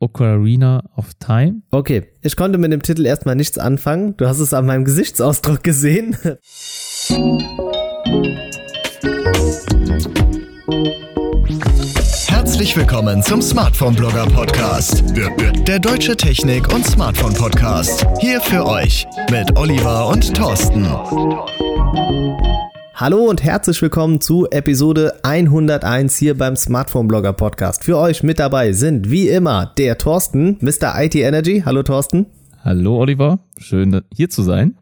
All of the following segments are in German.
Ocarina of Time. Okay, ich konnte mit dem Titel erstmal nichts anfangen. Du hast es an meinem Gesichtsausdruck gesehen. Herzlich willkommen zum Smartphone Blogger Podcast. Der deutsche Technik- und Smartphone Podcast. Hier für euch mit Oliver und Thorsten. Hallo und herzlich willkommen zu Episode 101 hier beim Smartphone Blogger Podcast. Für euch mit dabei sind wie immer der Thorsten, Mr. IT Energy. Hallo Thorsten. Hallo Oliver, schön hier zu sein.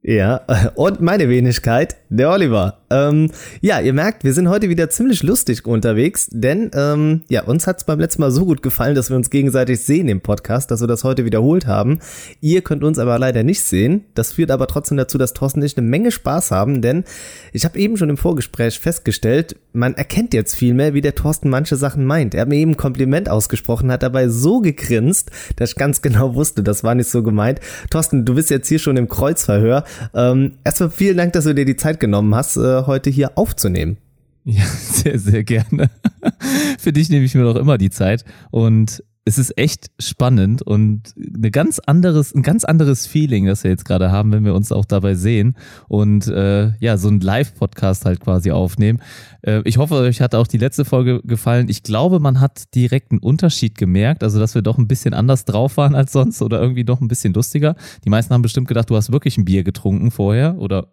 Ja, und meine Wenigkeit, der Oliver. Ähm, ja, ihr merkt, wir sind heute wieder ziemlich lustig unterwegs, denn ähm, ja, uns hat's beim letzten Mal so gut gefallen, dass wir uns gegenseitig sehen im Podcast, dass wir das heute wiederholt haben. Ihr könnt uns aber leider nicht sehen. Das führt aber trotzdem dazu, dass Thorsten und ich eine Menge Spaß haben, denn ich habe eben schon im Vorgespräch festgestellt, man erkennt jetzt viel mehr, wie der Thorsten manche Sachen meint. Er hat mir eben ein Kompliment ausgesprochen, hat dabei so gegrinst, dass ich ganz genau wusste, das war nicht so gemeint. Thorsten, du bist jetzt hier schon im Kreuzverhör. Ähm, erstmal vielen Dank, dass du dir die Zeit genommen hast, äh, heute hier aufzunehmen. Ja, sehr, sehr gerne. Für dich nehme ich mir doch immer die Zeit und es ist echt spannend und eine ganz anderes, ein ganz anderes Feeling, das wir jetzt gerade haben, wenn wir uns auch dabei sehen und äh, ja, so ein Live-Podcast halt quasi aufnehmen. Äh, ich hoffe, euch hat auch die letzte Folge gefallen. Ich glaube, man hat direkt einen Unterschied gemerkt, also dass wir doch ein bisschen anders drauf waren als sonst oder irgendwie doch ein bisschen lustiger. Die meisten haben bestimmt gedacht, du hast wirklich ein Bier getrunken vorher oder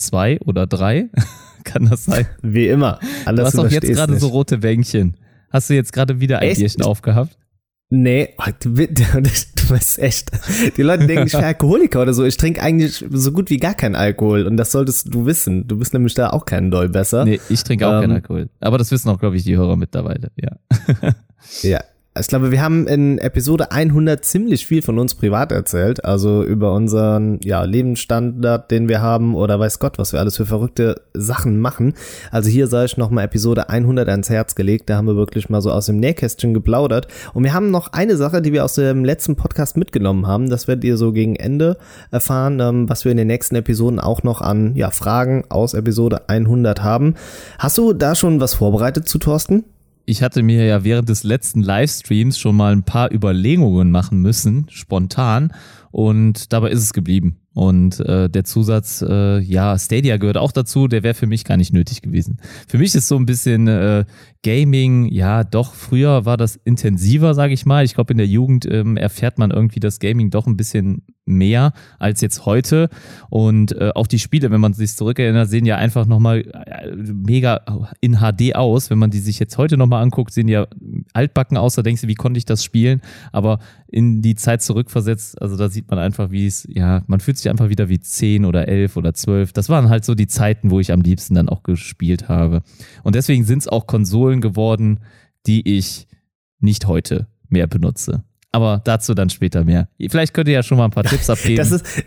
zwei oder drei. Kann das sein? Wie immer. Alles du hast doch jetzt gerade so rote Bänkchen. Hast du jetzt gerade wieder ein Echt? Bierchen aufgehabt? Nee, oh, du, weißt echt. Die Leute denken, ich wäre Alkoholiker oder so. Ich trinke eigentlich so gut wie gar keinen Alkohol und das solltest du wissen. Du bist nämlich da auch keinen Doll besser. Nee, ich trinke auch ähm, keinen Alkohol. Aber das wissen auch, glaube ich, die Hörer mittlerweile, ja. ja, ich glaube, wir haben in Episode 100 ziemlich viel von uns privat erzählt, also über unseren ja, Lebensstandard, den wir haben oder weiß Gott, was wir alles für verrückte Sachen machen. Also hier sei ich nochmal Episode 100 ans Herz gelegt, da haben wir wirklich mal so aus dem Nähkästchen geplaudert. Und wir haben noch eine Sache, die wir aus dem letzten Podcast mitgenommen haben, das werdet ihr so gegen Ende erfahren, ähm, was wir in den nächsten Episoden auch noch an ja, Fragen aus Episode 100 haben. Hast du da schon was vorbereitet zu Thorsten? Ich hatte mir ja während des letzten Livestreams schon mal ein paar Überlegungen machen müssen, spontan, und dabei ist es geblieben. Und äh, der Zusatz, äh, ja, Stadia gehört auch dazu, der wäre für mich gar nicht nötig gewesen. Für mich ist so ein bisschen äh, Gaming, ja, doch, früher war das intensiver, sage ich mal. Ich glaube, in der Jugend ähm, erfährt man irgendwie das Gaming doch ein bisschen mehr als jetzt heute. Und äh, auch die Spiele, wenn man sich zurückerinnert, sehen ja einfach nochmal äh, mega in HD aus. Wenn man die sich jetzt heute nochmal anguckt, sehen ja altbacken aus, da denkst du, wie konnte ich das spielen? Aber in die Zeit zurückversetzt, also da sieht man einfach, wie es, ja, man fühlt sich einfach wieder wie zehn oder elf oder zwölf. Das waren halt so die Zeiten, wo ich am liebsten dann auch gespielt habe. Und deswegen sind es auch Konsolen geworden, die ich nicht heute mehr benutze. Aber dazu dann später mehr. Vielleicht könnt ihr ja schon mal ein paar Tipps abgeben. Das ist,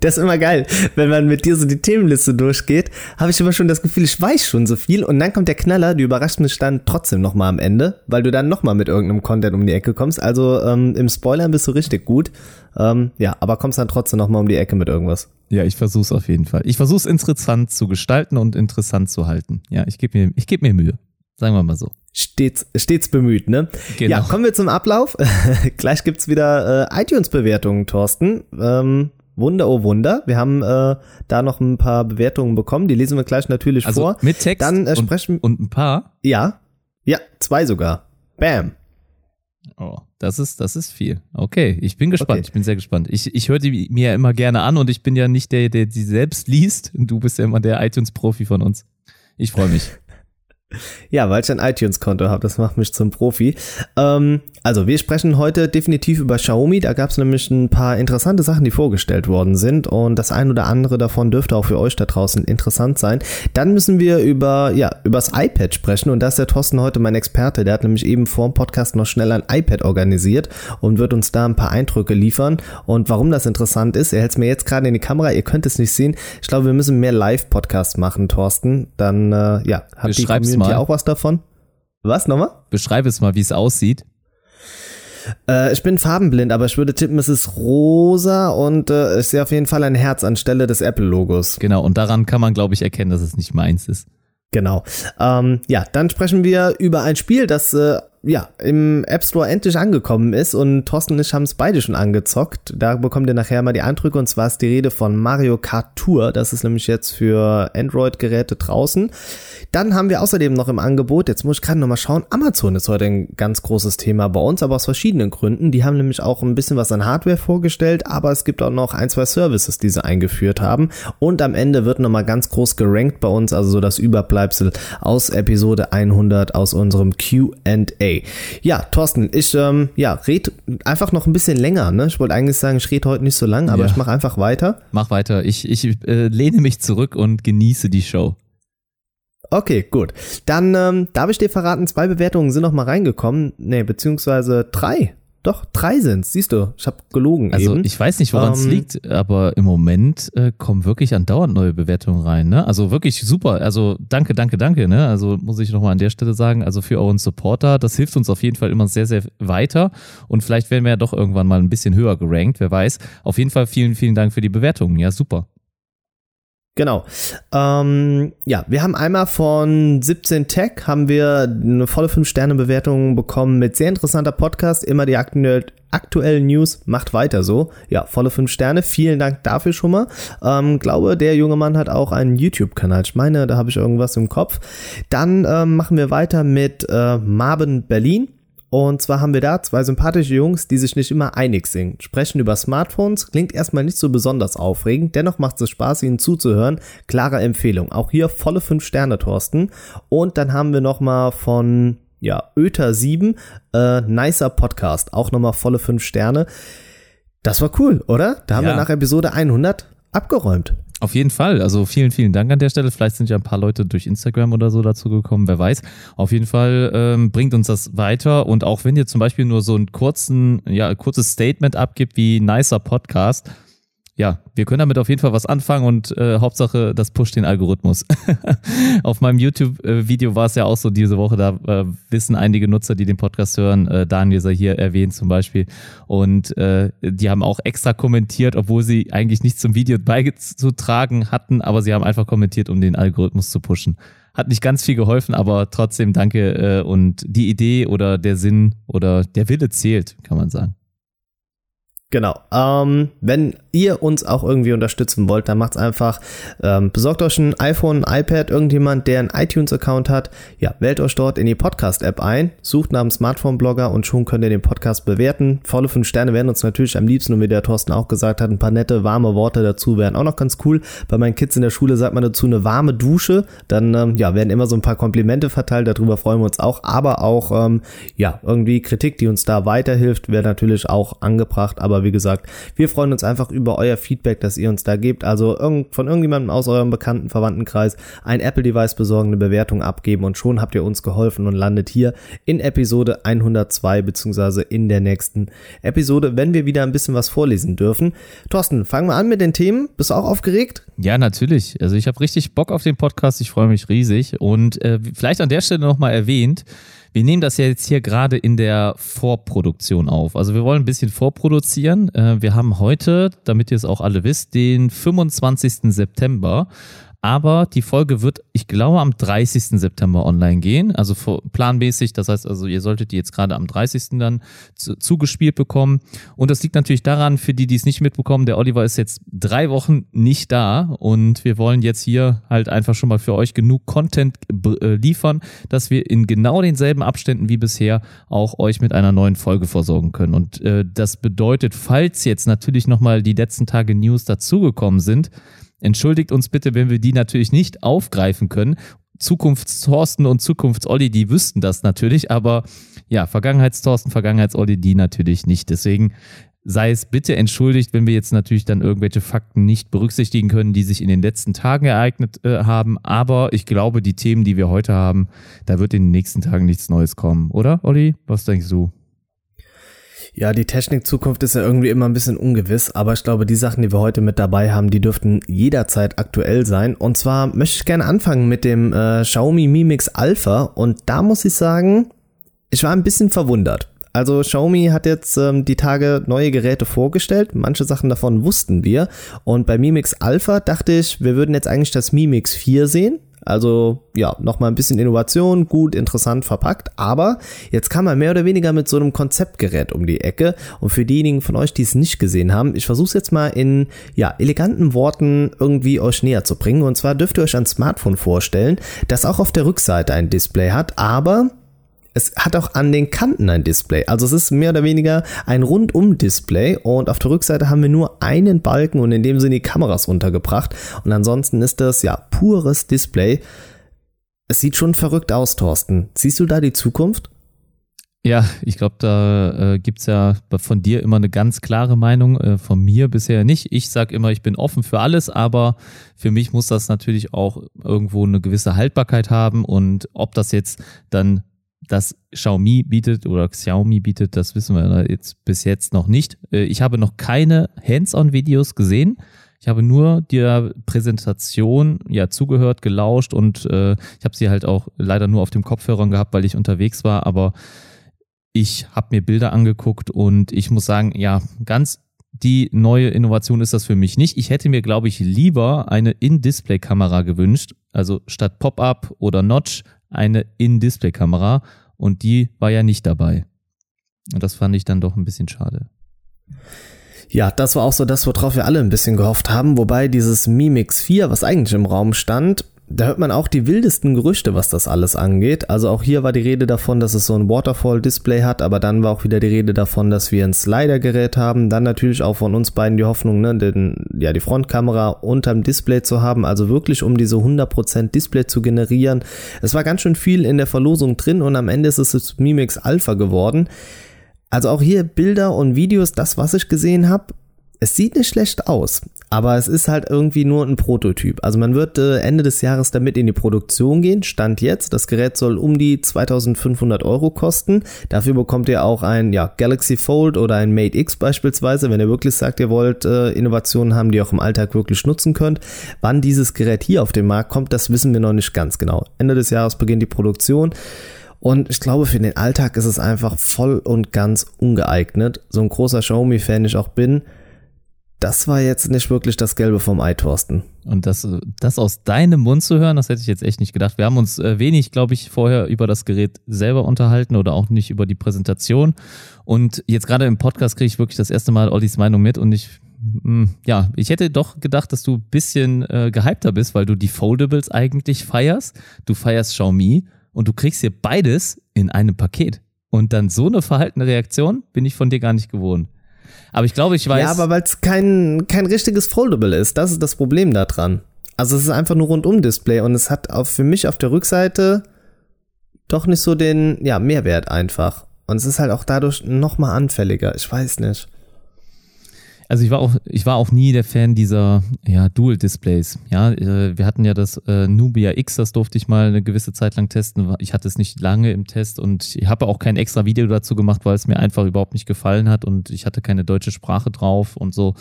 das ist immer geil. Wenn man mit dir so die Themenliste durchgeht, habe ich immer schon das Gefühl, ich weiß schon so viel und dann kommt der Knaller, du überraschst mich dann trotzdem nochmal am Ende, weil du dann nochmal mit irgendeinem Content um die Ecke kommst. Also ähm, im Spoilern bist du richtig gut. Ähm, ja, aber kommst dann trotzdem nochmal um die Ecke mit irgendwas. Ja, ich versuch's auf jeden Fall. Ich versuch's interessant zu gestalten und interessant zu halten. Ja, ich gebe mir, ich geb mir Mühe. Sagen wir mal so. Stets, stets bemüht, ne? Genau. Ja, kommen wir zum Ablauf. Gleich gibt's wieder äh, iTunes-Bewertungen, Thorsten. Ähm, Wunder, oh Wunder. Wir haben äh, da noch ein paar Bewertungen bekommen. Die lesen wir gleich natürlich also vor. Mit Text Dann äh, sprechen und, und ein paar. Ja, ja, zwei sogar. Bam. Oh, das ist, das ist viel. Okay, ich bin gespannt. Okay. Ich bin sehr gespannt. Ich, ich höre die mir ja immer gerne an und ich bin ja nicht der, der die selbst liest. Du bist ja immer der iTunes-Profi von uns. Ich freue mich. Ja, weil ich ein iTunes-Konto habe, das macht mich zum Profi. Ähm, also, wir sprechen heute definitiv über Xiaomi. Da gab es nämlich ein paar interessante Sachen, die vorgestellt worden sind. Und das ein oder andere davon dürfte auch für euch da draußen interessant sein. Dann müssen wir über, ja, übers iPad sprechen. Und da ist der Thorsten heute mein Experte. Der hat nämlich eben vor dem Podcast noch schnell ein iPad organisiert und wird uns da ein paar Eindrücke liefern. Und warum das interessant ist, er hält es mir jetzt gerade in die Kamera. Ihr könnt es nicht sehen. Ich glaube, wir müssen mehr Live-Podcasts machen, Thorsten. Dann, äh, ja, hat die Community mal. auch was davon. Was nochmal? Beschreib es mal, wie es aussieht. Äh, ich bin farbenblind, aber ich würde tippen, es ist rosa und äh, ich sehe auf jeden Fall ein Herz anstelle des Apple-Logos. Genau, und daran kann man, glaube ich, erkennen, dass es nicht meins ist. Genau. Ähm, ja, dann sprechen wir über ein Spiel, das äh, ja, im App Store endlich angekommen ist und Thorsten und ich haben es beide schon angezockt. Da bekommt ihr nachher mal die Eindrücke und zwar ist die Rede von Mario Kart Tour. Das ist nämlich jetzt für Android-Geräte draußen. Dann haben wir außerdem noch im Angebot, jetzt muss ich gerade nochmal schauen, Amazon ist heute ein ganz großes Thema bei uns, aber aus verschiedenen Gründen. Die haben nämlich auch ein bisschen was an Hardware vorgestellt, aber es gibt auch noch ein, zwei Services, die sie eingeführt haben. Und am Ende wird nochmal ganz groß gerankt bei uns, also so das Überbleibsel aus Episode 100 aus unserem Q&A. Ja, Thorsten, ich ähm, ja, red einfach noch ein bisschen länger. Ne? Ich wollte eigentlich sagen, ich rede heute nicht so lang, aber ja. ich mache einfach weiter. Mach weiter. Ich, ich äh, lehne mich zurück und genieße die Show. Okay, gut. Dann ähm, darf ich dir verraten, zwei Bewertungen sind noch mal reingekommen. Nee, beziehungsweise drei. Doch, drei sind's. Siehst du, ich habe gelogen. Also eben. ich weiß nicht, woran es ähm, liegt, aber im Moment äh, kommen wirklich andauernd neue Bewertungen rein. Ne? Also wirklich super. Also danke, danke, danke. Ne? Also muss ich nochmal an der Stelle sagen, also für euren Supporter, das hilft uns auf jeden Fall immer sehr, sehr weiter. Und vielleicht werden wir ja doch irgendwann mal ein bisschen höher gerankt, wer weiß. Auf jeden Fall vielen, vielen Dank für die Bewertungen. Ja, super. Genau. Ähm, ja, wir haben einmal von 17 Tech haben wir eine volle 5-Sterne-Bewertung bekommen mit sehr interessanter Podcast, immer die aktuell, aktuellen News, macht weiter so. Ja, volle 5 Sterne, vielen Dank dafür schon mal. Ähm, glaube, der junge Mann hat auch einen YouTube-Kanal. Ich meine, da habe ich irgendwas im Kopf. Dann ähm, machen wir weiter mit äh, Marben Berlin. Und zwar haben wir da zwei sympathische Jungs, die sich nicht immer einig sind. Sprechen über Smartphones, klingt erstmal nicht so besonders aufregend, dennoch macht es Spaß, ihnen zuzuhören. Klare Empfehlung. Auch hier volle 5 Sterne, Thorsten. Und dann haben wir nochmal von, ja, Öter 7, äh, nicer Podcast. Auch nochmal volle 5 Sterne. Das war cool, oder? Da haben ja. wir nach Episode 100 abgeräumt. Auf jeden Fall. Also vielen, vielen Dank an der Stelle. Vielleicht sind ja ein paar Leute durch Instagram oder so dazu gekommen, wer weiß. Auf jeden Fall ähm, bringt uns das weiter. Und auch wenn ihr zum Beispiel nur so ein kurzen, ja, kurzes Statement abgibt wie nicer Podcast, ja, wir können damit auf jeden Fall was anfangen und äh, Hauptsache, das pusht den Algorithmus. auf meinem YouTube-Video war es ja auch so diese Woche, da äh, wissen einige Nutzer, die den Podcast hören, äh, Daniel sei hier erwähnt zum Beispiel, und äh, die haben auch extra kommentiert, obwohl sie eigentlich nichts zum Video beizutragen hatten, aber sie haben einfach kommentiert, um den Algorithmus zu pushen. Hat nicht ganz viel geholfen, aber trotzdem danke äh, und die Idee oder der Sinn oder der Wille zählt, kann man sagen. Genau. Ähm, wenn ihr uns auch irgendwie unterstützen wollt, dann macht's einfach. Ähm, besorgt euch ein iPhone, ein iPad, irgendjemand, der einen iTunes-Account hat. Ja, wählt euch dort in die Podcast-App ein, sucht nach dem Smartphone-Blogger und schon könnt ihr den Podcast bewerten. Volle fünf Sterne wären uns natürlich am liebsten und wie der Thorsten auch gesagt hat, ein paar nette, warme Worte dazu wären auch noch ganz cool. Bei meinen Kids in der Schule sagt man dazu eine warme Dusche. Dann ähm, ja, werden immer so ein paar Komplimente verteilt, darüber freuen wir uns auch. Aber auch ähm, ja, irgendwie Kritik, die uns da weiterhilft, wäre natürlich auch angebracht. Aber wie gesagt, wir freuen uns einfach über euer Feedback, das ihr uns da gebt. Also irgend, von irgendjemandem aus eurem bekannten Verwandtenkreis ein Apple-Device besorgen, eine Bewertung abgeben und schon habt ihr uns geholfen und landet hier in Episode 102 beziehungsweise in der nächsten Episode, wenn wir wieder ein bisschen was vorlesen dürfen. Thorsten, fangen wir an mit den Themen. Bist du auch aufgeregt? Ja, natürlich. Also ich habe richtig Bock auf den Podcast. Ich freue mich riesig und äh, vielleicht an der Stelle nochmal erwähnt, wir nehmen das ja jetzt hier gerade in der Vorproduktion auf. Also wir wollen ein bisschen vorproduzieren. Äh, wir haben heute, damit ihr es auch alle wisst, den 25. September. Aber die Folge wird, ich glaube, am 30. September online gehen. Also planmäßig. Das heißt also, ihr solltet die jetzt gerade am 30. dann zu, zugespielt bekommen. Und das liegt natürlich daran, für die, die es nicht mitbekommen, der Oliver ist jetzt drei Wochen nicht da. Und wir wollen jetzt hier halt einfach schon mal für euch genug Content äh, liefern, dass wir in genau denselben Abständen wie bisher auch euch mit einer neuen Folge versorgen können. Und äh, das bedeutet, falls jetzt natürlich nochmal die letzten Tage News dazugekommen sind, Entschuldigt uns bitte, wenn wir die natürlich nicht aufgreifen können. Zukunftsthorsten und Zukunftsolli, die wüssten das natürlich, aber ja, Vergangenheitsthorsten, Vergangenheitsolli, die natürlich nicht. Deswegen sei es bitte entschuldigt, wenn wir jetzt natürlich dann irgendwelche Fakten nicht berücksichtigen können, die sich in den letzten Tagen ereignet äh, haben. Aber ich glaube, die Themen, die wir heute haben, da wird in den nächsten Tagen nichts Neues kommen, oder, Olli? Was denkst du? Ja, die Technikzukunft ist ja irgendwie immer ein bisschen ungewiss, aber ich glaube, die Sachen, die wir heute mit dabei haben, die dürften jederzeit aktuell sein. Und zwar möchte ich gerne anfangen mit dem äh, Xiaomi Mi Mix Alpha und da muss ich sagen, ich war ein bisschen verwundert. Also Xiaomi hat jetzt ähm, die Tage neue Geräte vorgestellt. Manche Sachen davon wussten wir. Und bei Mi Mix Alpha dachte ich, wir würden jetzt eigentlich das Mi Mix 4 sehen Also ja, nochmal ein bisschen Innovation, gut, interessant verpackt. Aber jetzt kam er mehr oder weniger mit so einem Konzeptgerät um die Ecke. Und für diejenigen von euch, die es nicht gesehen haben, ich versuche es jetzt mal in ja, eleganten Worten irgendwie euch näher zu bringen. Und zwar dürft ihr euch ein Smartphone vorstellen, das auch auf der Rückseite ein Display hat, aber es hat auch an den Kanten ein Display. Also es ist mehr oder weniger ein Rundum-Display und auf der Rückseite haben wir nur einen Balken und in dem sind die Kameras untergebracht. Und ansonsten ist das ja pures Display. Es sieht schon verrückt aus, Thorsten. Siehst du da die Zukunft? Ja, ich glaube, da äh, gibt ja von dir immer eine ganz klare Meinung, äh, von mir bisher nicht. Ich sage immer, ich bin offen für alles, aber für mich muss das natürlich auch irgendwo eine gewisse Haltbarkeit haben und ob das jetzt dann das Xiaomi bietet oder Xiaomi bietet, das wissen wir jetzt bis jetzt noch nicht. Äh, ich habe noch keine Hands-on-Videos gesehen. Ich habe nur der Präsentation ja zugehört, gelauscht und äh, ich habe sie halt auch leider nur auf dem Kopfhörern gehabt, weil ich unterwegs war. Aber ich habe mir Bilder angeguckt und ich muss sagen, ja, ganz die neue Innovation ist das für mich nicht. Ich hätte mir, glaube ich, lieber eine In-Display-Kamera gewünscht. Also statt Pop-up oder Notch eine In-Display-Kamera und die war ja nicht dabei. Und das fand ich dann doch ein bisschen schade. Ja, das war auch so das, worauf wir alle ein bisschen gehofft haben, wobei dieses Mi Mix 4, was eigentlich im Raum stand, da hört man auch die wildesten Gerüchte, was das alles angeht. Also auch hier war die Rede davon, dass es so ein Waterfall-Display hat, aber dann war auch wieder die Rede davon, dass wir ein Slider-Gerät haben. Dann natürlich auch von uns beiden die Hoffnung, ne, den, ja, die Frontkamera unterm Display zu haben, also wirklich um diese 100% Display zu generieren. Es war ganz schön viel in der Verlosung drin und am Ende ist es das Mimix Alpha geworden. Also auch hier Bilder und Videos, das was ich gesehen habe, es sieht nicht schlecht aus, aber es ist halt irgendwie nur ein Prototyp. Also man wird äh, Ende des Jahres damit in die Produktion gehen. Stand jetzt, das Gerät soll um die 2500 Euro kosten. Dafür bekommt ihr auch ein ja, Galaxy Fold oder ein Mate X beispielsweise, wenn ihr wirklich sagt, ihr wollt äh, Innovationen haben, die ihr auch im Alltag wirklich nutzen könnt. Wann dieses Gerät hier auf den Markt kommt, das wissen wir noch nicht ganz genau. Ende des Jahres beginnt die Produktion. Und ich glaube, für den Alltag ist es einfach voll und ganz ungeeignet. So ein großer Xiaomi-Fan ich auch bin, das war jetzt nicht wirklich das Gelbe vom Ei, Thorsten. Und das, das aus deinem Mund zu hören, das hätte ich jetzt echt nicht gedacht. Wir haben uns äh, wenig, glaube ich, vorher über das Gerät selber unterhalten oder auch nicht über die Präsentation. Und jetzt gerade im Podcast kriege ich wirklich das erste Mal Ollis Meinung mit und ich, mh, hm, ja, ich hätte doch gedacht, dass du ein bisschen äh, gehypter bist, weil du die Foldables eigentlich feierst. Du feierst Xiaomi und du kriegst hier beides in einem Paket. Und dann so eine verhaltene Reaktion bin ich von dir gar nicht gewohnt. Aber ich glaube, ich weiß. Ja, aber weil es kein, kein richtiges Foldable ist. Das ist das Problem daran. Also es ist einfach nur Rundum-Display und es hat auch für mich auf der Rückseite doch nicht so den ja, Mehrwert einfach. Und es ist halt auch dadurch nochmal anfälliger. Ich weiß nicht. Also ich war auch, ich war auch nie der Fan dieser ja, Dual-Displays. Ja, äh, wir hatten ja das äh, Nubia X, das durfte ich mal eine gewisse Zeit lang testen. Ich hatte es nicht lange im Test und ich habe auch kein extra Video dazu gemacht, weil es mir einfach überhaupt nicht gefallen hat und ich hatte keine deutsche Sprache drauf und so.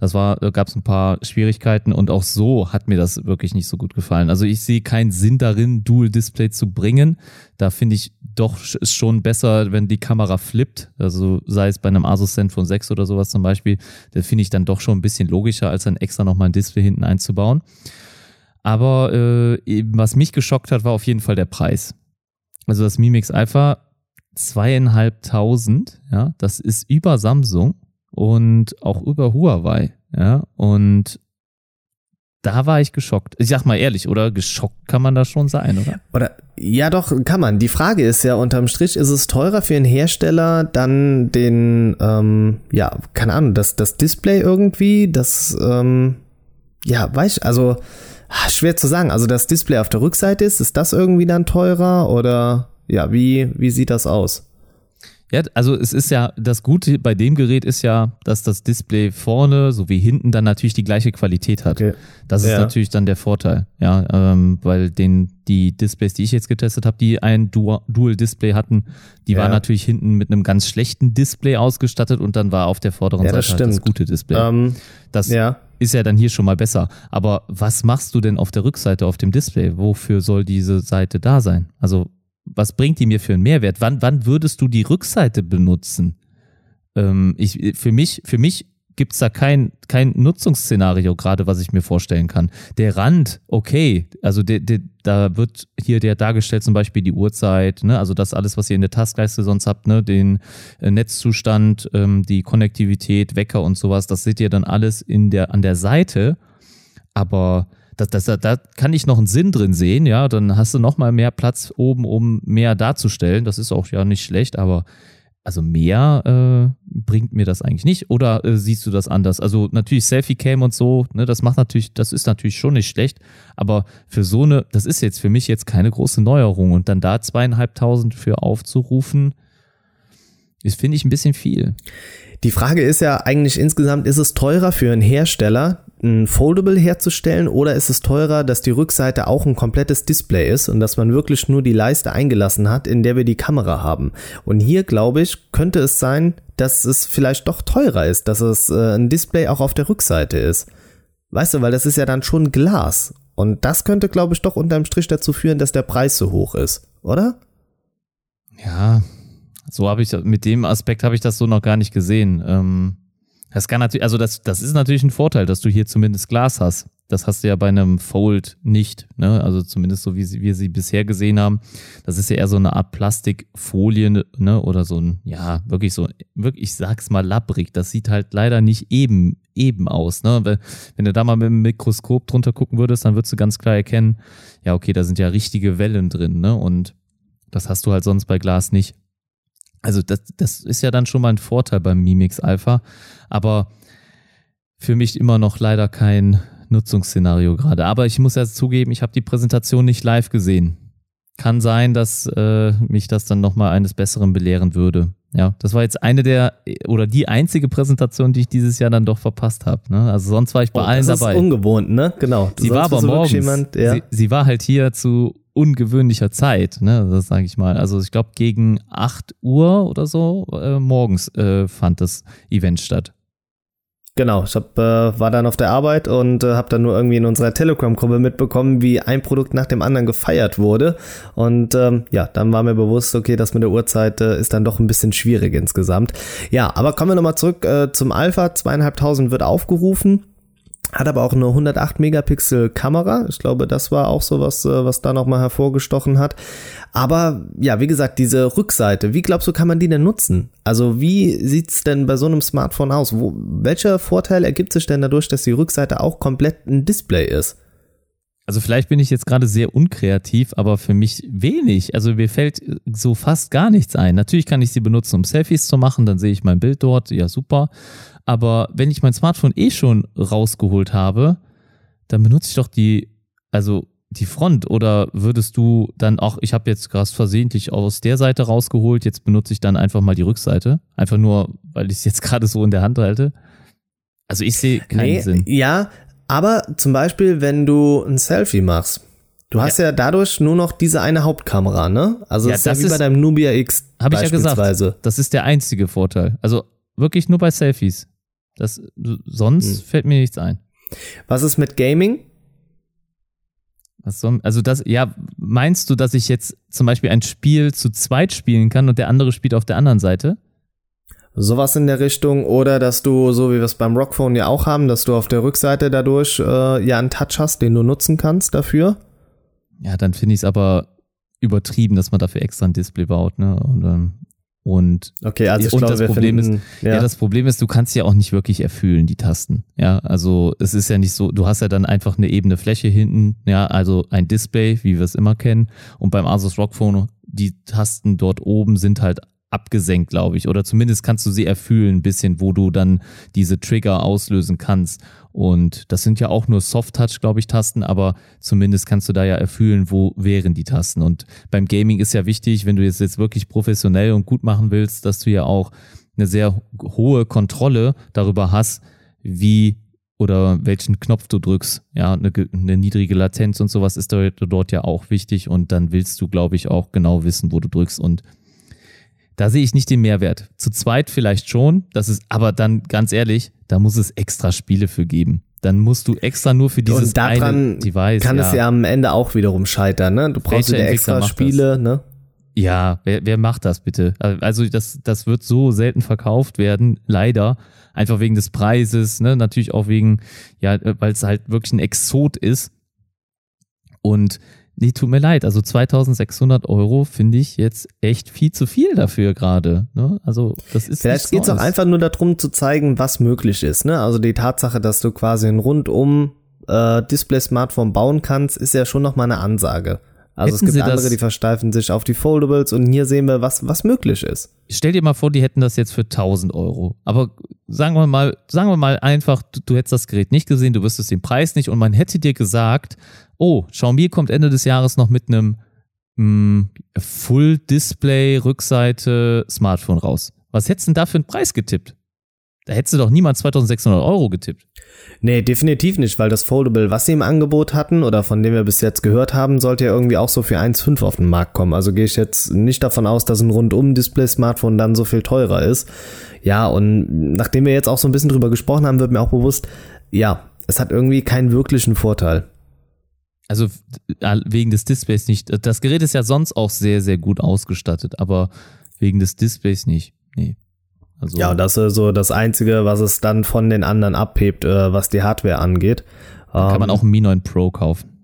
Das war, da gab es ein paar Schwierigkeiten und auch so hat mir das wirklich nicht so gut gefallen. Also ich sehe keinen Sinn darin, Dual-Display zu bringen. Da finde ich doch ist schon besser, wenn die Kamera flippt. Also sei es bei einem Asus Zenfone 6 oder sowas zum Beispiel. Das finde ich dann doch schon ein bisschen logischer, als dann extra nochmal ein Display hinten einzubauen. Aber äh, was mich geschockt hat, war auf jeden Fall der Preis. Also das Mi Mix Alpha zweieinhalbtausend, ja, das ist über Samsung und auch über Huawei, ja, und da war ich geschockt. Ich sag mal ehrlich, oder? Geschockt kann man da schon sein, oder? Oder ja, doch, kann man. Die Frage ist ja, unterm Strich ist es teurer für einen Hersteller, dann den, ähm, ja, keine Ahnung, das, das Display irgendwie, das, ähm, ja, weiß ich, also ah, schwer zu sagen. Also das Display auf der Rückseite ist, ist das irgendwie dann teurer oder ja, wie, wie sieht das aus? Ja, also es ist ja, das Gute bei dem Gerät ist ja, dass das Display vorne sowie hinten dann natürlich die gleiche Qualität hat. Okay. Das ist ja. natürlich dann der Vorteil, ja, ähm, weil den, die Displays, die ich jetzt getestet habe, die ein Dual-Display hatten, die ja. waren natürlich hinten mit einem ganz schlechten Display ausgestattet und dann war auf der vorderen ja, Seite das, halt das gute Display. Ähm, das ja. ist ja dann hier schon mal besser. Aber was machst du denn auf der Rückseite auf dem Display? Wofür soll diese Seite da sein? Also was bringt die mir für einen Mehrwert? Wann, wann würdest du die Rückseite benutzen? Ähm, ich, für mich, für mich gibt's da kein, kein Nutzungsszenario gerade, was ich mir vorstellen kann. Der Rand, okay, also der, der, da wird hier der dargestellt zum Beispiel die Uhrzeit, ne, also das alles, was ihr in der Taskleiste sonst habt, ne, den äh, Netzzustand, ähm, die Konnektivität, Wecker und sowas, das seht ihr dann alles in der, an der Seite, aber das, das, da kann ich noch einen Sinn drin sehen, ja, dann hast du noch mal mehr Platz oben, um mehr darzustellen, das ist auch ja nicht schlecht, aber also mehr äh, bringt mir das eigentlich nicht. Oder äh, siehst du das anders? Also natürlich Selfie-Cam und so, ne, das macht natürlich, das ist natürlich schon nicht schlecht, aber für so eine, das ist jetzt für mich jetzt keine große Neuerung. Und dann da zweieinhalbtausend für aufzurufen, ist, finde ich, ein bisschen viel. Die Frage ist ja eigentlich insgesamt, ist es teurer für einen Hersteller, ein Foldable herzustellen oder ist es teurer, dass die Rückseite auch ein komplettes Display ist und dass man wirklich nur die Leiste eingelassen hat, in der wir die Kamera haben? Und hier, glaube ich, könnte es sein, dass es vielleicht doch teurer ist, dass es äh, ein Display auch auf der Rückseite ist. Weißt du, weil das ist ja dann schon Glas. Und das könnte, glaube ich, doch unterm Strich dazu führen, dass der Preis so hoch ist, oder? Ja, so habe ich mit dem Aspekt habe ich das so noch gar nicht gesehen. Ähm, das kann natürlich, also das, das ist natürlich ein Vorteil, dass du hier zumindest Glas hast. Das hast du ja bei einem Fold nicht, ne? Also zumindest so wie sie, wir sie bisher gesehen haben. Das ist ja eher so eine Art Plastikfolie, ne? Oder so ein, ja, wirklich so, wirklich, ich sag's mal labbrig. Das sieht halt leider nicht eben, eben aus, ne? Wenn, wenn du da mal mit dem Mikroskop drunter gucken würdest, dann würdest du ganz klar erkennen, ja, okay, da sind ja richtige Wellen drin, ne? Und das hast du halt sonst bei Glas nicht. Also das, das ist ja dann schon mal ein Vorteil beim Mimix Alpha, aber für mich immer noch leider kein Nutzungsszenario gerade. Aber ich muss ja zugeben, ich habe die Präsentation nicht live gesehen. Kann sein, dass äh, mich das dann nochmal eines Besseren belehren würde. Ja, das war jetzt eine der oder die einzige Präsentation, die ich dieses Jahr dann doch verpasst habe. Ne? Also sonst war ich bei oh, allen das dabei. Das ist ungewohnt, ne? Genau. Du sie war aber morgens. Jemand, ja. sie, sie war halt hier zu ungewöhnlicher Zeit, ne, das sage ich mal. Also ich glaube gegen 8 Uhr oder so äh, morgens äh, fand das Event statt. Genau, ich hab, äh, war dann auf der Arbeit und äh, habe dann nur irgendwie in unserer Telegram-Gruppe mitbekommen, wie ein Produkt nach dem anderen gefeiert wurde. Und ähm, ja, dann war mir bewusst, okay, das mit der Uhrzeit äh, ist dann doch ein bisschen schwierig insgesamt. Ja, aber kommen wir nochmal zurück äh, zum Alpha. Zweieinhalbtausend wird aufgerufen. Hat aber auch eine 108 Megapixel Kamera. Ich glaube, das war auch so was, äh, was da nochmal hervorgestochen hat. Aber ja, wie gesagt, diese Rückseite, wie glaubst du, kann man die denn nutzen? Also wie sieht's denn bei so einem Smartphone aus? Wo, welcher Vorteil ergibt sich denn dadurch, dass die Rückseite auch komplett ein Display ist? Also vielleicht bin ich jetzt gerade sehr unkreativ, aber für mich wenig. Also mir fällt so fast gar nichts ein. Natürlich kann ich sie benutzen, um Selfies zu machen, dann sehe ich mein Bild dort, ja super. Aber wenn ich mein Smartphone eh schon rausgeholt habe, dann benutze ich doch die, also die Front oder würdest du dann auch, ich habe jetzt gerade versehentlich aus der Seite rausgeholt, jetzt benutze ich dann einfach mal die Rückseite, einfach nur, weil ich es jetzt gerade so in der Hand halte. Also ich sehe keinen nee, Sinn. Ja, aber zum Beispiel, wenn du ein Selfie machst, du hast ja. ja dadurch nur noch diese eine Hauptkamera, ne? Also ja, das ist ja wie ist, bei deinem Nubia X. Habe ich ja gesagt. Das ist der einzige Vorteil. Also wirklich nur bei Selfies. Das, sonst hm. fällt mir nichts ein. Was ist mit Gaming? Soll, also das, ja, meinst du, dass ich jetzt zum Beispiel ein Spiel zu zweit spielen kann und der andere spielt auf der anderen Seite? Sowas in der Richtung oder dass du, so wie wir es beim Rockphone ja auch haben, dass du auf der Rückseite dadurch äh, ja einen Touch hast, den du nutzen kannst dafür. Ja, dann finde ich es aber übertrieben, dass man dafür extra ein Display baut, ne? Und, ähm, und, okay, also ich und glaube, das Problem finden, ist, ja. ja. das Problem ist, du kannst ja auch nicht wirklich erfüllen, die Tasten. Ja, also es ist ja nicht so, du hast ja dann einfach eine ebene Fläche hinten, ja, also ein Display, wie wir es immer kennen. Und beim Asus Rock Phone, die Tasten dort oben sind halt abgesenkt, glaube ich. Oder zumindest kannst du sie erfüllen, ein bisschen, wo du dann diese Trigger auslösen kannst. Und das sind ja auch nur Soft-Touch, glaube ich, Tasten, aber zumindest kannst du da ja erfüllen, wo wären die Tasten. Und beim Gaming ist ja wichtig, wenn du jetzt, jetzt wirklich professionell und gut machen willst, dass du ja auch eine sehr hohe Kontrolle darüber hast, wie oder welchen Knopf du drückst. Ja, eine, eine niedrige Latenz und sowas ist dort ja auch wichtig. Und dann willst du, glaube ich, auch genau wissen, wo du drückst. Und da sehe ich nicht den Mehrwert. Zu zweit vielleicht schon, das ist, aber dann ganz ehrlich, da muss es extra Spiele für geben. Dann musst du extra nur für dieses Und daran eine Device. Kann ja. es ja am Ende auch wiederum scheitern, ne? Du brauchst ja extra Spiele, ne? Ja, wer, wer macht das bitte? Also das, das wird so selten verkauft werden, leider. Einfach wegen des Preises, ne? natürlich auch wegen, ja, weil es halt wirklich ein Exot ist. Und nee, tut mir leid, also 2600 Euro finde ich jetzt echt viel zu viel dafür gerade. Ne? Also das ist Vielleicht geht es auch einfach nur darum zu zeigen, was möglich ist. Ne? Also die Tatsache, dass du quasi ein rundum äh, Display-Smartphone bauen kannst, ist ja schon nochmal eine Ansage. Also hätten es gibt andere, die versteifen sich auf die Foldables und hier sehen wir, was, was möglich ist. Stell dir mal vor, die hätten das jetzt für 1000 Euro. Aber sagen wir mal, sagen wir mal einfach, du, du hättest das Gerät nicht gesehen, du wüsstest den Preis nicht und man hätte dir gesagt, oh, Xiaomi kommt Ende des Jahres noch mit einem hm, Full-Display-Rückseite Smartphone raus. Was hättest du denn da für einen Preis getippt? Da hättest du doch niemand 2600 Euro getippt. Nee, definitiv nicht, weil das Foldable, was sie im Angebot hatten oder von dem wir bis jetzt gehört haben, sollte ja irgendwie auch so für 1,5 auf den Markt kommen. Also gehe ich jetzt nicht davon aus, dass ein Rundum-Display-Smartphone dann so viel teurer ist. Ja, und nachdem wir jetzt auch so ein bisschen drüber gesprochen haben, wird mir auch bewusst, ja, es hat irgendwie keinen wirklichen Vorteil. Also wegen des Displays nicht. Das Gerät ist ja sonst auch sehr, sehr gut ausgestattet, aber wegen des Displays nicht. Nee. Also ja, das ist so das Einzige, was es dann von den anderen abhebt, äh, was die Hardware angeht. Dann kann man ähm, auch ein Mi 9 Pro kaufen.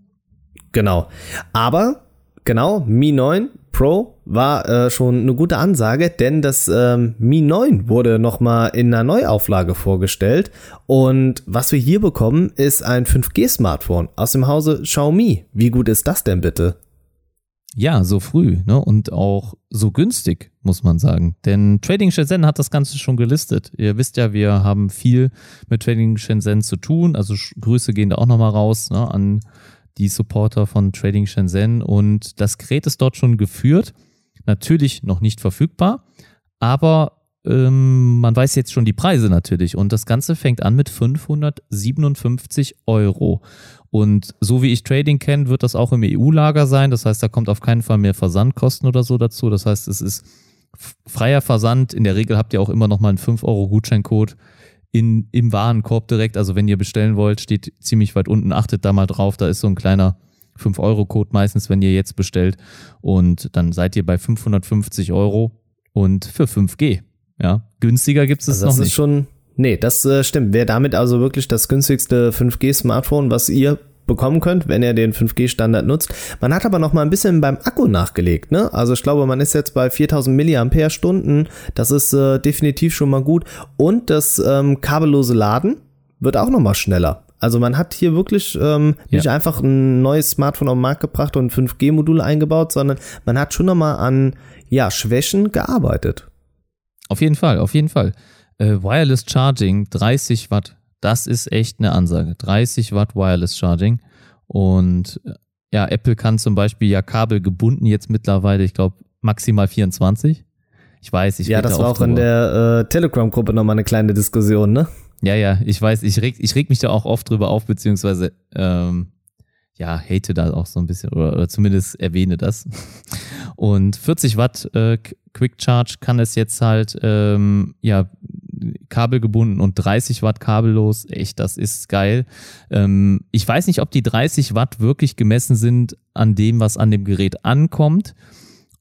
Genau. Aber, genau, Mi 9 Pro war äh, schon eine gute Ansage, denn das ähm, Mi 9 wurde nochmal in einer Neuauflage vorgestellt. Und was wir hier bekommen, ist ein 5G-Smartphone aus dem Hause Xiaomi. Wie gut ist das denn bitte? Ja, so früh ne? und auch so günstig, muss man sagen. Denn Trading Shenzhen hat das Ganze schon gelistet. Ihr wisst ja, wir haben viel mit Trading Shenzhen zu tun. Also Grüße gehen da auch nochmal raus ne, an die Supporter von Trading Shenzhen. Und das Gerät ist dort schon geführt. Natürlich noch nicht verfügbar, aber ähm, man weiß jetzt schon die Preise natürlich. Und das Ganze fängt an mit 557 Euro. Und so wie ich Trading kenne, wird das auch im EU-Lager sein. Das heißt, da kommt auf keinen Fall mehr Versandkosten oder so dazu. Das heißt, es ist freier Versand. In der Regel habt ihr auch immer noch mal einen 5-Euro-Gutscheincode in, im Warenkorb direkt. Also wenn ihr bestellen wollt, steht ziemlich weit unten. Achtet da mal drauf. Da ist so ein kleiner 5-Euro-Code meistens, wenn ihr jetzt bestellt. Und dann seid ihr bei 550 Euro und für 5G. Ja, günstiger gibt es also noch nicht. Das ist schon Nee, das äh, stimmt. Wäre damit also wirklich das günstigste 5G-Smartphone, was ihr bekommen könnt, wenn ihr den 5G-Standard nutzt. Man hat aber noch mal ein bisschen beim Akku nachgelegt. Ne? Also ich glaube, man ist jetzt bei 4000 mAh. Das ist äh, definitiv schon mal gut. Und das ähm, kabellose Laden wird auch noch mal schneller. Also man hat hier wirklich ähm, ja. nicht einfach ein neues Smartphone auf den Markt gebracht und 5G-Modul eingebaut, sondern man hat schon noch mal an ja, Schwächen gearbeitet. Auf jeden Fall, auf jeden Fall. Äh, Wireless Charging, 30 Watt. Das ist echt eine Ansage. 30 Watt Wireless Charging. Und äh, ja, Apple kann zum Beispiel ja Kabel gebunden jetzt mittlerweile, ich glaube, maximal 24. Ich weiß, ich Ja, das war auch drüber. in der äh, Telegram-Gruppe nochmal eine kleine Diskussion, ne? Ja, ja, ich weiß, ich reg, ich reg mich da auch oft drüber auf, beziehungsweise ähm, ja, hate da auch so ein bisschen oder, oder zumindest erwähne das. Und 40 Watt äh, Quick Charge kann es jetzt halt ähm, ja kabelgebunden und 30 Watt kabellos. Echt, das ist geil. Ähm, ich weiß nicht, ob die 30 Watt wirklich gemessen sind an dem, was an dem Gerät ankommt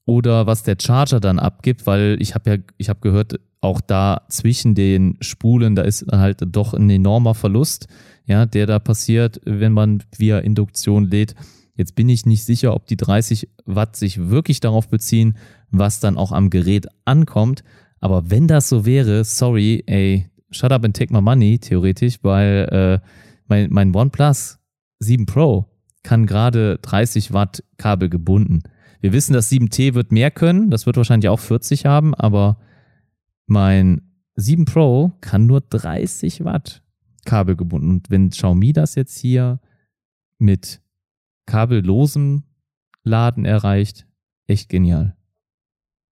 oder was der Charger dann abgibt, weil ich habe ja, ich habe gehört, auch da zwischen den Spulen, da ist halt doch ein enormer Verlust, ja, der da passiert, wenn man via Induktion lädt. Jetzt bin ich nicht sicher, ob die 30 Watt sich wirklich darauf beziehen, was dann auch am Gerät ankommt. Aber wenn das so wäre, sorry, ey, shut up and take my money, theoretisch, weil äh, mein, mein OnePlus 7 Pro kann gerade 30 Watt Kabel gebunden. Wir wissen, das 7T wird mehr können, das wird wahrscheinlich auch 40 haben, aber mein 7 Pro kann nur 30 Watt Kabel gebunden. Und wenn Xiaomi das jetzt hier mit kabellosem Laden erreicht, echt genial.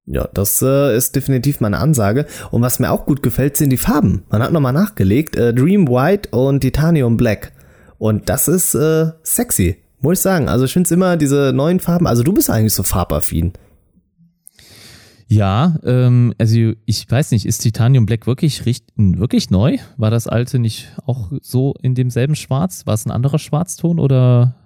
Ja, das äh, ist definitiv meine Ansage. Und was mir auch gut gefällt, sind die Farben. Man hat nochmal nachgelegt. Äh, Dream White und Titanium Black. Und das ist äh, sexy, muss ich sagen. Also ich finde es immer diese neuen Farben. Also du bist eigentlich so farbaffin. Ja, ähm, also ich weiß nicht, ist Titanium Black wirklich, wirklich neu? War das alte nicht auch so in demselben Schwarz? War es ein anderer Schwarzton oder?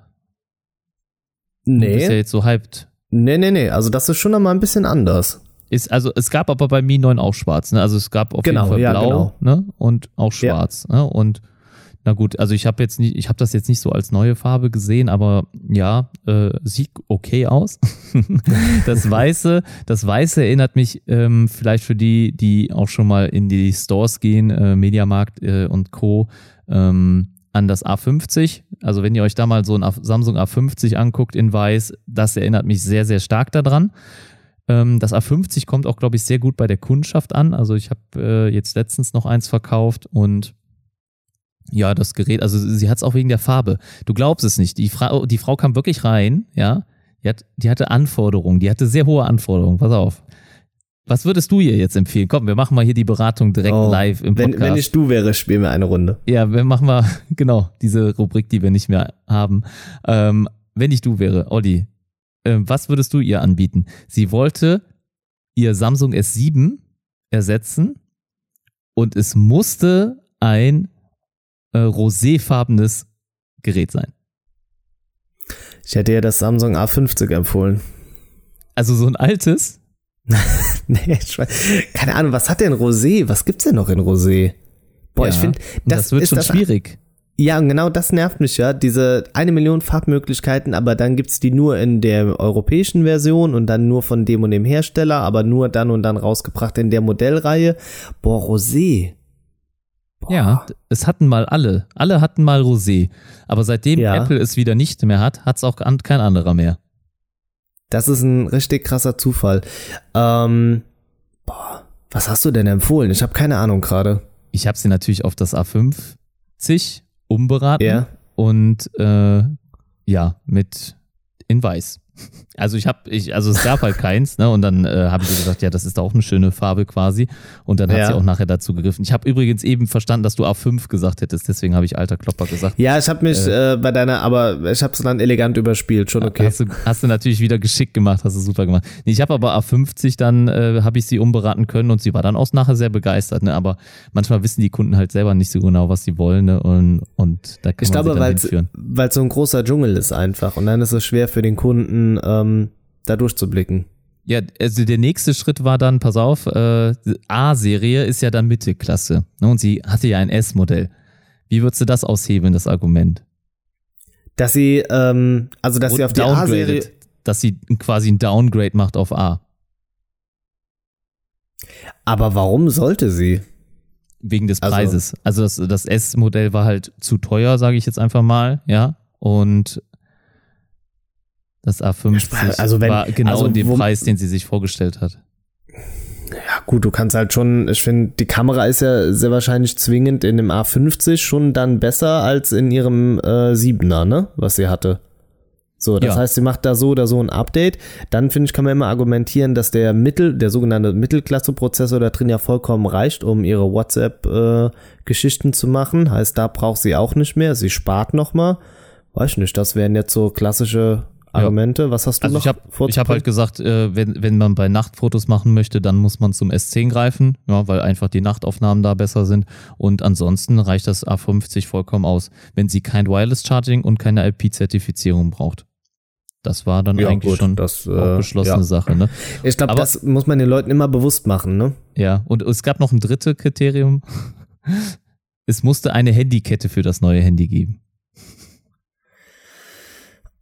Nee. Du bist ja jetzt so hyped. Nee, nee, nee. Also das ist schon einmal ein bisschen anders. Ist, also es gab aber bei Mi 9 auch schwarz, ne? Also es gab auf Genau, jeden Fall ja, blau, genau. ne? Und auch schwarz, ne? Und na gut, also ich habe jetzt nicht, ich habe das jetzt nicht so als neue Farbe gesehen, aber ja, äh, sieht okay aus. das Weiße, das Weiße erinnert mich ähm, vielleicht für die, die auch schon mal in die Stores gehen, äh, Mediamarkt äh, und Co. Ähm, an das A50. Also wenn ihr euch da mal so ein Samsung A50 anguckt in Weiß, das erinnert mich sehr, sehr stark daran. Ähm, das A50 kommt auch, glaube ich, sehr gut bei der Kundschaft an. Also ich habe äh, jetzt letztens noch eins verkauft und ja, das Gerät, also sie hat es auch wegen der Farbe. Du glaubst es nicht. Die Frau, die Frau kam wirklich rein, ja. Die, hat, die hatte Anforderungen, die hatte sehr hohe Anforderungen. Pass auf. Was würdest du ihr jetzt empfehlen? Komm, wir machen mal hier die Beratung direkt Oh, live im Wenn, Podcast. wenn ich du wäre, spielen wir eine Runde. Ja, wir machen mal, genau, diese Rubrik, die wir nicht mehr haben. Ähm, wenn ich du wäre, Olli, ähm, was würdest du ihr anbieten? Sie wollte ihr Samsung S7 ersetzen und es musste ein äh, roséfarbenes Gerät sein. Ich hätte ja das Samsung A50 empfohlen. Also so ein altes. Nee, ich weiß, keine Ahnung, was hat denn Rosé? Was gibt's denn noch in Rosé? Boah, ich Ja, finde, und das, wird ist schon das, schwierig. Ja, und genau das nervt mich ja. Diese eine Million Farbmöglichkeiten, aber dann gibt's die nur in der europäischen Version und dann nur von dem und dem Hersteller, aber nur dann und dann rausgebracht in der Modellreihe. Boah, Rosé. Boah. Ja, es hatten mal alle. Alle hatten mal Rosé. Aber seitdem Ja. Apple es wieder nicht mehr hat, hat es auch kein anderer mehr. Das ist ein richtig krasser Zufall. Ähm, boah, was hast du denn empfohlen? Ich habe keine Ahnung gerade. Ich habe sie natürlich auf das A50 umberaten Ja. und äh, ja, mit in weiß. Also ich habe, ich, also es gab halt keins, ne? Und dann äh, habe ich gesagt, ja, das ist auch eine schöne Farbe quasi. Und dann hat Ja. sie auch nachher dazu gegriffen. Ich habe übrigens eben verstanden, dass du A5 gesagt hättest, deswegen habe ich alter Klopper gesagt. Ja, ich habe mich äh, bei deiner, aber ich habe es dann elegant überspielt, schon okay. Hast, du, hast du natürlich wieder geschickt gemacht, hast du super gemacht. Nee, ich habe aber A50 dann, äh, habe ich sie umberaten können und sie war dann auch nachher sehr begeistert. Ne? Aber manchmal wissen die Kunden halt selber nicht so genau, was sie wollen. Ne? Und, und da kann Ich man glaube, weil es so ein großer Dschungel ist einfach und dann ist es schwer für den Kunden, ähm, da durchzublicken. Ja, also der nächste Schritt war dann, pass auf, äh, A-Serie ist ja dann Mittelklasse. Ne? Und sie hatte ja ein S-Modell. Wie würdest du das aushebeln, das Argument? Dass sie, ähm, also dass sie auf die A-Serie, Dass sie quasi ein Downgrade macht auf A. aber warum sollte sie? Wegen des Also- Preises. Also, das, das S-Modell war halt zu teuer, sage ich jetzt einfach mal, ja. Und das A50 Also wenn- war genau also in dem Preis, den sie sich vorgestellt hat. Ja gut, du kannst halt schon, ich finde, die Kamera ist ja sehr wahrscheinlich zwingend in dem A50 schon dann besser als in ihrem äh, 7er, ne, was sie hatte. So, das Ja. heißt, sie macht da so oder so ein Update. Dann finde ich, kann man immer argumentieren, dass der Mittel, der sogenannte Mittelklasse-Prozessor da drin ja vollkommen reicht, um ihre WhatsApp-Geschichten zu machen. Heißt, da braucht sie auch nicht mehr. Sie spart noch mal. Weiß ich nicht, das wären jetzt so klassische Argumente. Was hast du Also noch ich habe hab halt gesagt, äh, wenn, wenn man bei Nachtfotos machen möchte, dann muss man zum S10 greifen, ja, weil einfach die Nachtaufnahmen da besser sind. Und ansonsten reicht das A50 vollkommen aus, wenn sie kein Wireless Charging und keine IP-Zertifizierung braucht. Das war dann Ja, eigentlich gut, schon das, äh, beschlossene ja. Sache. Ne? Ich glaube, das muss man den Leuten immer bewusst machen, ne? Ja, und es gab noch ein drittes Kriterium. Es musste eine Handykette für das neue Handy geben.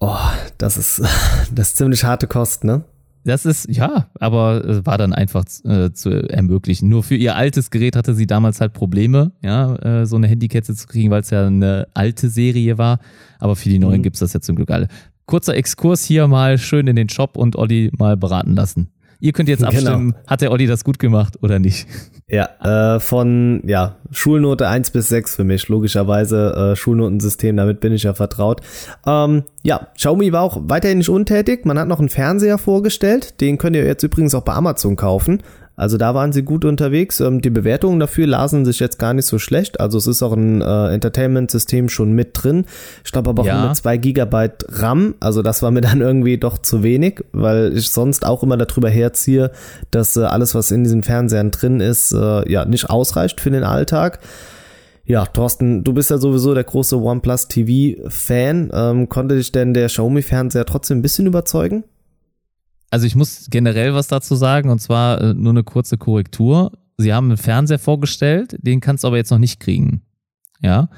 Oh, das ist, das ist ziemlich harte Kost, ne? Das ist, ja, aber war dann einfach äh, zu ermöglichen. Nur für ihr altes Gerät hatte sie damals halt Probleme, ja, äh, so eine Handykette zu kriegen, weil es ja eine alte Serie war. Aber für die neuen Mhm. gibt's das ja zum Glück alle. Kurzer Exkurs hier mal schön in den Shop und Olli mal beraten lassen. Ihr könnt jetzt Genau. abstimmen, hat der Olli das gut gemacht oder nicht? Ja, äh, von ja, Schulnote 1 bis 6 für mich, logischerweise äh, Schulnotensystem, damit bin ich ja vertraut. Ähm, ja, Xiaomi war auch weiterhin nicht untätig. Man hat noch einen Fernseher vorgestellt, den könnt ihr jetzt übrigens auch bei Amazon kaufen. Also da waren sie gut unterwegs. Ähm, die Bewertungen dafür lasen sich jetzt gar nicht so schlecht. Also es ist auch ein äh, Entertainment-System schon mit drin. Ich glaube aber auch Ja. nur mit 2 Gigabyte RAM. Also das war mir dann irgendwie doch zu wenig, weil ich sonst auch immer darüber herziehe, dass äh, alles, was in diesen Fernsehern drin ist, äh, ja nicht ausreicht für den Alltag. Ja, Thorsten, du bist ja sowieso der große OnePlus TV-Fan. Ähm, konnte dich denn der Xiaomi-Fernseher trotzdem ein bisschen überzeugen? Also ich muss generell was dazu sagen und zwar äh, nur eine kurze Korrektur. Sie haben einen Fernseher vorgestellt, den kannst du aber jetzt noch nicht kriegen. Ja.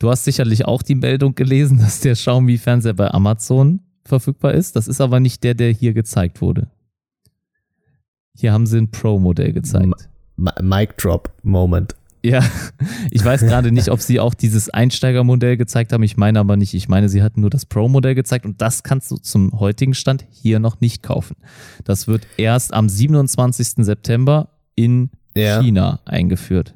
Du hast sicherlich auch die Meldung gelesen, dass der Xiaomi-Fernseher bei Amazon verfügbar ist. Das ist aber nicht der, der hier gezeigt wurde. Hier haben sie ein Pro-Modell gezeigt. M Mic Drop Moment. Ja, ich weiß gerade nicht, ob sie auch dieses Einsteigermodell gezeigt haben. Ich meine aber nicht. Ich meine, sie hatten nur das Pro-Modell gezeigt und das kannst du zum heutigen Stand hier noch nicht kaufen. Das wird erst am 27. September in ja. China eingeführt.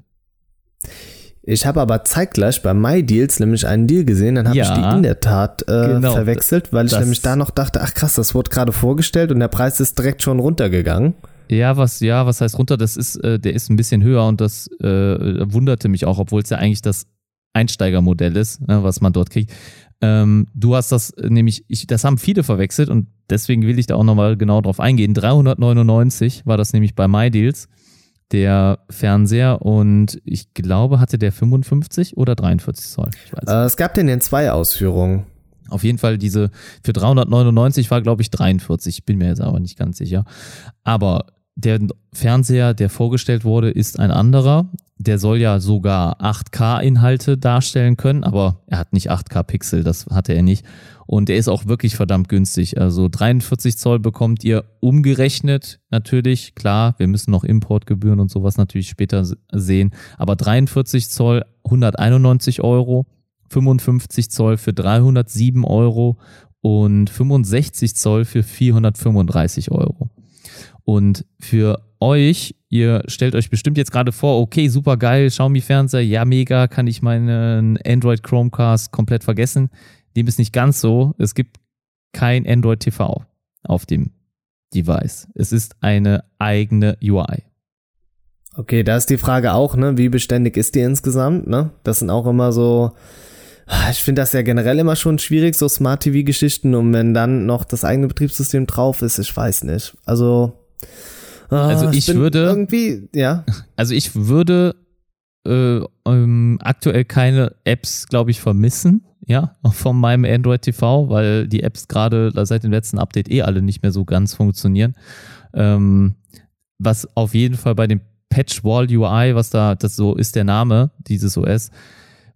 Ich habe aber zeitgleich bei MyDeals nämlich einen Deal gesehen, dann habe ja, ich die in der Tat äh, genau, verwechselt, weil ich nämlich da noch dachte, ach krass, das wurde gerade vorgestellt und der Preis ist direkt schon runtergegangen. Ja, was, ja, was heißt runter? Das ist, äh, der ist ein bisschen höher und das äh, wunderte mich auch, obwohl es ja eigentlich das Einsteigermodell ist, ne, was man dort kriegt. Ähm, du hast das nämlich, ich, das haben viele verwechselt und deswegen will ich da auch nochmal genau drauf eingehen. 399 war das nämlich bei MyDeals, der Fernseher und ich glaube, hatte der 55 oder 43 Zoll? Äh, es gab den in zwei Ausführungen. Auf jeden Fall diese für 399 war, glaube ich, 43. Bin mir jetzt aber nicht ganz sicher. Aber der Fernseher, der vorgestellt wurde, ist ein anderer. Der soll ja sogar 8K-Inhalte darstellen können, aber er hat nicht 8K-Pixel, das hatte er nicht. Und er ist auch wirklich verdammt günstig. Also 43 Zoll bekommt ihr umgerechnet natürlich. Klar, wir müssen noch Importgebühren und sowas natürlich später sehen. Aber 43 Zoll 191 Euro 55 Zoll für 307 Euro und 65 Zoll für 435 Euro. Und für euch, ihr stellt euch bestimmt jetzt gerade vor, okay, super geil, Xiaomi-Fernseher, ja, mega, kann ich meinen Android Chromecast komplett vergessen. Dem ist nicht ganz so. Es gibt kein Android TV auf dem Device. Es ist eine eigene UI. Okay, da ist die Frage auch, ne, wie beständig ist die insgesamt, ne? Das sind auch immer so, ich finde das ja generell immer schon schwierig, so Smart TV-Geschichten. Und wenn dann noch das eigene Betriebssystem drauf ist, ich weiß nicht. Also, oh, also ich, ich würde irgendwie, ja. Also ich würde äh, ähm, aktuell keine Apps, glaube ich, vermissen, ja, von meinem Android TV, weil die Apps gerade seit dem letzten Update eh alle nicht mehr so ganz funktionieren. Ähm, was auf jeden Fall bei dem Patch Wall UI, was da, das so ist der Name dieses OS,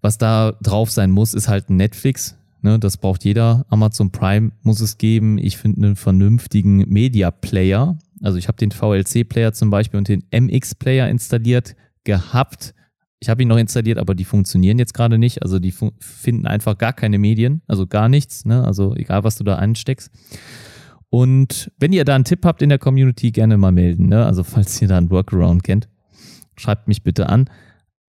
was da drauf sein muss, ist halt Netflix. Ne, das braucht jeder. Amazon Prime muss es geben. Ich finde einen vernünftigen Media Player. Also ich habe den VLC-Player zum Beispiel und den MX-Player installiert gehabt. Ich habe ihn noch installiert, aber die funktionieren jetzt gerade nicht. Also die finden einfach gar keine Medien, also gar nichts. Ne? Also egal, was du da ansteckst. Und wenn ihr da einen Tipp habt in der Community, gerne mal melden. Ne? Also falls ihr da einen Workaround kennt, schreibt mich bitte an.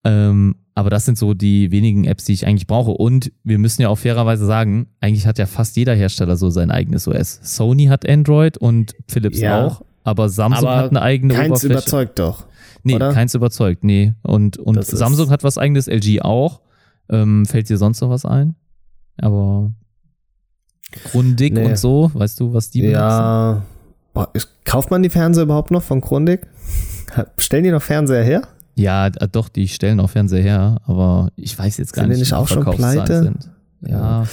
Ähm, aber das sind so die wenigen Apps, die ich eigentlich brauche. Und wir müssen ja auch fairerweise sagen, eigentlich hat ja fast jeder Hersteller so sein eigenes OS. Sony hat Android und Philips ja, auch, aber Samsung aber hat eine eigene keins Oberfläche. überzeugt doch. Nee, oder? keins überzeugt, nee. Und, und Samsung hat was eigenes, LG auch. Ähm, fällt dir sonst noch was ein? Aber Grundig nee. und so, weißt du, was die benutzen? Ja. Boah, kauft man die Fernseher überhaupt noch von Grundig? Stellen die noch Fernseher her? Ja, äh, doch, die stellen auch Fernseher her, aber ich weiß jetzt gar sind nicht, nicht auch schon pleite? Sind. Ja.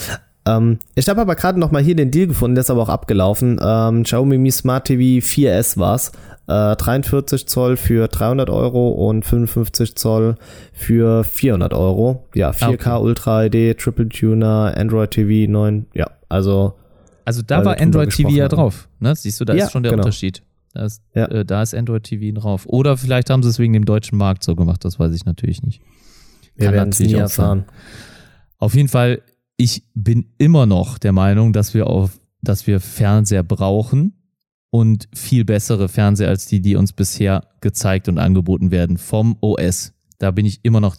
Ähm, ich habe aber gerade noch mal hier den Deal gefunden, der ist aber auch abgelaufen. Ähm, Xiaomi Mi Smart TV 4S war's. Äh, 43 Zoll für 300 Euro und 55 Zoll für 400 Euro. Ja, 4K ah, okay. Ultra HD, Triple Tuner, Android TV 9. Ja, also. Also da war Android TV ja drauf. Ne? Siehst du, da ja, ist schon der genau. Unterschied. Da ist, ja. äh, da ist Android TV drauf. Oder vielleicht haben sie es wegen dem deutschen Markt so gemacht, das weiß ich natürlich nicht. Wir werden es nie erfahren. Auf jeden Fall, ich bin immer noch der Meinung, dass wir auf, dass wir Fernseher brauchen und viel bessere Fernseher als die, die uns bisher gezeigt und angeboten werden vom OS. Da bin ich immer noch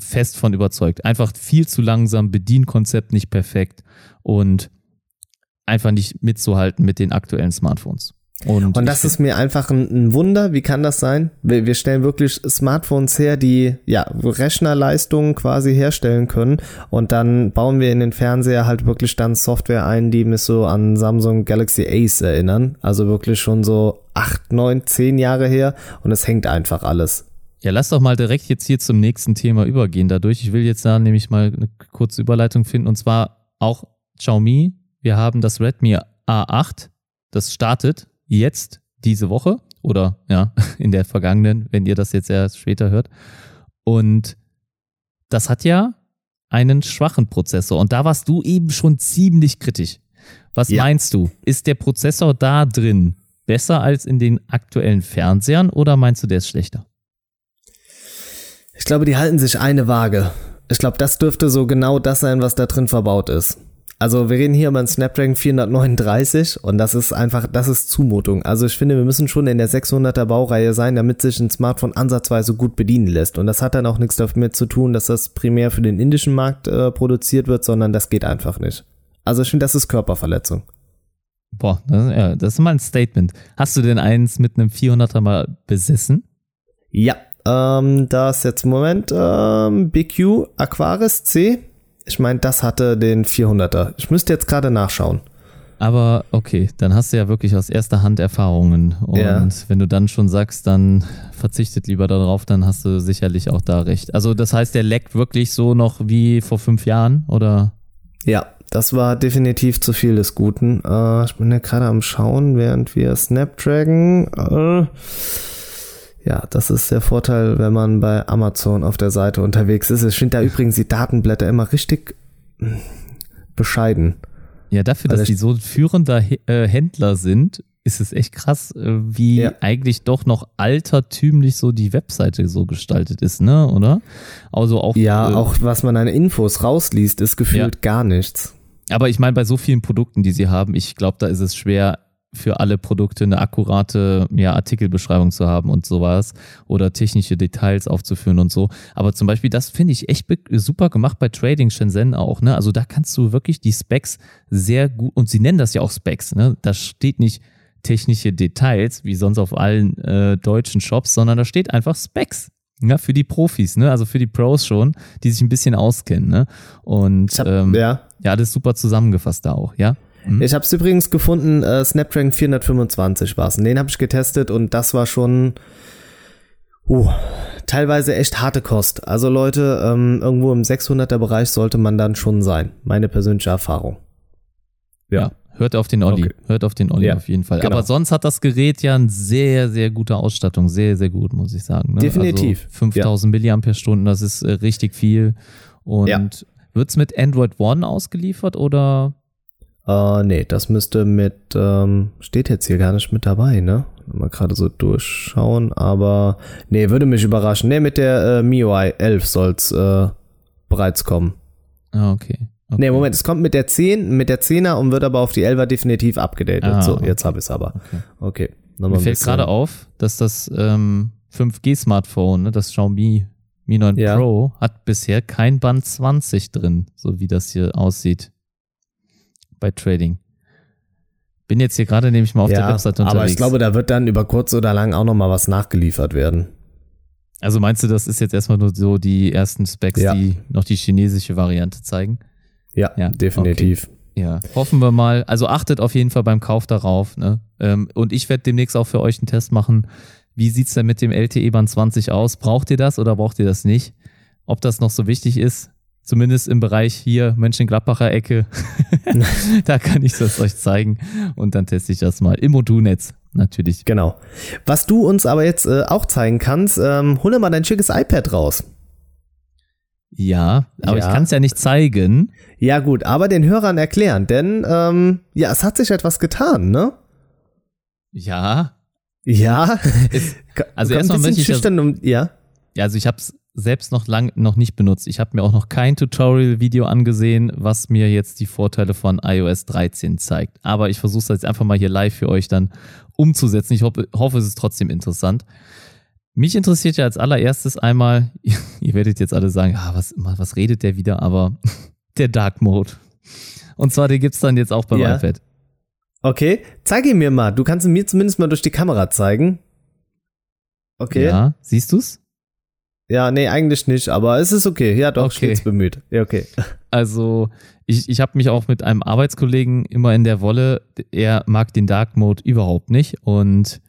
fest von überzeugt. Einfach viel zu langsam, Bedienkonzept nicht perfekt und einfach nicht mitzuhalten mit den aktuellen Smartphones. Und, und das ist mir einfach ein, ein, Wunder. Wie kann das sein? Wir, wir stellen wirklich Smartphones her, die ja Rechnerleistungen quasi herstellen können. Und dann bauen wir in den Fernseher halt wirklich dann Software ein, die mich so an Samsung Galaxy Ace erinnern. Also wirklich schon so acht, neun, zehn Jahre her. Und es hängt einfach alles. Ja, lass doch mal direkt jetzt hier zum nächsten Thema übergehen dadurch. Ich will jetzt da nämlich mal eine kurze Überleitung finden. Und zwar auch Xiaomi. Wir haben das Redmi A8. Das startet jetzt diese Woche oder ja, in der vergangenen, wenn ihr das jetzt erst später hört. Und das hat ja einen schwachen Prozessor. Und da warst du eben schon ziemlich kritisch. Was ja. meinst du? Ist der Prozessor da drin besser als in den aktuellen Fernsehern oder meinst du, der ist schlechter? Ich glaube, die halten sich eine Waage. Ich glaube, das dürfte so genau das sein, was da drin verbaut ist. Also wir reden hier über einen Snapdragon 439 und das ist einfach, das ist Zumutung. Also ich finde, wir müssen schon in der 600er Baureihe sein, damit sich ein Smartphone ansatzweise gut bedienen lässt. Und das hat dann auch nichts damit zu tun, dass das primär für den indischen Markt äh, produziert wird, sondern das geht einfach nicht. Also ich finde, das ist Körperverletzung. Boah, das, ja, das ist mal ein Statement. Hast du denn eins mit einem 400er mal besessen? Ja, ähm, da ist jetzt im Moment ähm, BQ Aquaris C ich meine, das hatte den 400er. Ich müsste jetzt gerade nachschauen. Aber okay, dann hast du ja wirklich aus erster Hand Erfahrungen. Und ja. wenn du dann schon sagst, dann verzichtet lieber darauf, dann hast du sicherlich auch da recht. Also das heißt, der leckt wirklich so noch wie vor fünf Jahren, oder? Ja, das war definitiv zu viel des Guten. Äh, ich bin ja gerade am Schauen, während wir Snapdragon. Äh, ja, das ist der Vorteil, wenn man bei Amazon auf der Seite unterwegs ist. Ich finde da übrigens die Datenblätter immer richtig hm, bescheiden. Ja, dafür, dass die so führender äh, Händler sind, ist es echt krass, äh, wie ja. eigentlich doch noch altertümlich so die Webseite so gestaltet ist, ne, oder? Also auch. Ja, äh, auch was man an Infos rausliest, ist gefühlt ja. gar nichts. Aber ich meine, bei so vielen Produkten, die sie haben, ich glaube, da ist es schwer, für alle Produkte eine akkurate ja, Artikelbeschreibung zu haben und sowas oder technische Details aufzuführen und so. Aber zum Beispiel, das finde ich echt super gemacht bei Trading Shenzhen auch. Ne? Also da kannst du wirklich die Specs sehr gut, und sie nennen das ja auch Specs, ne? da steht nicht technische Details, wie sonst auf allen äh, deutschen Shops, sondern da steht einfach Specs. Ja, für die Profis, ne? Also für die Pros schon, die sich ein bisschen auskennen, ne? Und ähm, ja. ja, das ist super zusammengefasst da auch, ja. Mhm. Ich habe es übrigens gefunden, äh, Snapdragon 425 war es. Den habe ich getestet und das war schon uh, teilweise echt harte Kost. Also Leute, ähm, irgendwo im 600er Bereich sollte man dann schon sein. Meine persönliche Erfahrung. Ja. ja. Hört auf den Olli. Okay. Hört auf den Olli ja, auf jeden Fall. Genau. Aber sonst hat das Gerät ja eine sehr, sehr gute Ausstattung. Sehr, sehr gut, muss ich sagen. Ne? Definitiv. Also 5000 ja. mAh, das ist äh, richtig viel. Und ja. wird es mit Android One ausgeliefert oder äh, nee, das müsste mit, ähm, steht jetzt hier gar nicht mit dabei, ne? Mal gerade so durchschauen, aber nee, würde mich überraschen. Nee, mit der äh, MIUI 11 soll's äh, bereits kommen. Ah, okay. okay. Nee, Moment, es kommt mit der 10, mit der 10er und wird aber auf die 11er definitiv abgedatet. Ah, so, okay. jetzt habe ich es aber. Okay. okay. Mir fällt gerade auf, dass das ähm, 5G-Smartphone, ne, das Xiaomi Mi 9 ja. Pro, hat bisher kein Band 20 drin, so wie das hier aussieht bei Trading. Bin jetzt hier gerade nämlich mal auf ja, der Webseite unterwegs. Aber ich glaube, da wird dann über kurz oder lang auch nochmal was nachgeliefert werden. Also meinst du, das ist jetzt erstmal nur so die ersten Specs, ja. die noch die chinesische Variante zeigen? Ja, ja definitiv. Okay. Ja, hoffen wir mal. Also achtet auf jeden Fall beim Kauf darauf. Ne? Ähm, und ich werde demnächst auch für euch einen Test machen. Wie sieht es denn mit dem LTE Band 20 aus? Braucht ihr das oder braucht ihr das nicht? Ob das noch so wichtig ist, Zumindest im Bereich hier Mönchengladbacher Ecke. da kann ich das euch zeigen. Und dann teste ich das mal im Odoo-Netz. Natürlich. Genau. Was du uns aber jetzt äh, auch zeigen kannst, ähm, hol mal dein schickes iPad raus. Ja, aber ja. ich kann es ja nicht zeigen. Ja, gut, aber den Hörern erklären, denn ähm, ja, es hat sich etwas getan, ne? Ja. Ja. Es, also erstmal möchte ich das, um, ja. Ja, also ich habe es selbst noch lang noch nicht benutzt. Ich habe mir auch noch kein Tutorial-Video angesehen, was mir jetzt die Vorteile von iOS 13 zeigt. Aber ich versuche es jetzt einfach mal hier live für euch dann umzusetzen. Ich hoffe, hoffe, es ist trotzdem interessant. Mich interessiert ja als allererstes einmal, ihr werdet jetzt alle sagen, ah, was, was redet der wieder, aber der Dark Mode. Und zwar, den gibt's dann jetzt auch beim ja. iPad. Okay, zeige ihn mir mal. Du kannst ihn mir zumindest mal durch die Kamera zeigen. Okay. Ja, siehst du's? Ja, nee, eigentlich nicht, aber es ist okay. Ja, doch, okay. stets bemüht. Ja, okay. Also, ich, ich habe mich auch mit einem Arbeitskollegen immer in der Wolle. Er mag den Dark Mode überhaupt nicht und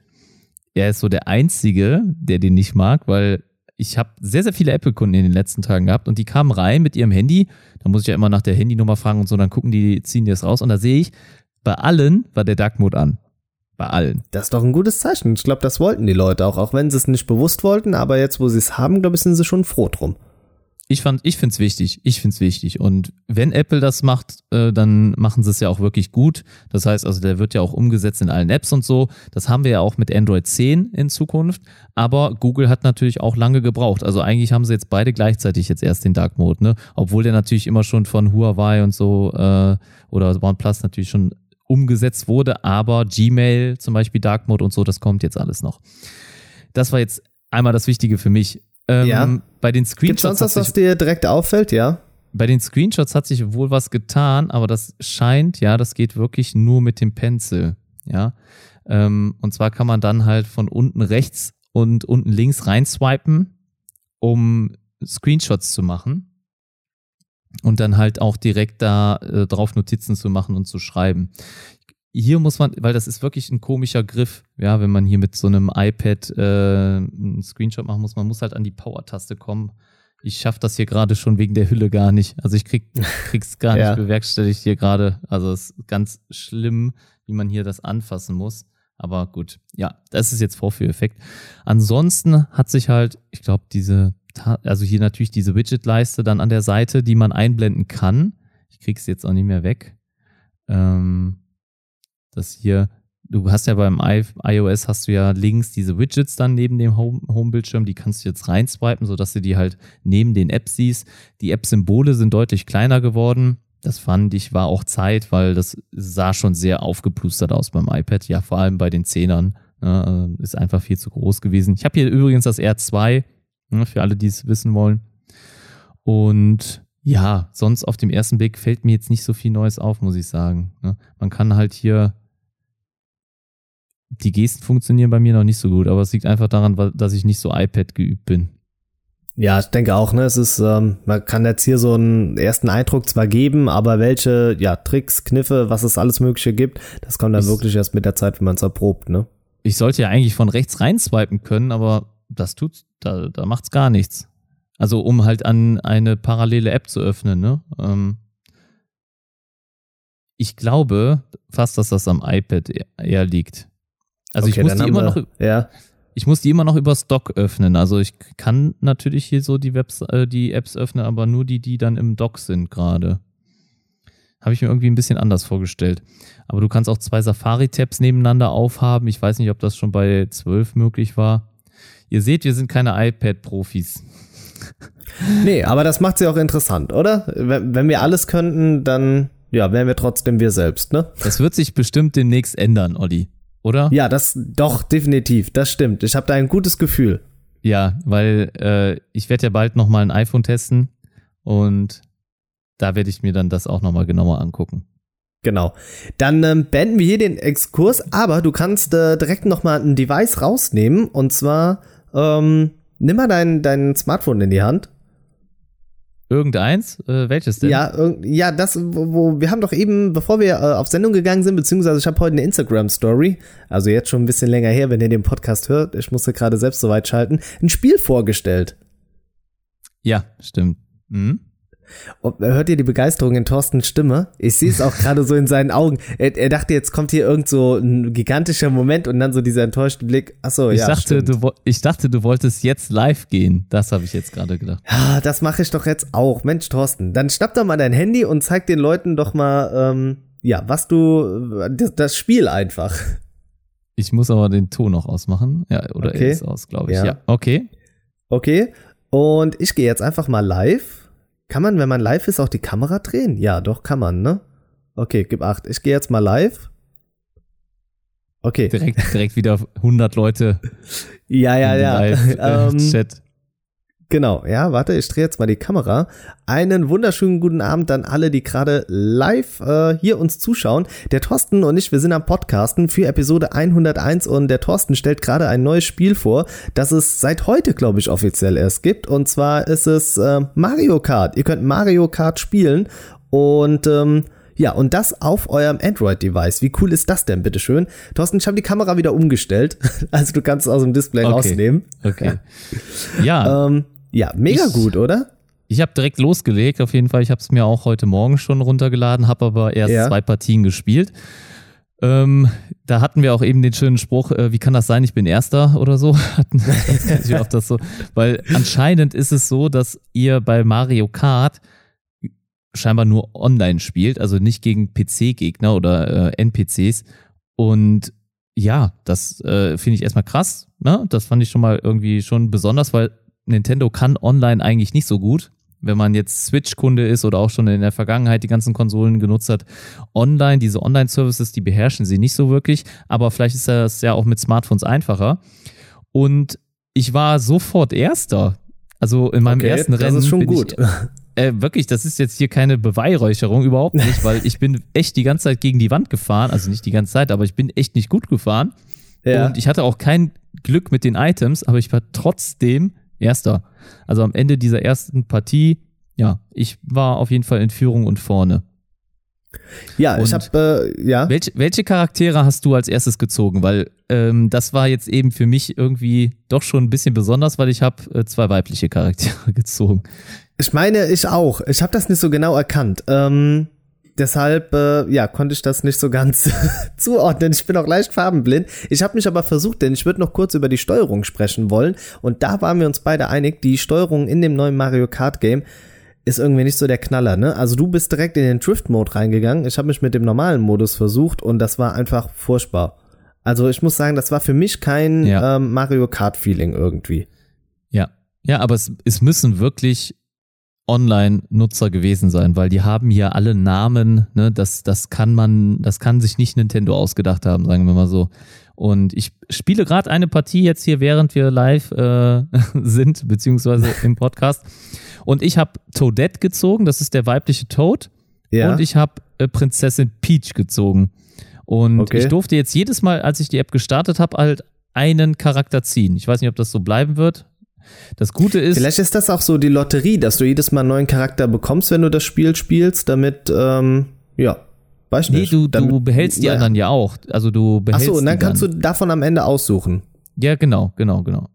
er ist so der Einzige, der den nicht mag, weil ich habe sehr, sehr viele Apple-Kunden in den letzten Tagen gehabt und die kamen rein mit ihrem Handy. Da muss ich ja immer nach der Handynummer fragen und so, dann gucken die, ziehen die das raus und da sehe ich, bei allen war der Dark Mode an. Bei allen. Das ist doch ein gutes Zeichen. Ich glaube, das wollten die Leute auch, auch wenn sie es nicht bewusst wollten, aber jetzt, wo sie es haben, glaube ich, sind sie schon froh drum. Ich fand, ich find's wichtig. Ich find's wichtig. Und wenn Apple das macht, äh, dann machen sie es ja auch wirklich gut. Das heißt, also der wird ja auch umgesetzt in allen Apps und so. Das haben wir ja auch mit Android 10 in Zukunft. Aber Google hat natürlich auch lange gebraucht. Also eigentlich haben sie jetzt beide gleichzeitig jetzt erst den Dark Mode, ne? Obwohl der natürlich immer schon von Huawei und so äh, oder OnePlus natürlich schon umgesetzt wurde. Aber Gmail zum Beispiel Dark Mode und so, das kommt jetzt alles noch. Das war jetzt einmal das Wichtige für mich. Ähm, Ja. Bei den Gibt Screenshots. sonst was, was dir direkt auffällt, ja? bei den Screenshots hat sich wohl was getan, aber das scheint, ja, das geht wirklich nur mit dem Pencil, ja. Ähm, und zwar kann man dann halt von unten rechts und unten links reinswipen, um Screenshots zu machen und dann halt auch direkt da äh, drauf Notizen zu machen und zu schreiben. Hier muss man, weil das ist wirklich ein komischer Griff, ja, wenn man hier mit so einem iPad äh, einen Screenshot machen muss, man muss halt an die Power-Taste kommen. Ich schaff das hier gerade schon wegen der Hülle gar nicht. Also ich krieg, krieg's gar Ja. nicht bewerkstelligt hier gerade. Also es ist ganz schlimm, wie man hier das anfassen muss. Aber gut, ja, das ist jetzt Vorführeffekt. Ansonsten hat sich halt, ich glaube, diese, also hier natürlich diese Widget-Leiste dann an der Seite, die man einblenden kann. Ich krieg's jetzt auch nicht mehr weg. Ähm, das hier, du hast ja beim iOS hast du ja links diese Widgets dann neben dem Home- Home-Bildschirm, die kannst du jetzt reinswipen, sodass du die halt neben den Apps siehst. Die App-Symbole sind deutlich kleiner geworden. Das fand ich, war auch Zeit, weil das sah schon sehr aufgeplustert aus beim iPad. Ja, vor allem bei den Zehnern. Ne, ist einfach viel zu groß gewesen. Ich habe hier übrigens das R2, ne, für alle, die es wissen wollen. Und ja, sonst auf dem ersten Blick fällt mir jetzt nicht so viel Neues auf, muss ich sagen. ne. Man kann halt hier die Gesten funktionieren bei mir noch nicht so gut, aber es liegt einfach daran, dass ich nicht so iPad geübt bin. Ja, ich denke auch, ne? Es ist, ähm, man kann jetzt hier so einen ersten Eindruck zwar geben, aber welche, ja, Tricks, Kniffe, was es alles Mögliche gibt, das kommt dann Ist- wirklich erst mit der Zeit, wenn man es erprobt, ne? Ich sollte ja eigentlich von rechts rein swipen können, aber das tut's, da, da macht's gar nichts. Also um halt an eine parallele App zu öffnen, ne? Ähm, ich glaube fast, dass das am iPad eher- eher liegt. Also Okay, ich muss die immer wir- noch, Ja, ich muss die immer noch über Stock öffnen. Also ich kann natürlich hier so die Webs, äh, die Apps öffnen, aber nur die, die dann im Dock sind gerade. Habe ich mir irgendwie ein bisschen anders vorgestellt. Aber du kannst auch zwei Safari-Tabs nebeneinander aufhaben. Ich weiß nicht, ob das schon bei 12 möglich war. Ihr seht, wir sind keine iPad-Profis. nee, aber das macht sie auch interessant, oder? Wenn, wir alles könnten, dann, ja, wären wir trotzdem wir selbst, ne? Das wird sich bestimmt demnächst ändern, Olli. Oder? Ja, das, doch, definitiv, das stimmt. Ich habe da ein gutes Gefühl. Ja, weil äh, ich werde ja bald nochmal ein iPhone testen und da werde ich mir dann das auch nochmal genauer angucken. Genau. Dann ähm, beenden wir hier den Exkurs, aber du kannst äh, direkt noch mal ein Device rausnehmen und zwar ähm, nimm mal dein, dein Smartphone in die Hand. Irgendeins? Äh, welches denn? Ja, ja, das, wo, wo wir haben doch eben, bevor wir äh, auf Sendung gegangen sind, beziehungsweise ich habe heute eine Instagram-Story, also jetzt schon ein bisschen länger her, wenn ihr den Podcast hört, ich musste gerade selbst so weit schalten, ein Spiel vorgestellt. Ja, stimmt. Mhm. Und hört ihr die Begeisterung in Thorstens Stimme? Ich sehe es auch gerade so in seinen Augen. Er, er dachte, jetzt kommt hier irgend so ein gigantischer Moment und dann so dieser enttäuschte Blick. Ach so, Ich, ja. dachte, stimmt. du, ich dachte, du wolltest jetzt live gehen. Das habe ich jetzt gerade gedacht. Ja, das mache ich doch jetzt auch. Mensch, Thorsten, dann schnapp doch mal dein Handy und zeig den Leuten doch mal, ähm, ja, was du, das, das Spiel einfach. Ich muss aber den Ton noch ausmachen. Ja, oder Okay. er ist aus, glaube ich. Ja. Ja. okay. Okay? Und ich gehe jetzt einfach mal live. Kann man, wenn man live ist, auch die Kamera drehen? Ja, doch, kann man, ne? Okay, gib acht. Ich gehe jetzt mal live. Okay. Direkt, direkt wieder 100 Leute Ja, ja, ja. Ähm, Live-Chat. Genau, ja, warte, ich drehe jetzt mal die Kamera. Einen wunderschönen guten Abend an alle, die gerade live äh, hier uns zuschauen. Der Thorsten und ich, wir sind am Podcasten für Episode 101 und der Thorsten stellt gerade ein neues Spiel vor, das es seit heute, glaube ich, offiziell erst gibt. Und zwar ist es äh, Mario Kart. Ihr könnt Mario Kart spielen und ähm, ja, und das auf eurem Android-Device. Wie cool ist das denn, bitteschön? Thorsten, ich habe die Kamera wieder umgestellt. Also du kannst es aus dem Display Okay. rausnehmen. Okay. Ja, Ähm, ja, mega Ich- gut, oder? ich habe direkt losgelegt. Auf jeden Fall, ich habe es mir auch heute Morgen schon runtergeladen, habe aber erst Ja. zwei Partien gespielt. Ähm, da hatten wir auch eben den schönen Spruch, äh, wie kann das sein, ich bin Erster oder so. Ob das so, weil anscheinend ist es so, dass ihr bei Mario Kart scheinbar nur online spielt, also nicht gegen PC-Gegner oder äh, NPCs. Und ja, das äh, finde ich erstmal krass. Ne? Das fand ich schon mal irgendwie schon besonders, weil Nintendo kann online eigentlich nicht so gut wenn man jetzt Switch-Kunde ist oder auch schon in der Vergangenheit die ganzen Konsolen genutzt hat, online, diese Online-Services, die beherrschen sie nicht so wirklich, aber vielleicht ist das ja auch mit Smartphones einfacher. Und ich war sofort Erster. Also in meinem okay, ersten Rennen. Das ist schon gut. Ich, äh, wirklich, das ist jetzt hier keine Beweihräucherung, überhaupt nicht, weil ich bin echt die ganze Zeit gegen die Wand gefahren. Also nicht die ganze Zeit, aber ich bin echt nicht gut gefahren. Ja. Und ich hatte auch kein Glück mit den Items, aber ich war trotzdem Erster. Also am Ende dieser ersten Partie, ja, ich war auf jeden Fall in Führung und vorne. Ja, und ich habe, äh, ja. Welche, welche Charaktere hast du als erstes gezogen? Weil ähm, das war jetzt eben für mich irgendwie doch schon ein bisschen besonders, weil ich habe äh, zwei weibliche Charaktere gezogen. Ich meine, ich auch. Ich habe das nicht so genau erkannt. Ähm, deshalb äh, ja konnte ich das nicht so ganz zuordnen. Ich bin auch leicht farbenblind. Ich habe mich aber versucht, denn ich würde noch kurz über die Steuerung sprechen wollen. Und da waren wir uns beide einig, die Steuerung in dem neuen Mario Kart Game ist irgendwie nicht so der Knaller, ne? Also du bist direkt in den Drift-Mode reingegangen. Ich habe mich mit dem normalen Modus versucht und das war einfach furchtbar. Also ich muss sagen, das war für mich kein ja. ähm, Mario Kart-Feeling irgendwie. Ja, ja, aber es, es müssen wirklich Online-Nutzer gewesen sein, weil die haben hier alle Namen, ne, das, das kann man, das kann sich nicht Nintendo ausgedacht haben, sagen wir mal so. Und ich spiele gerade eine Partie jetzt hier, während wir live äh, sind, beziehungsweise im Podcast. Und ich habe Toadette gezogen, das ist der weibliche Toad. Ja. Und ich habe äh, Prinzessin Peach gezogen. Und okay. ich durfte jetzt jedes Mal, als ich die App gestartet habe, halt einen Charakter ziehen. Ich weiß nicht, ob das so bleiben wird. Das Gute ist. Vielleicht ist das auch so die Lotterie, dass du jedes Mal einen neuen Charakter bekommst, wenn du das Spiel spielst, damit, ähm, ja, weiß nee, nicht. Nee, du, damit, du behältst die anderen ja auch. Also du behältst. Achso, und dann kannst dann. du davon am Ende aussuchen. Ja, genau, genau, genau.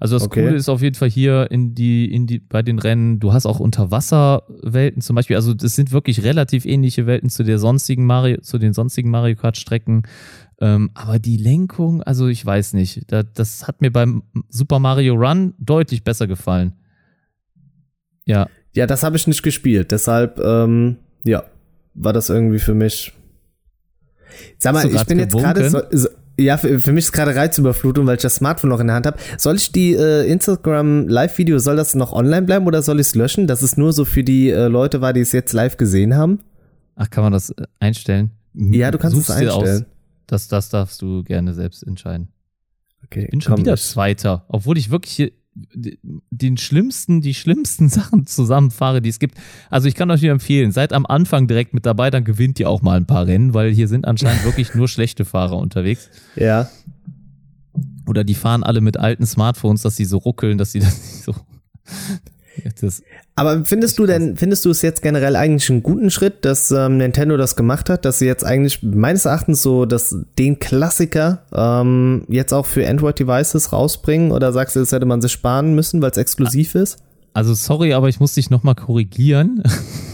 Also das okay. Coole ist auf jeden Fall hier in die, in die, bei den Rennen, du hast auch Unterwasserwelten zum Beispiel. Also das sind wirklich relativ ähnliche Welten zu der sonstigen Mario, zu den sonstigen Mario Kart Strecken. Ähm, aber die Lenkung, also ich weiß nicht, da, das hat mir beim Super Mario Run deutlich besser gefallen. Ja. Ja, das habe ich nicht gespielt, deshalb, ähm, ja, war das irgendwie für mich. Sag mal, ich bin jetzt gerade so, so, ja, für, für mich ist gerade Reizüberflutung, weil ich das Smartphone noch in der Hand habe. Soll ich die äh, Instagram Live-Video, soll das noch online bleiben oder soll ich es löschen, dass es nur so für die äh, Leute war, die es jetzt live gesehen haben? Ach, kann man das äh, einstellen? Ja, du kannst Suchst es einstellen. Das, das darfst du gerne selbst entscheiden. Okay, ich bin schon wieder ich. Zweiter, obwohl ich wirklich den schlimmsten, die schlimmsten Sachen zusammenfahre, die es gibt. Also ich kann euch nur empfehlen, seid am Anfang direkt mit dabei, dann gewinnt ihr auch mal ein paar Rennen, weil hier sind anscheinend wirklich nur schlechte Fahrer unterwegs. Ja. Oder die fahren alle mit alten Smartphones, dass sie so ruckeln, dass sie das nicht so das Aber findest du denn, findest du es jetzt generell eigentlich einen guten Schritt, dass ähm, Nintendo das gemacht hat, dass sie jetzt eigentlich meines Erachtens so dass den Klassiker ähm, jetzt auch für Android-Devices rausbringen? Oder sagst du, das hätte man sich sparen müssen, weil es exklusiv ist? Also sorry, aber ich muss dich nochmal korrigieren,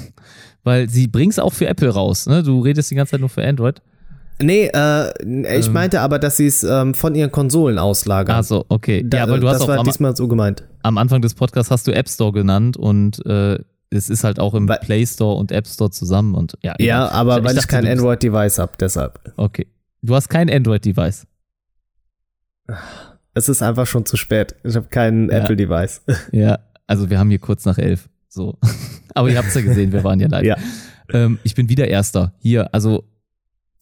weil sie bringen es auch für Apple raus. Ne? Du redest die ganze Zeit nur für Android. Nee, äh, ich ähm, meinte aber, dass sie es ähm, von ihren Konsolen auslagern. Ach so, okay. Da, ja, aber du hast das auch war am, diesmal so gemeint. Am Anfang des Podcasts hast du App Store genannt und äh, es ist halt auch im weil, Play Store und App Store zusammen und ja. Ja, genau. aber ich, weil ich, dachte, kein Android-Device habe, deshalb. Okay. Du hast kein Android-Device. Es ist einfach schon zu spät. Ich habe kein ja. Apple-Device. Ja, also wir haben hier kurz nach elf. So. aber ihr habt es ja gesehen, wir waren ja live. Ja. Ähm, ich bin wieder Erster. Hier, also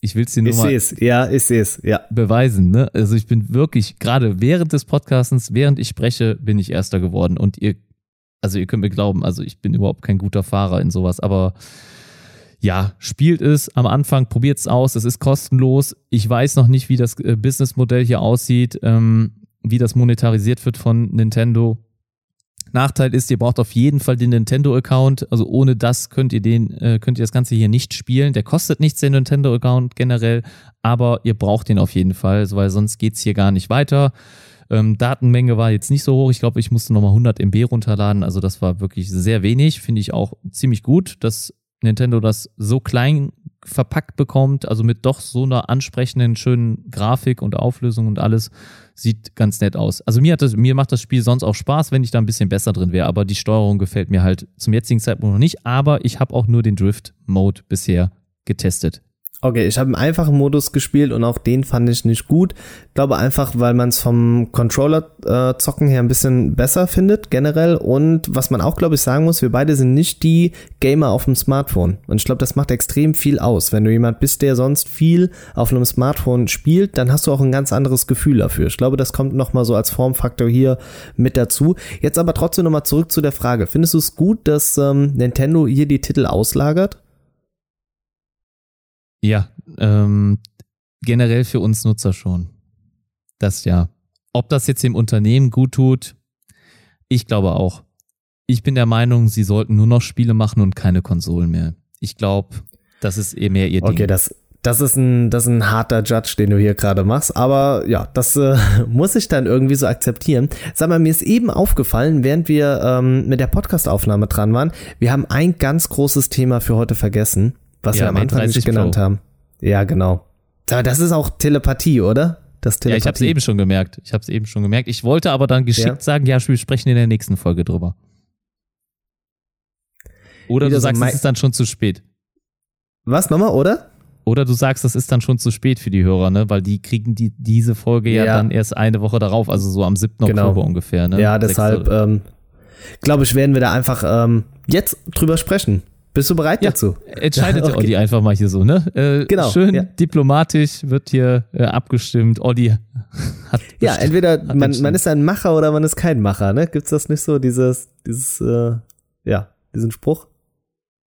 ich will es dir nur ich mal seh's. Ja, ich sehe es. Ja. beweisen. Ne? Also ich bin wirklich, gerade während des Podcastens, während ich spreche, bin ich Erster geworden. Und ihr, also ihr könnt mir glauben, also ich bin überhaupt kein guter Fahrer in sowas, aber ja, spielt es am Anfang, probiert es aus, es ist kostenlos. Ich weiß noch nicht, wie das äh, Businessmodell hier aussieht, ähm, wie das monetarisiert wird von Nintendo. Nachteil ist, ihr braucht auf jeden Fall den Nintendo-Account. Also ohne das könnt ihr den, äh, könnt ihr das Ganze hier nicht spielen. Der kostet nichts, der Nintendo-Account generell, aber ihr braucht den auf jeden Fall, weil sonst geht's hier gar nicht weiter. Ähm, Datenmenge war jetzt nicht so hoch. Ich glaube, ich musste nochmal 100 MB runterladen. Also das war wirklich sehr wenig. Finde ich auch ziemlich gut, dass Nintendo das so klein verpackt bekommt, also mit doch so einer ansprechenden, schönen Grafik und Auflösung und alles, sieht ganz nett aus. Also mir, hat das, mir macht das Spiel sonst auch Spaß, wenn ich da ein bisschen besser drin wäre, aber die Steuerung gefällt mir halt zum jetzigen Zeitpunkt noch nicht, aber ich habe auch nur den Drift-Mode bisher getestet. Okay, ich habe im einfachen Modus gespielt und auch den fand ich nicht gut. Ich glaube einfach, weil man es vom Controller-Zocken äh, her ein bisschen besser findet, generell. Und was man auch, glaube ich, sagen muss, wir beide sind nicht die Gamer auf dem Smartphone. Und ich glaube, das macht extrem viel aus. Wenn du jemand bist, der sonst viel auf einem Smartphone spielt, dann hast du auch ein ganz anderes Gefühl dafür. Ich glaube, das kommt nochmal so als Formfaktor hier mit dazu. Jetzt aber trotzdem nochmal zurück zu der Frage. Findest du es gut, dass ähm, Nintendo hier die Titel auslagert? Ja, ähm, generell für uns Nutzer schon. Das ja. Ob das jetzt dem Unternehmen gut tut, ich glaube auch. Ich bin der Meinung, sie sollten nur noch Spiele machen und keine Konsolen mehr. Ich glaube, das ist eher mehr ihr Ding. Okay, das, das ist ein, das ist ein harter Judge, den du hier gerade machst. Aber ja, das äh, muss ich dann irgendwie so akzeptieren. Sag mal, mir ist eben aufgefallen, während wir ähm, mit der Podcastaufnahme dran waren, wir haben ein ganz großes Thema für heute vergessen was ja, wir am Anfang nicht genannt Pro. haben. Ja, genau. Aber das ist auch Telepathie, oder? Das Telepathie. Ja, ich habe es eben schon gemerkt. Ich habe es eben schon gemerkt. Ich wollte aber dann geschickt ja. sagen, ja, wir sprechen in der nächsten Folge drüber. Oder Wieder du sagst, so es ist dann schon zu spät. Was nochmal, oder? Oder du sagst, das ist dann schon zu spät für die Hörer, ne? Weil die kriegen die, diese Folge ja, ja dann erst eine Woche darauf, also so am 7. Genau. Oktober ungefähr, ne? Ja, deshalb, ähm, glaube ich, werden wir da einfach ähm, jetzt drüber sprechen. Bist du bereit ja, dazu? Entscheidet okay. Olli einfach mal hier so, ne? Äh, genau. Schön ja. diplomatisch wird hier äh, abgestimmt. Olli hat. Ja, entweder man, man ist ein Macher oder man ist kein Macher, ne? Gibt's das nicht so, dieses, dieses, äh, ja, diesen Spruch?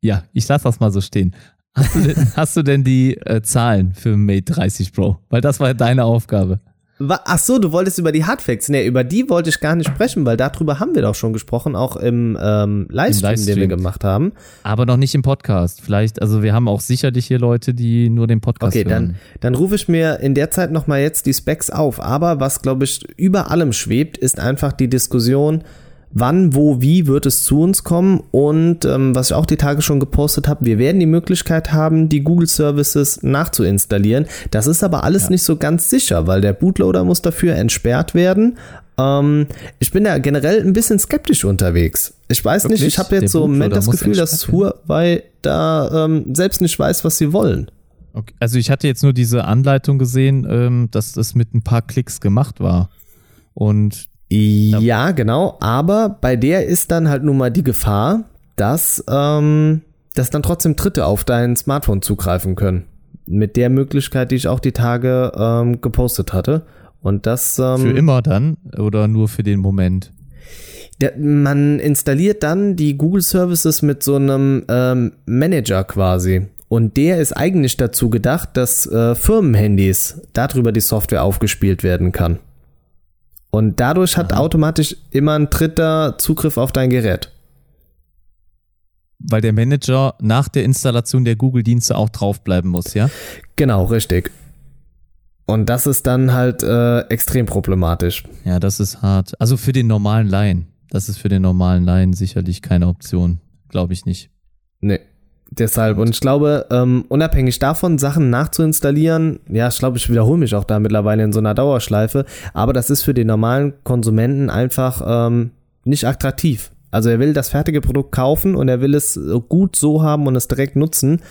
Ja, ich lass das mal so stehen. Hast du denn, hast du denn die äh, Zahlen für Mate 30 Pro? Weil das war deine Aufgabe. Ach so, du wolltest über die Hardfacts. Nee, über die wollte ich gar nicht sprechen, weil darüber haben wir doch schon gesprochen, auch im ähm, Livestream, Livestream, den wir gemacht haben. Aber noch nicht im Podcast. Vielleicht, also wir haben auch sicherlich hier Leute, die nur den Podcast okay, hören. Okay, dann, dann rufe ich mir in der Zeit nochmal jetzt die Specs auf. Aber was, glaube ich, über allem schwebt, ist einfach die Diskussion, wann, wo, wie wird es zu uns kommen. Und ähm, was ich auch die Tage schon gepostet habe, wir werden die Möglichkeit haben, die Google Services nachzuinstallieren. Das ist aber alles ja. nicht so ganz sicher, weil der Bootloader muss dafür entsperrt werden. Ähm, ich bin da generell ein bisschen skeptisch unterwegs. Ich weiß Wirklich? nicht, ich habe jetzt der so im Moment das Gefühl, dass Huawei da ähm, selbst nicht weiß, was sie wollen. Okay. Also ich hatte jetzt nur diese Anleitung gesehen, ähm, dass das mit ein paar Klicks gemacht war. Und ja, genau. Aber bei der ist dann halt nun mal die Gefahr, dass, ähm, dass dann trotzdem Dritte auf dein Smartphone zugreifen können. Mit der Möglichkeit, die ich auch die Tage ähm, gepostet hatte. Und das. Ähm, für immer dann oder nur für den Moment? Der, man installiert dann die Google Services mit so einem ähm, Manager quasi. Und der ist eigentlich dazu gedacht, dass äh, Firmenhandys darüber die Software aufgespielt werden kann. Und dadurch hat Aha. automatisch immer ein dritter Zugriff auf dein Gerät. Weil der Manager nach der Installation der Google-Dienste auch draufbleiben muss, ja? Genau, richtig. Und das ist dann halt äh, extrem problematisch. Ja, das ist hart. Also für den normalen Laien. Das ist für den normalen Laien sicherlich keine Option. Glaube ich nicht. Nee. Deshalb, und ich glaube, ähm, unabhängig davon, Sachen nachzuinstallieren, ja, ich glaube, ich wiederhole mich auch da mittlerweile in so einer Dauerschleife, aber das ist für den normalen Konsumenten einfach ähm, nicht attraktiv. Also er will das fertige Produkt kaufen und er will es gut so haben und es direkt nutzen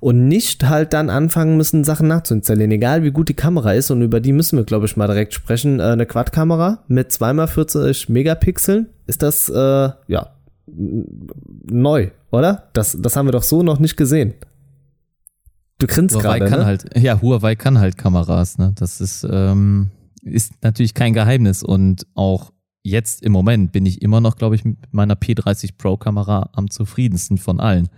und nicht halt dann anfangen müssen, Sachen nachzuinstallieren, egal wie gut die Kamera ist und über die müssen wir, glaube ich, mal direkt sprechen. Äh, eine Quad-Kamera mit 2x40 Megapixeln, ist das, äh, ja, neu, oder? Das, das haben wir doch so noch nicht gesehen. Du grinst gerade. ne? halt, ja, Huawei kann halt Kameras, ne? Das ist, ähm, ist natürlich kein Geheimnis und auch jetzt im Moment bin ich immer noch, glaube ich, mit meiner P30 Pro Kamera am zufriedensten von allen.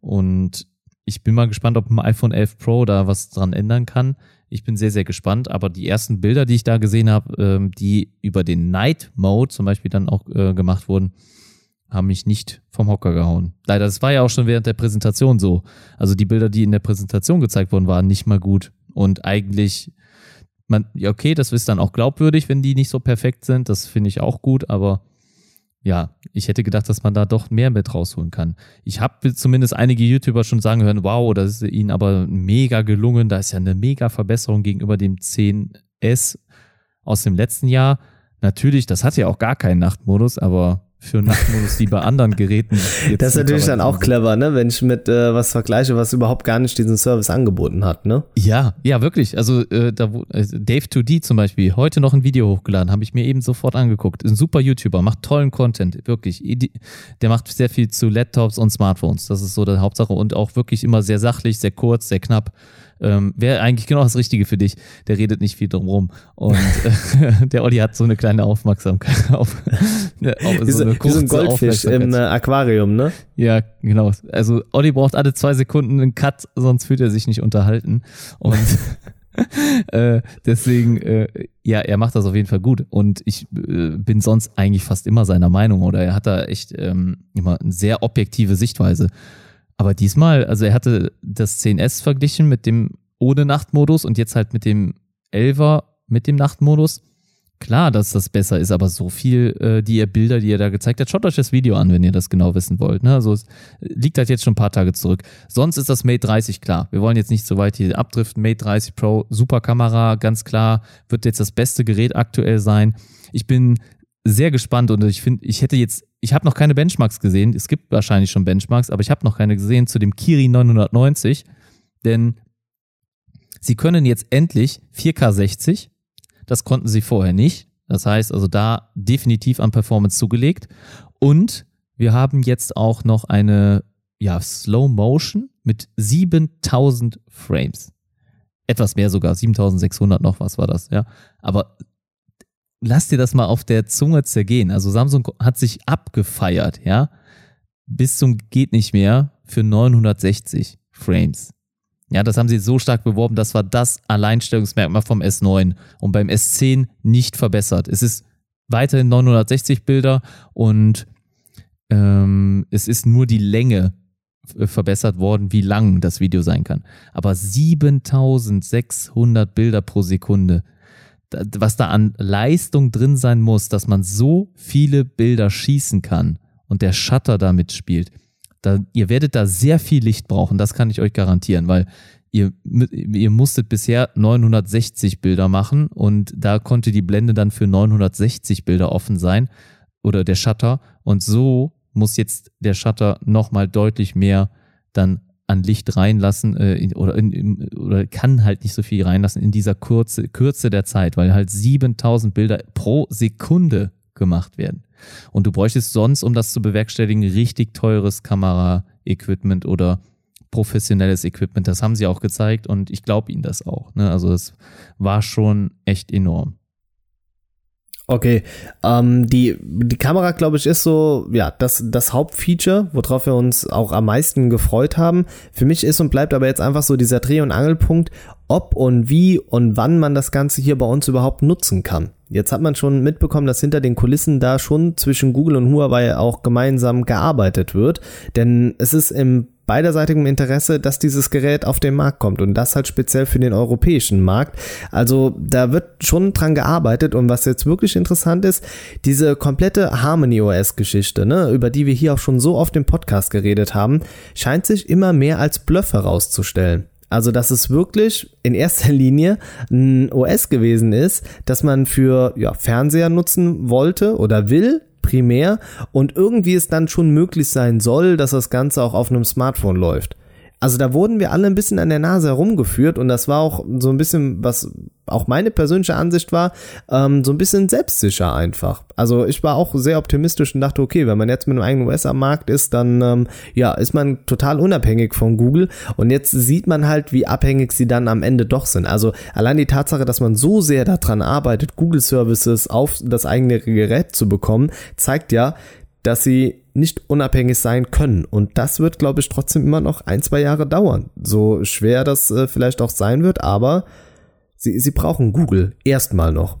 Und ich bin mal gespannt, ob ein iPhone 11 Pro da was dran ändern kann. Ich bin sehr, sehr gespannt. Aber die ersten Bilder, die ich da gesehen habe, ähm, die über den Night Mode zum Beispiel dann auch äh, gemacht wurden, haben mich nicht vom Hocker gehauen. Leider, das war ja auch schon während der Präsentation so. Also die Bilder, die in der Präsentation gezeigt wurden, waren nicht mal gut. Und eigentlich, man, okay, das ist dann auch glaubwürdig, wenn die nicht so perfekt sind. Das finde ich auch gut, aber ja, ich hätte gedacht, dass man da doch mehr mit rausholen kann. Ich habe zumindest einige YouTuber schon sagen hören, wow, das ist ihnen aber mega gelungen. Da ist ja eine mega Verbesserung gegenüber dem 10S aus dem letzten Jahr. Natürlich, das hat ja auch gar keinen Nachtmodus, aber für Nachtmodus, die bei anderen Geräten. das ist natürlich dann auch clever, ne? Wenn ich mit äh, was vergleiche, was überhaupt gar nicht diesen Service angeboten hat, ne? Ja, ja, wirklich. Also äh, da äh, Dave2D zum Beispiel, heute noch ein Video hochgeladen, habe ich mir eben sofort angeguckt. Ein super YouTuber, macht tollen Content, wirklich. Der macht sehr viel zu Laptops und Smartphones. Das ist so die Hauptsache und auch wirklich immer sehr sachlich, sehr kurz, sehr knapp. Ähm, Wäre eigentlich genau das Richtige für dich. Der redet nicht viel drumherum. Und äh, der Olli hat so eine kleine Aufmerksamkeit auf, äh, auf so, eine wie so ein Goldfisch im äh, Aquarium, ne? Ja, genau. Also Olli braucht alle zwei Sekunden einen Cut, sonst fühlt er sich nicht unterhalten. Und äh, deswegen, äh, ja, er macht das auf jeden Fall gut. Und ich äh, bin sonst eigentlich fast immer seiner Meinung oder er hat da echt ähm, immer eine sehr objektive Sichtweise. Aber diesmal, also er hatte das 10S verglichen mit dem ohne Nachtmodus und jetzt halt mit dem 11er mit dem Nachtmodus. Klar, dass das besser ist, aber so viel, äh, die ihr Bilder, die er da gezeigt hat, schaut euch das Video an, wenn ihr das genau wissen wollt. Ne? Also es liegt halt jetzt schon ein paar Tage zurück. Sonst ist das Mate 30 klar. Wir wollen jetzt nicht so weit hier abdriften. Mate 30 Pro, super Kamera, ganz klar, wird jetzt das beste Gerät aktuell sein. Ich bin sehr gespannt und ich finde, ich hätte jetzt, ich habe noch keine Benchmarks gesehen. Es gibt wahrscheinlich schon Benchmarks, aber ich habe noch keine gesehen zu dem Kiri 990, denn sie können jetzt endlich 4K 60. Das konnten sie vorher nicht. Das heißt also da definitiv an Performance zugelegt. Und wir haben jetzt auch noch eine ja, Slow Motion mit 7000 Frames. Etwas mehr sogar, 7600 noch was war das, ja. Aber lass dir das mal auf der Zunge zergehen. Also Samsung hat sich abgefeiert, ja, bis zum geht nicht mehr für 960 Frames. Ja, das haben sie so stark beworben, das war das Alleinstellungsmerkmal vom S9 und beim S10 nicht verbessert. Es ist weiterhin 960 Bilder und ähm, es ist nur die Länge verbessert worden, wie lang das Video sein kann. Aber 7600 Bilder pro Sekunde was da an Leistung drin sein muss, dass man so viele Bilder schießen kann und der Shutter damit spielt. Da, ihr werdet da sehr viel Licht brauchen, das kann ich euch garantieren, weil ihr, ihr musstet bisher 960 Bilder machen und da konnte die Blende dann für 960 Bilder offen sein oder der Shutter und so muss jetzt der Shutter nochmal deutlich mehr dann an Licht reinlassen äh, in, oder, in, oder kann halt nicht so viel reinlassen in dieser Kurze, Kürze der Zeit, weil halt 7000 Bilder pro Sekunde gemacht werden. Und du bräuchtest sonst, um das zu bewerkstelligen, richtig teures Kamera-Equipment oder professionelles Equipment. Das haben sie auch gezeigt und ich glaube ihnen das auch. Ne? Also es war schon echt enorm. Okay, ähm, die, die Kamera, glaube ich, ist so, ja, das, das Hauptfeature, worauf wir uns auch am meisten gefreut haben. Für mich ist und bleibt aber jetzt einfach so dieser Dreh- und Angelpunkt, ob und wie und wann man das Ganze hier bei uns überhaupt nutzen kann. Jetzt hat man schon mitbekommen, dass hinter den Kulissen da schon zwischen Google und Huawei auch gemeinsam gearbeitet wird, denn es ist im beiderseitigem Interesse, dass dieses Gerät auf den Markt kommt und das halt speziell für den europäischen Markt. Also da wird schon dran gearbeitet und was jetzt wirklich interessant ist, diese komplette Harmony OS Geschichte, ne, über die wir hier auch schon so oft im Podcast geredet haben, scheint sich immer mehr als Bluff herauszustellen. Also, dass es wirklich in erster Linie ein OS gewesen ist, das man für ja, Fernseher nutzen wollte oder will, primär und irgendwie es dann schon möglich sein soll, dass das Ganze auch auf einem Smartphone läuft. Also da wurden wir alle ein bisschen an der Nase herumgeführt und das war auch so ein bisschen, was auch meine persönliche Ansicht war, ähm, so ein bisschen selbstsicher einfach. Also ich war auch sehr optimistisch und dachte, okay, wenn man jetzt mit einem eigenen US am Markt ist, dann ähm, ja, ist man total unabhängig von Google und jetzt sieht man halt, wie abhängig sie dann am Ende doch sind. Also allein die Tatsache, dass man so sehr daran arbeitet, Google Services auf das eigene Gerät zu bekommen, zeigt ja, dass sie nicht unabhängig sein können. Und das wird, glaube ich, trotzdem immer noch ein, zwei Jahre dauern. So schwer das äh, vielleicht auch sein wird, aber sie, sie brauchen Google erstmal noch.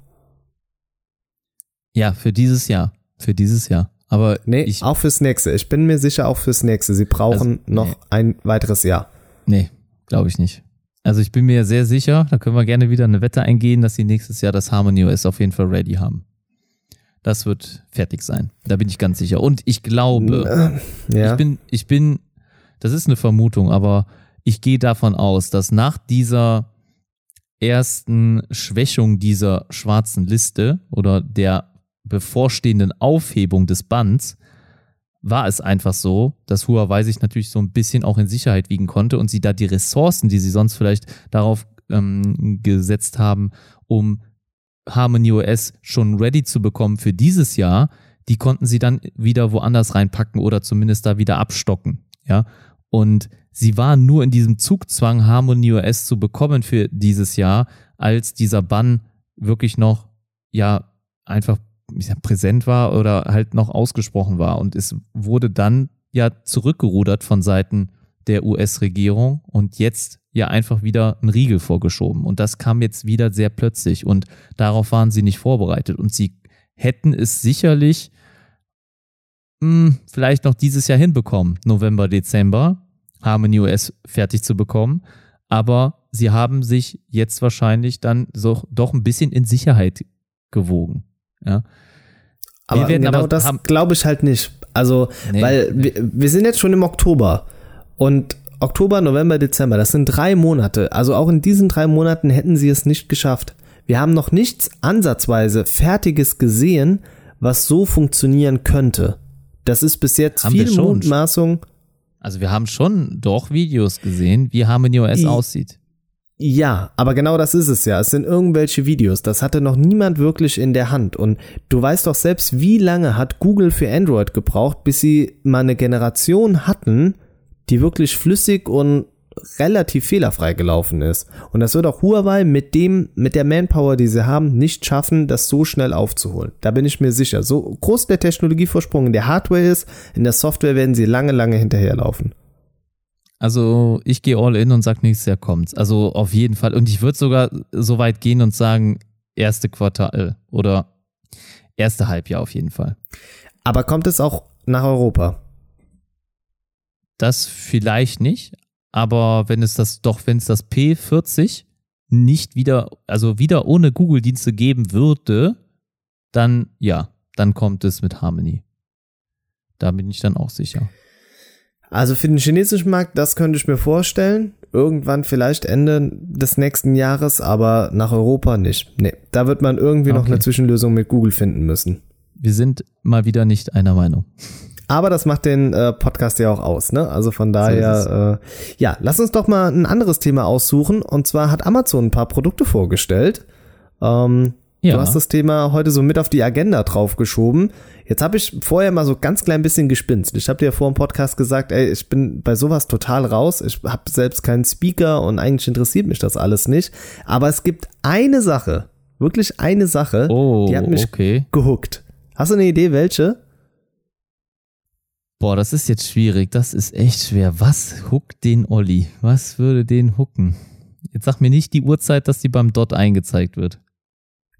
Ja, für dieses Jahr. Für dieses Jahr. Aber nee, ich, auch fürs nächste. Ich bin mir sicher, auch fürs nächste. Sie brauchen also, noch nee. ein weiteres Jahr. Nee, glaube ich nicht. Also ich bin mir sehr sicher, da können wir gerne wieder eine Wette eingehen, dass sie nächstes Jahr das Harmony OS auf jeden Fall ready haben. Das wird fertig sein. Da bin ich ganz sicher. Und ich glaube, Ja. ich bin, ich bin, das ist eine Vermutung, aber ich gehe davon aus, dass nach dieser ersten Schwächung dieser schwarzen Liste oder der bevorstehenden Aufhebung des Bands war es einfach so, dass Huawei sich natürlich so ein bisschen auch in Sicherheit wiegen konnte und sie da die Ressourcen, die sie sonst vielleicht darauf ähm, gesetzt haben, um Harmony OS schon ready zu bekommen für dieses Jahr, die konnten sie dann wieder woanders reinpacken oder zumindest da wieder abstocken. Ja. Und sie waren nur in diesem Zugzwang, Harmony OS zu bekommen für dieses Jahr, als dieser Bann wirklich noch, ja, einfach präsent war oder halt noch ausgesprochen war. Und es wurde dann ja zurückgerudert von Seiten der US-Regierung und jetzt ja einfach wieder ein Riegel vorgeschoben. Und das kam jetzt wieder sehr plötzlich und darauf waren sie nicht vorbereitet. Und sie hätten es sicherlich mh, vielleicht noch dieses Jahr hinbekommen, November, Dezember, Harmony OS fertig zu bekommen. Aber sie haben sich jetzt wahrscheinlich dann so doch ein bisschen in Sicherheit gewogen. Ja. Aber genau aber das glaube ich halt nicht. Also, Nee, weil nee. Wir, wir sind jetzt schon im Oktober und Oktober, November, Dezember, das sind drei Monate. Also auch in diesen drei Monaten hätten sie es nicht geschafft. Wir haben noch nichts ansatzweise Fertiges gesehen, was so funktionieren könnte. Das ist bis jetzt Haben viel. Mutmaßung. Also wir haben schon doch Videos gesehen, wie Harmony OS I- aussieht. Ja, aber genau das ist es ja. Es sind irgendwelche Videos. Das hatte noch niemand wirklich in der Hand. Und du weißt doch selbst, wie lange hat Google für Android gebraucht, bis sie mal eine Generation hatten, die wirklich flüssig und relativ fehlerfrei gelaufen ist. Und das wird auch Huawei mit dem, mit der Manpower, die sie haben, nicht schaffen, das so schnell aufzuholen. Da bin ich mir sicher. So groß der Technologievorsprung in der Hardware ist, in der Software werden sie lange, lange hinterherlaufen. Also ich gehe all in und sag nächstes Jahr kommt's. Also auf jeden Fall. Und ich würde sogar so weit gehen und sagen, erste Quartal oder erste Halbjahr auf jeden Fall. Aber kommt es auch nach Europa? Das vielleicht nicht, aber wenn es das doch, wenn es das P40 nicht wieder, also wieder ohne Google-Dienste geben würde, dann ja, dann kommt es mit Harmony. Da bin ich dann auch sicher. Also für den chinesischen Markt, das könnte ich mir vorstellen. Irgendwann vielleicht Ende des nächsten Jahres, aber nach Europa nicht. Nee, da wird man irgendwie noch Okay. eine Zwischenlösung mit Google finden müssen. Wir sind mal wieder nicht einer Meinung. Aber das macht den äh, Podcast ja auch aus, ne? Also von daher, äh, ja, lass uns doch mal ein anderes Thema aussuchen. Und zwar hat Amazon ein paar Produkte vorgestellt. Ähm, Ja. Du hast das Thema heute so mit auf die Agenda draufgeschoben. Jetzt habe ich vorher mal so ganz klein bisschen gespinst. Ich habe dir vor dem Podcast gesagt, ey, ich bin bei sowas total raus. Ich habe selbst keinen Speaker und eigentlich interessiert mich das alles nicht. Aber es gibt eine Sache, wirklich eine Sache, Oh, die hat mich okay. gehuckt. Hast du eine Idee, welche? Boah, das ist jetzt schwierig. Das ist echt schwer. Was huckt den Olli? Was würde den hucken? Jetzt sag mir nicht die Uhrzeit, dass die beim Dot eingezeigt wird.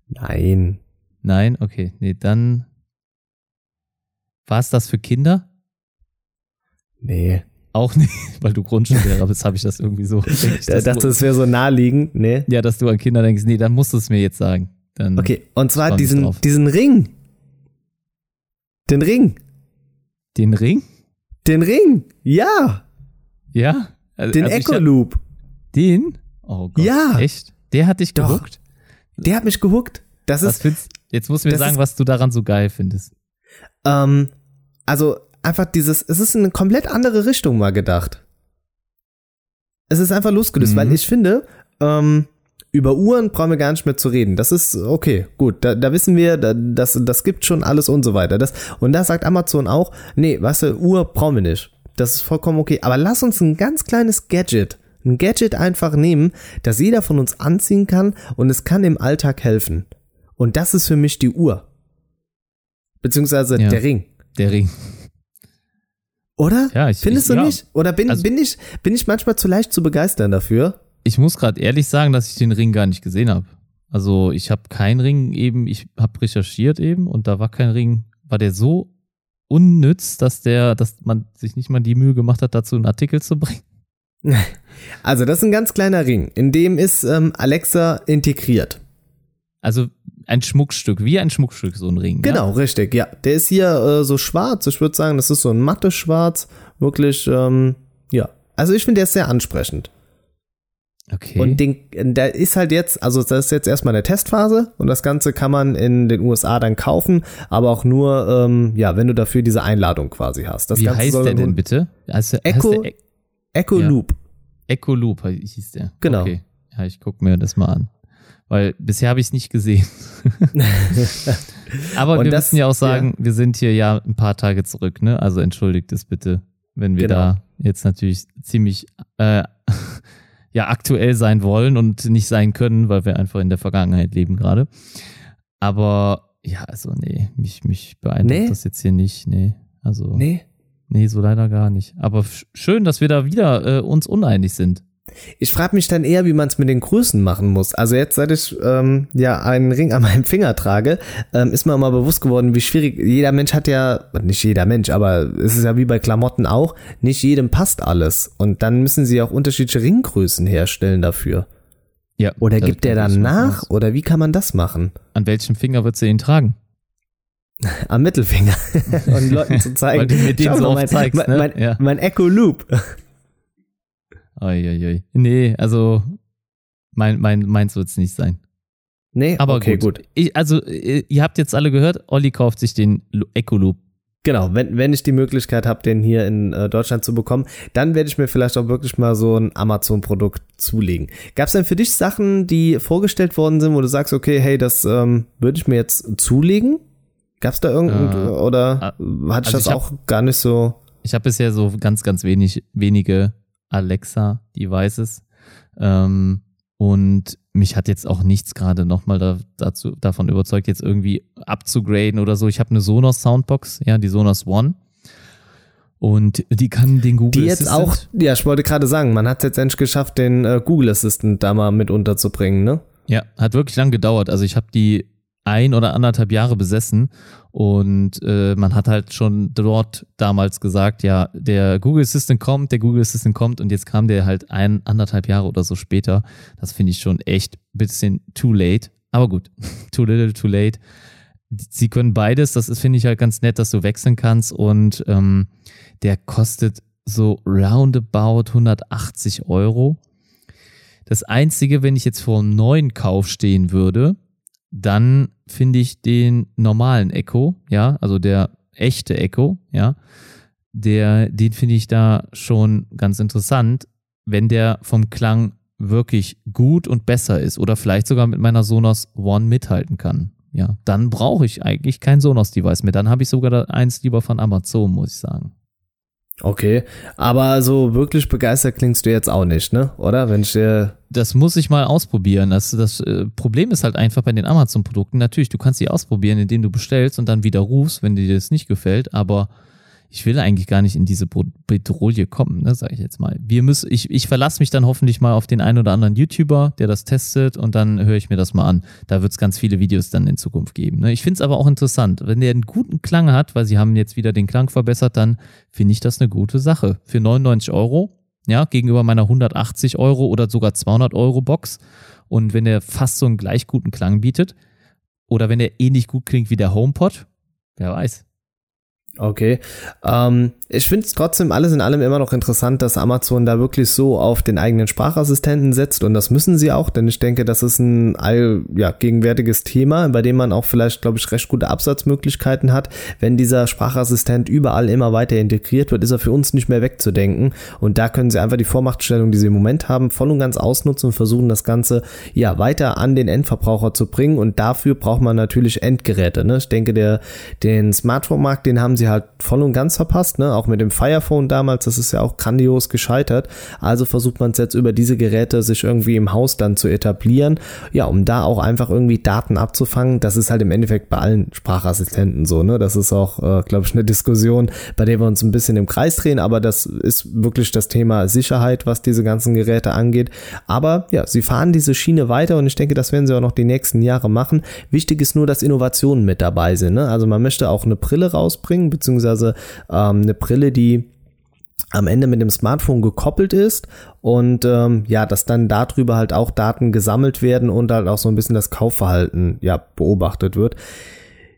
Nein. Nein? Okay. Nee, dann. War es das für Kinder? Nee. Auch nicht, weil du Grundschullehrer bist, habe ich das irgendwie so. ich, dass dachte, es wäre so naheliegend. Nee. ja, dass du an Kinder denkst. Nee, dann musst du es mir jetzt sagen. Dann, Okay, und zwar diesen, diesen Ring. Den Ring. Den Ring? Den Ring. Ja. Ja. Also, Den also Echo hab- Loop. Den? Oh Gott. Ja. Echt? Der hat dich Doch. gehuckt? Der hat mich gehuckt. Das Was ist, findest, jetzt musst du mir sagen, ist- was du daran so geil findest. ähm, also einfach dieses, es ist in eine komplett andere Richtung mal gedacht. Es ist einfach losgelöst, Mhm. weil ich finde, ähm, über Uhren brauchen wir gar nicht mehr zu reden. Das ist okay, gut. Da, da wissen wir, da, das, das gibt schon alles und so weiter. Das, und da sagt Amazon auch, nee, weißt du, Uhr brauchen wir nicht. Das ist vollkommen okay. Aber lass uns ein ganz kleines Gadget, ein Gadget einfach nehmen, das jeder von uns anziehen kann und es kann im Alltag helfen. Und das ist für mich die Uhr. Beziehungsweise Ja. der Ring. Der Ring. Oder? Ja, ich- Findest ich- du ja. nicht? Oder bin, Also- bin, ich, bin ich manchmal zu leicht zu begeistern dafür? Ich muss gerade ehrlich sagen, dass ich den Ring gar nicht gesehen habe. Also ich habe keinen Ring eben, ich habe recherchiert eben und da war kein Ring. War der so unnütz, dass der, dass man sich nicht mal die Mühe gemacht hat, dazu einen Artikel zu bringen? Also, das ist ein ganz kleiner Ring. In dem ist ähm, Alexa integriert. Also ein Schmuckstück, wie ein Schmuckstück, so ein Ring. Genau, Ja? richtig, ja. Der ist hier äh, so schwarz. Ich würde sagen, das ist so ein mattes Schwarz. Wirklich, ähm, ja. Also ich finde, der ist sehr ansprechend. Okay. Und den, der ist halt jetzt, also das ist jetzt erstmal eine Testphase und das Ganze kann man in den USA dann kaufen, aber auch nur, ähm, ja, wenn du dafür diese Einladung quasi hast. Das wie Ganze heißt der denn bitte? Also, Echo- E- Echo Ja. Loop. Echo Loop hieß der. Genau. Okay. Ja, ich gucke mir das mal an. Weil bisher habe ich es nicht gesehen. Aber Und wir das- müssen ja auch sagen, wir sind hier ja ein paar Tage zurück, ne? Also entschuldigt es bitte, wenn wir Genau. da jetzt natürlich ziemlich äh, ja aktuell sein wollen und nicht sein können, weil wir einfach in der Vergangenheit leben gerade. Aber ja, also nee, mich, mich beeindruckt Nee? das jetzt hier nicht. Nee, also Nee. nee, so leider gar nicht. Aber schön, dass wir da wieder äh, uns uneinig sind. Ich frage mich dann eher, wie man es mit den Größen machen muss. Also jetzt, seit ich ähm, ja einen Ring an meinem Finger trage, ähm, ist mir mal bewusst geworden, wie schwierig. Jeder Mensch hat ja, nicht jeder Mensch, aber es ist ja wie bei Klamotten auch, nicht jedem passt alles. Und dann müssen sie auch unterschiedliche Ringgrößen herstellen dafür. Ja. Oder gibt der dann nach? Oder wie kann man das machen? An welchem Finger wird sie ihn tragen? Am Mittelfinger. Und Leuten zu zeigen. Weil du mir den schau so oft mein, zeigst, mein, ne? mein, Ja. mein Echo Loop. Uiuiui. Nee, also mein, mein, meins wird es nicht sein. Nee, Aber okay, gut. gut. Ich, also, äh, ihr habt jetzt alle gehört, Olli kauft sich den Lu- Echo Loop. Genau, wenn, wenn ich die Möglichkeit habe, den hier in äh, Deutschland zu bekommen, dann werde ich mir vielleicht auch wirklich mal so ein Amazon-Produkt zulegen. Gab es denn für dich Sachen, die vorgestellt worden sind, wo du sagst, okay, hey, das ähm, würde ich mir jetzt zulegen? Gab es da irgendein, Äh, oder hatte ich also das ich hab- auch gar nicht so? Ich habe bisher so ganz, ganz wenig, wenige Alexa-Devices. Ähm, und mich hat jetzt auch nichts gerade nochmal da, dazu, davon überzeugt, jetzt irgendwie abzugraden oder so. Ich habe eine Sonos Soundbox, ja, die Sonos One. Und die kann den Google Die jetzt Assistant, auch, ja, ich wollte gerade sagen, man hat es jetzt endlich geschafft, den äh, Google Assistant da mal mit unterzubringen, ne? Ja, hat wirklich lang gedauert. Also ich habe die ein oder anderthalb Jahre besessen und äh, man hat halt schon dort damals gesagt, ja, der Google Assistant kommt, der Google Assistant kommt und jetzt kam der halt ein, anderthalb Jahre oder so später. Das finde ich schon echt ein bisschen too late. Aber gut, too little, too late. Sie können beides, das finde ich halt ganz nett, dass du wechseln kannst und ähm, der kostet so roundabout 180 Euro. Das Einzige, wenn ich jetzt vor einem neuen Kauf stehen würde, dann finde ich den normalen Echo, ja, also der echte Echo, ja, der, den finde ich da schon ganz interessant, wenn der vom Klang wirklich gut und besser ist oder vielleicht sogar mit meiner Sonos One mithalten kann. Ja, dann brauche ich eigentlich kein Sonos-Device mehr. Dann habe ich sogar eins lieber von Amazon, muss ich sagen. Okay, aber so wirklich begeistert klingst du jetzt auch nicht, ne? Oder? Wenn ich dir das muss ich mal ausprobieren. Das, das äh, Problem ist halt einfach bei den Amazon-Produkten, natürlich, du kannst sie ausprobieren, indem du bestellst und dann wieder rufst, wenn dir das nicht gefällt, aber ich will eigentlich gar nicht in diese Bedrohung kommen, ne, sage ich jetzt mal. Wir müssen, ich, ich verlasse mich dann hoffentlich mal auf den einen oder anderen YouTuber, der das testet und dann höre ich mir das mal an. Da wird es ganz viele Videos dann in Zukunft geben. Ne? Ich finde es aber auch interessant, wenn der einen guten Klang hat, weil sie haben jetzt wieder den Klang verbessert, dann finde ich das eine gute Sache. Für 99 Euro ja, gegenüber meiner 180 Euro oder sogar 200 Euro Box. Und wenn der fast so einen gleich guten Klang bietet oder wenn der ähnlich gut klingt wie der HomePod, wer weiß. Okay. Ähm, ich finde es trotzdem alles in allem immer noch interessant, dass Amazon da wirklich so auf den eigenen Sprachassistenten setzt und das müssen sie auch, denn ich denke, das ist ein ja, gegenwärtiges Thema, bei dem man auch vielleicht, glaube ich, recht gute Absatzmöglichkeiten hat. Wenn dieser Sprachassistent überall immer weiter integriert wird, ist er für uns nicht mehr wegzudenken und da können sie einfach die Vormachtstellung, die sie im Moment haben, voll und ganz ausnutzen und versuchen, das Ganze ja weiter an den Endverbraucher zu bringen und dafür braucht man natürlich Endgeräte. Ne? Ich denke, der, den Smartphone-Markt, den haben sie halt voll und ganz verpasst, ne? Auch mit dem Firephone damals, das ist ja auch grandios gescheitert. Also versucht man es jetzt über diese Geräte sich irgendwie im Haus dann zu etablieren, ja, um da auch einfach irgendwie Daten abzufangen. Das ist halt im Endeffekt bei allen Sprachassistenten so, ne? Das ist auch, äh, glaube ich, eine Diskussion, bei der wir uns ein bisschen im Kreis drehen, aber das ist wirklich das Thema Sicherheit, was diese ganzen Geräte angeht. Aber ja, sie fahren diese Schiene weiter und ich denke, das werden sie auch noch die nächsten Jahre machen. Wichtig ist nur, dass Innovationen mit dabei sind. Ne? Also man möchte auch eine Brille rausbringen, beziehungsweise ähm, eine Brille, die am Ende mit dem Smartphone gekoppelt ist und ähm, ja, dass dann darüber halt auch Daten gesammelt werden und halt auch so ein bisschen das Kaufverhalten ja beobachtet wird.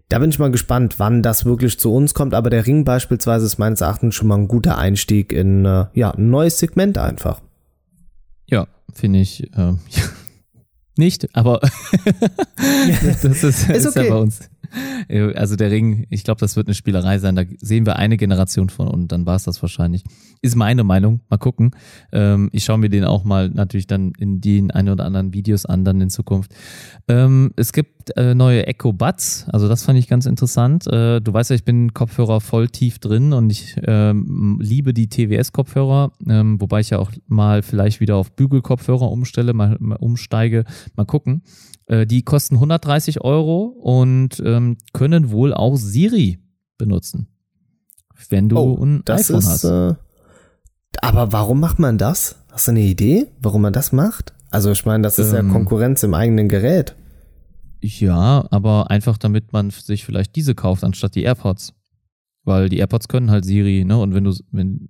Da bin ich mal gespannt, wann das wirklich zu uns kommt, aber der Ring beispielsweise ist meines Erachtens schon mal ein guter Einstieg in äh, ja, ein neues Segment einfach. Ja, finde ich äh, nicht, aber das ist, ist, ist okay. ja bei uns also der Ring, ich glaube, das wird eine Spielerei sein. Da sehen wir eine Generation von und dann war es das wahrscheinlich. Ist meine Meinung. Mal gucken. Ähm, ich schaue mir den auch mal natürlich dann in den ein oder anderen Videos an, dann in Zukunft. Ähm, es gibt äh, neue Echo Buds. Also das fand ich ganz interessant. Äh, du weißt ja, ich bin Kopfhörer voll tief drin und ich ähm, liebe die TWS-Kopfhörer, ähm, wobei ich ja auch mal vielleicht wieder auf Bügelkopfhörer umstelle, mal, mal umsteige. Mal gucken. Äh, die kosten 130 Euro und ähm, können wohl auch Siri benutzen, wenn du oh, ein iPhone ist, hast. Äh, aber warum macht man das? Hast du eine Idee, warum man das macht? Also ich meine, das ist ähm, ja Konkurrenz im eigenen Gerät. Ja, aber einfach damit man sich vielleicht diese kauft anstatt die AirPods. Weil die AirPods können halt Siri, ne? Und wenn du, wenn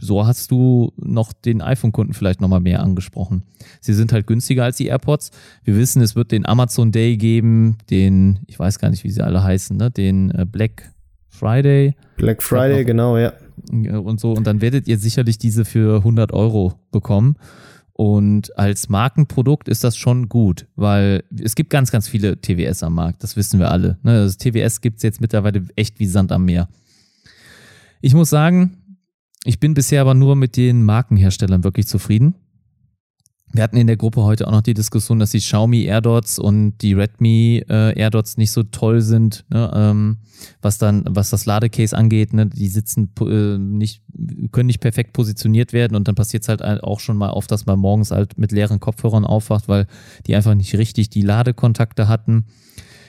so hast du noch den iPhone-Kunden vielleicht nochmal mehr angesprochen. Sie sind halt günstiger als die AirPods. Wir wissen, es wird den Amazon Day geben, den, ich weiß gar nicht, wie sie alle heißen, ne? den äh, Black Friday. Black Friday, genau, ja. Und so, und dann werdet ihr sicherlich diese für 100 Euro bekommen. Und als Markenprodukt ist das schon gut, weil es gibt ganz, ganz viele TWS am Markt, das wissen wir alle. Ne? Das TWS gibt es jetzt mittlerweile echt wie Sand am Meer. Ich muss sagen, ich bin bisher aber nur mit den Markenherstellern wirklich zufrieden. Wir hatten in der Gruppe heute auch noch die Diskussion, dass die Xiaomi AirDots und die Redmi äh, AirDots nicht so toll sind, ne? ähm, was dann, was das Ladecase angeht. Ne? Die sitzen äh, nicht, können nicht perfekt positioniert werden und dann passiert es halt auch schon mal oft, dass man morgens halt mit leeren Kopfhörern aufwacht, weil die einfach nicht richtig die Ladekontakte hatten.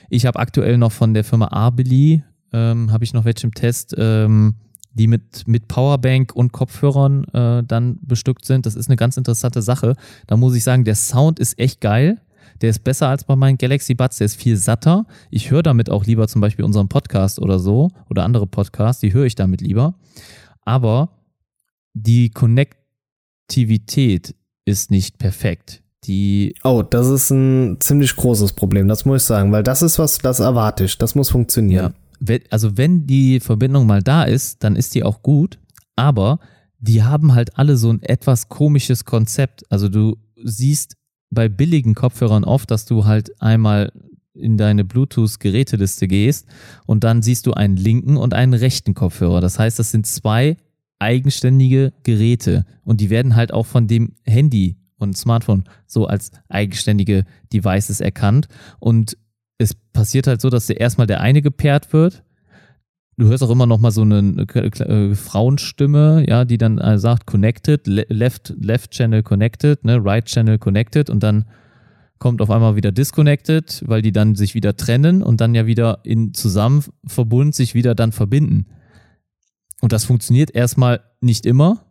Ich habe aktuell noch von der Firma Arbeli, ähm, habe ich noch welche im Test. Ähm, die mit, mit Powerbank und Kopfhörern äh, dann bestückt sind. Das ist eine ganz interessante Sache. Da muss ich sagen, der Sound ist echt geil. Der ist besser als bei meinen Galaxy Buds, der ist viel satter. Ich höre damit auch lieber zum Beispiel unseren Podcast oder so oder andere Podcasts, die höre ich damit lieber. Aber die Konnektivität ist nicht perfekt. Die oh, das ist ein ziemlich großes Problem, das muss ich sagen, weil das ist was, das erwarte ich, das muss funktionieren. Ja also wenn die Verbindung mal da ist, dann ist die auch gut, aber die haben halt alle so ein etwas komisches Konzept. Also du siehst bei billigen Kopfhörern oft, dass du halt einmal in deine Bluetooth-Geräteliste gehst und dann siehst du einen linken und einen rechten Kopfhörer. Das heißt, das sind zwei eigenständige Geräte und die werden halt auch von dem Handy und Smartphone so als eigenständige Devices erkannt und es passiert halt so, dass dir erstmal der eine gepaart wird. Du hörst auch immer noch mal so eine äh, Frauenstimme, ja, die dann äh, sagt connected, left, left channel connected, ne, right channel connected und dann kommt auf einmal wieder disconnected, weil die dann sich wieder trennen und dann ja wieder in zusammen verbunden sich wieder dann verbinden. Und das funktioniert erstmal nicht immer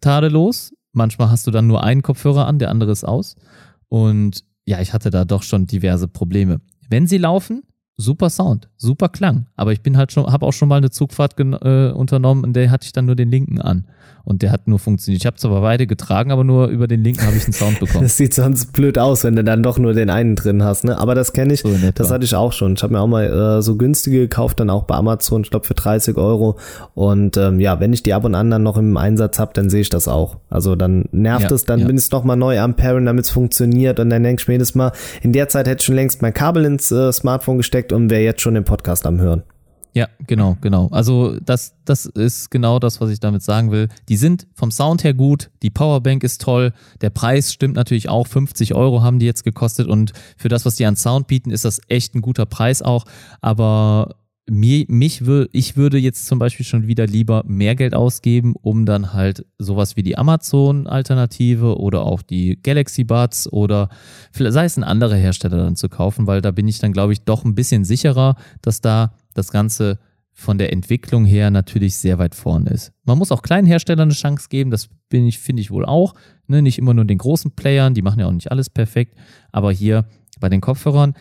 tadellos. Manchmal hast du dann nur einen Kopfhörer an, der andere ist aus. Und ja, ich hatte da doch schon diverse Probleme. Wenn sie laufen, super Sound, super Klang. Aber ich bin halt schon, habe auch schon mal eine Zugfahrt äh, unternommen, in der hatte ich dann nur den linken an und der hat nur funktioniert. Ich habe zwar beide getragen, aber nur über den linken habe ich einen Sound bekommen. das sieht sonst blöd aus, wenn du dann doch nur den einen drin hast, ne? Aber das kenne ich, so das hatte ich auch schon. Ich habe mir auch mal äh, so günstige gekauft, dann auch bei Amazon, ich glaube für 30 Euro. Und ähm, ja, wenn ich die ab und an dann noch im Einsatz habe, dann sehe ich das auch. Also dann nervt ja, es, dann ja. bin ich noch mal neu am Pairen, damit es funktioniert. Und dann denke ich mir jedes Mal, in der Zeit hätte ich schon längst mein Kabel ins äh, Smartphone gesteckt und wäre jetzt schon den Podcast am Hören. Ja, genau, genau. Also das, das ist genau das, was ich damit sagen will. Die sind vom Sound her gut, die Powerbank ist toll, der Preis stimmt natürlich auch, 50 Euro haben die jetzt gekostet und für das, was die an Sound bieten, ist das echt ein guter Preis auch. Aber mir, mich würde, ich würde jetzt zum Beispiel schon wieder lieber mehr Geld ausgeben, um dann halt sowas wie die Amazon-Alternative oder auch die Galaxy Buds oder sei es ein anderer Hersteller dann zu kaufen, weil da bin ich dann, glaube ich, doch ein bisschen sicherer, dass da das Ganze von der Entwicklung her natürlich sehr weit vorne ist. Man muss auch kleinen Herstellern eine Chance geben, das bin ich, finde ich wohl auch. Ne? Nicht immer nur den großen Playern, die machen ja auch nicht alles perfekt. Aber hier bei den Kopfhörern,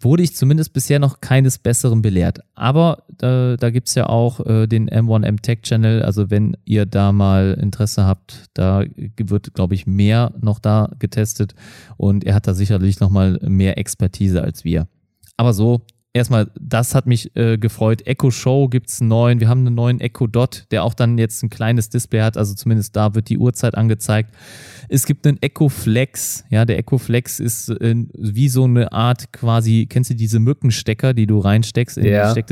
wurde ich zumindest bisher noch keines Besseren belehrt. Aber äh, da gibt's ja auch äh, den M1M Tech Channel. Also wenn ihr da mal Interesse habt, da wird, glaube ich, mehr noch da getestet. Und er hat da sicherlich noch mal mehr Expertise als wir. Aber so, erstmal, das hat mich äh, gefreut. Echo Show gibt's einen neuen. Wir haben einen neuen Echo Dot, der auch dann jetzt ein kleines Display hat. Also zumindest da wird die Uhrzeit angezeigt. Es gibt einen Echo Flex. Ja, der Echo Flex ist äh, wie so eine Art quasi, kennst du diese Mückenstecker, die du reinsteckst in Ja.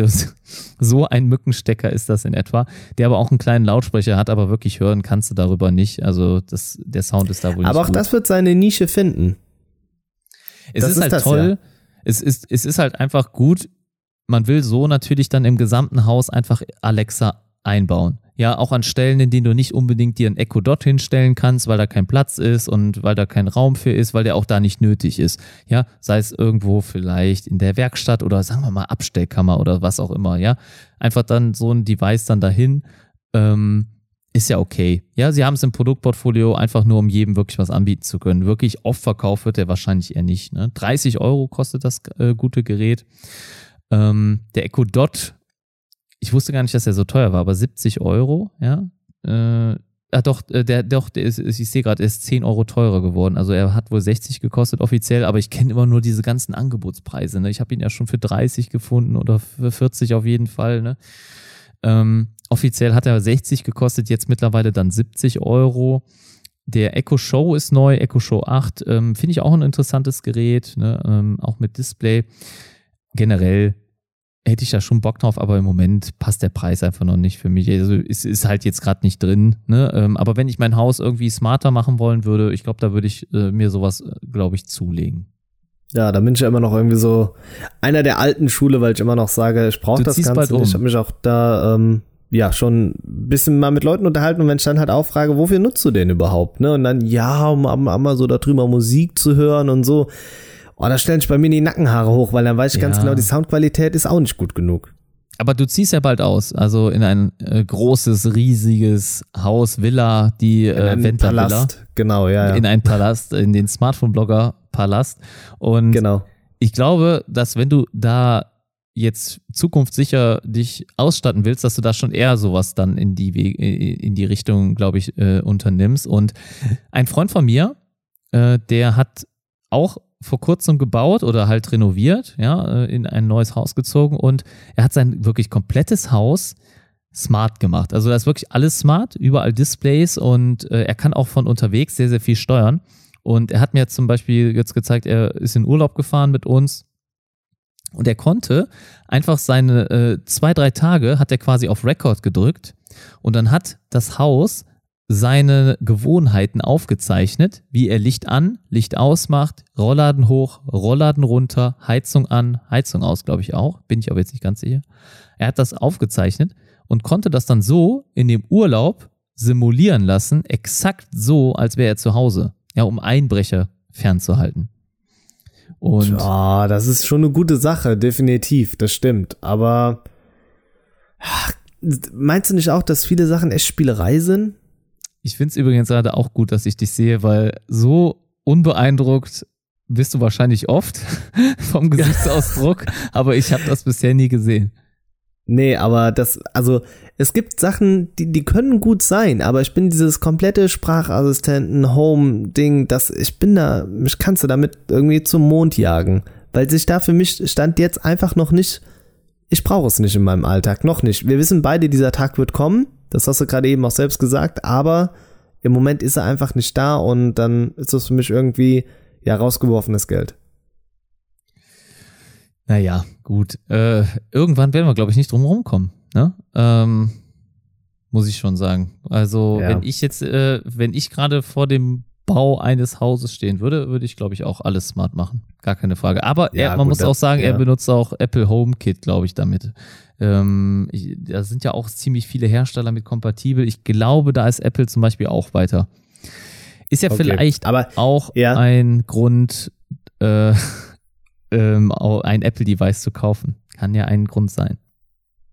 So ein Mückenstecker ist das in etwa, der aber auch einen kleinen Lautsprecher hat, aber wirklich hören kannst du darüber nicht. Also das, der Sound ist da wohl Aber nicht auch gut. das wird seine Nische finden. Es Das ist, ist halt das, toll. ja. Es, ist, es ist halt einfach gut. Man will so natürlich dann im gesamten Haus einfach Alexa einbauen. Ja, auch an Stellen, in denen du nicht unbedingt dir ein Echo Dot hinstellen kannst, weil da kein Platz ist und weil da kein Raum für ist, weil der auch da nicht nötig ist. Ja, sei es irgendwo vielleicht in der Werkstatt oder sagen wir mal Abstellkammer oder was auch immer. Ja, einfach dann so ein Device dann dahin. Ähm, ist ja okay. Ja, sie haben es im Produktportfolio einfach nur, um jedem wirklich was anbieten zu können. Wirklich oft verkauft wird der wahrscheinlich eher nicht. Ne? 30 Euro kostet das äh, gute Gerät. Ähm, der Echo Dot, ich wusste gar nicht, dass er so teuer war, aber 70 Euro, ja. Äh, ah, doch, äh, der, doch, der ist, ich sehe gerade, er ist 10 Euro teurer geworden. Also er hat wohl 60 gekostet offiziell, aber ich kenne immer nur diese ganzen Angebotspreise. Ne? Ich habe ihn ja schon für 30 gefunden oder für 40 auf jeden Fall. Ne? Ähm, offiziell hat er 60 gekostet, jetzt mittlerweile dann 70 Euro. Der Echo Show ist neu, Echo Show 8. Ähm, Finde ich auch ein interessantes Gerät, ne? ähm, auch mit Display. Generell hätte ich da schon Bock drauf, aber im Moment passt der Preis einfach noch nicht für mich. Also es ist halt jetzt gerade nicht drin. Ne? Ähm, aber wenn ich mein Haus irgendwie smarter machen wollen würde, ich glaube, da würde ich äh, mir sowas, äh, glaube ich, zulegen. Ja, da bin ich ja immer noch irgendwie so einer der alten Schule, weil ich immer noch sage, ich brauche das Ganze. um. Ich habe mich auch da ähm, ja schon ein bisschen mal mit Leuten unterhalten und wenn ich dann halt auch frage, wofür nutzt du den überhaupt? Ne? Und dann, ja, um, um, um mal so darüber Musik zu hören und so. Oh, da stellen sich bei mir die Nackenhaare hoch, weil dann weiß ich ganz Ja. genau, die Soundqualität ist auch nicht gut genug. Aber du ziehst ja bald aus, also in ein äh, großes, riesiges Haus, Villa, die In äh, einem Venta Villa. Palast. Genau, ja, ja. in einen Palast, in den Smartphone-Blogger-Palast. Und genau. ich glaube, dass wenn du da jetzt zukunftssicher dich ausstatten willst, dass du da schon eher sowas dann in die Wege, in die Richtung, glaube ich, äh, unternimmst. Und ein Freund von mir, äh, der hat auch vor kurzem gebaut oder halt renoviert, ja, äh, in ein neues Haus gezogen und er hat sein wirklich komplettes Haus smart gemacht. Also da ist wirklich alles smart, überall Displays und äh, er kann auch von unterwegs sehr, sehr viel steuern. Und er hat mir zum Beispiel jetzt gezeigt, er ist in Urlaub gefahren mit uns und er konnte einfach seine äh, zwei, drei Tage hat er quasi auf Record gedrückt und dann hat das Haus seine Gewohnheiten aufgezeichnet, wie er Licht an, Licht aus macht, Rollladen hoch, Rollladen runter, Heizung an, Heizung aus, glaube ich auch, bin ich aber jetzt nicht ganz sicher. Er hat das aufgezeichnet und konnte das dann so in dem Urlaub simulieren lassen, exakt so, als wäre er zu Hause, ja, um Einbrecher fernzuhalten. Und Ja, das ist schon eine gute Sache, definitiv, das stimmt. Aber ach, meinst du nicht auch, dass viele Sachen echt Spielerei sind? Ich finde es übrigens gerade auch gut, dass ich dich sehe, weil so unbeeindruckt bist du wahrscheinlich oft vom Gesichtsausdruck, aber ich habe das bisher nie gesehen. Nee, aber das, also es gibt Sachen, die, die können gut sein, aber ich bin dieses komplette Sprachassistenten-Home-Ding, das, ich bin da, mich kannst du damit irgendwie zum Mond jagen. Weil sich da für mich stand jetzt einfach noch nicht, ich brauche es nicht in meinem Alltag, noch nicht. Wir wissen beide, dieser Tag wird kommen, das hast du gerade eben auch selbst gesagt, aber im Moment ist er einfach nicht da und dann ist das für mich irgendwie, ja, rausgeworfenes Geld. Naja, gut. Äh, irgendwann werden wir, glaube ich, nicht drum rumkommen. Ne? Ähm, muss ich schon sagen. Also, Ja. wenn ich jetzt, äh, wenn ich gerade vor dem Bau eines Hauses stehen würde, würde ich, glaube ich, auch alles smart machen. Gar keine Frage. Aber Ja, er, man gut, muss das- auch sagen, er ja. benutzt auch Apple HomeKit, glaube ich, damit. Ähm, ich, da sind ja auch ziemlich viele Hersteller mit kompatibel. Ich glaube, da ist Apple zum Beispiel auch weiter. Ist ja Okay, vielleicht aber auch ein Grund, äh, ähm, ein Apple-Device zu kaufen. Kann ja ein Grund sein.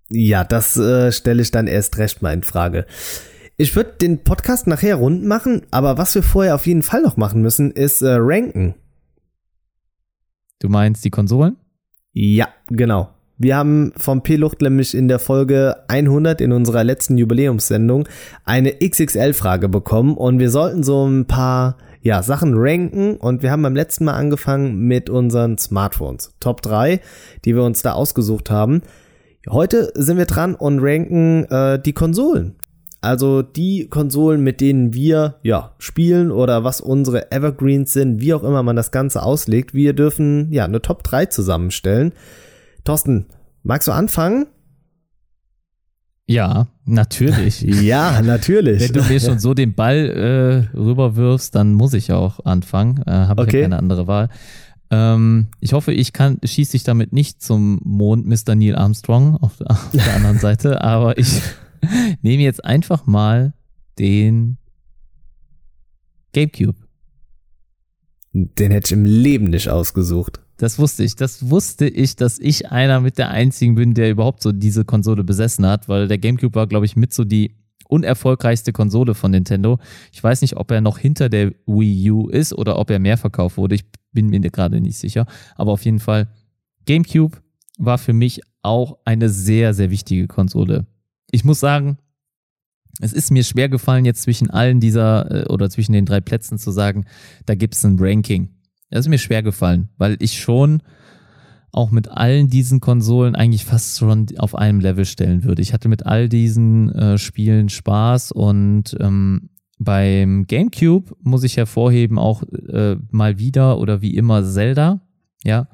Ja, das äh, stelle ich dann erst recht mal in Frage. Ich würde den Podcast nachher rund machen, aber was wir vorher auf jeden Fall noch machen müssen, ist äh, ranken. Du meinst die Konsolen? Ja, genau. Wir haben vom P-Lucht nämlich in der Folge 100 in unserer letzten Jubiläumssendung eine XXL-Frage bekommen und wir sollten so ein paar ja, Sachen ranken und wir haben beim letzten Mal angefangen mit unseren Smartphones. Top 3, die wir uns da ausgesucht haben. Heute sind wir dran und ranken äh, die Konsolen. Also die Konsolen, mit denen wir ja spielen oder was unsere Evergreens sind, wie auch immer man das Ganze auslegt. Wir dürfen ja eine Top 3 zusammenstellen. Thorsten, magst du anfangen? Ja, natürlich. ja, natürlich. Wenn du mir schon so den Ball äh, rüberwirfst, dann muss ich auch anfangen. Äh, Habe ich okay. ja keine andere Wahl. Ähm, ich hoffe, ich kann schieße dich damit nicht zum Mond, Mr. Neil Armstrong auf, auf der anderen Seite, aber ich nehme jetzt einfach mal den GameCube. Den hätte ich im Leben nicht ausgesucht. Das wusste ich. Das wusste ich, dass ich einer mit der einzigen bin, der überhaupt so diese Konsole besessen hat, weil der GameCube war, glaube ich, mit so die unerfolgreichste Konsole von Nintendo. Ich weiß nicht, ob er noch hinter der Wii U ist oder ob er mehr verkauft wurde. Ich bin mir gerade nicht sicher. Aber auf jeden Fall, GameCube war für mich auch eine sehr, sehr wichtige Konsole. Ich muss sagen, es ist mir schwer gefallen, jetzt zwischen allen dieser äh, oder zwischen den drei Plätzen zu sagen, da gibt es ein Ranking. Das ist mir schwer gefallen, weil ich schon auch mit allen diesen Konsolen eigentlich fast schon auf einem Level stellen würde. Ich hatte mit all diesen äh, Spielen Spaß und ähm, beim GameCube muss ich hervorheben auch äh, mal wieder oder wie immer Zelda. Ja,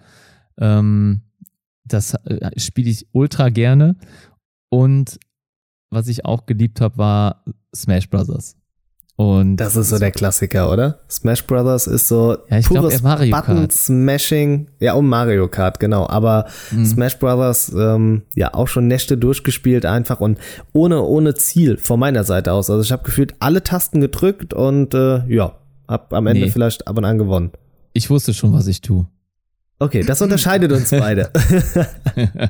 ähm, das äh, spiele ich ultra gerne und was ich auch geliebt habe, war Smash Brothers. Und das ist so der Klassiker, oder? Smash Brothers ist so ja, ich pures glaub, Button Smashing. Ja, um Mario Kart, genau. Aber mhm. Smash Brothers, ähm, ja, auch schon Nächte durchgespielt einfach und ohne, ohne Ziel von meiner Seite aus. Also ich habe gefühlt alle Tasten gedrückt und äh, ja, hab am Ende nee. vielleicht ab und an gewonnen. Ich wusste schon, was ich tue. Okay, das unterscheidet uns beide.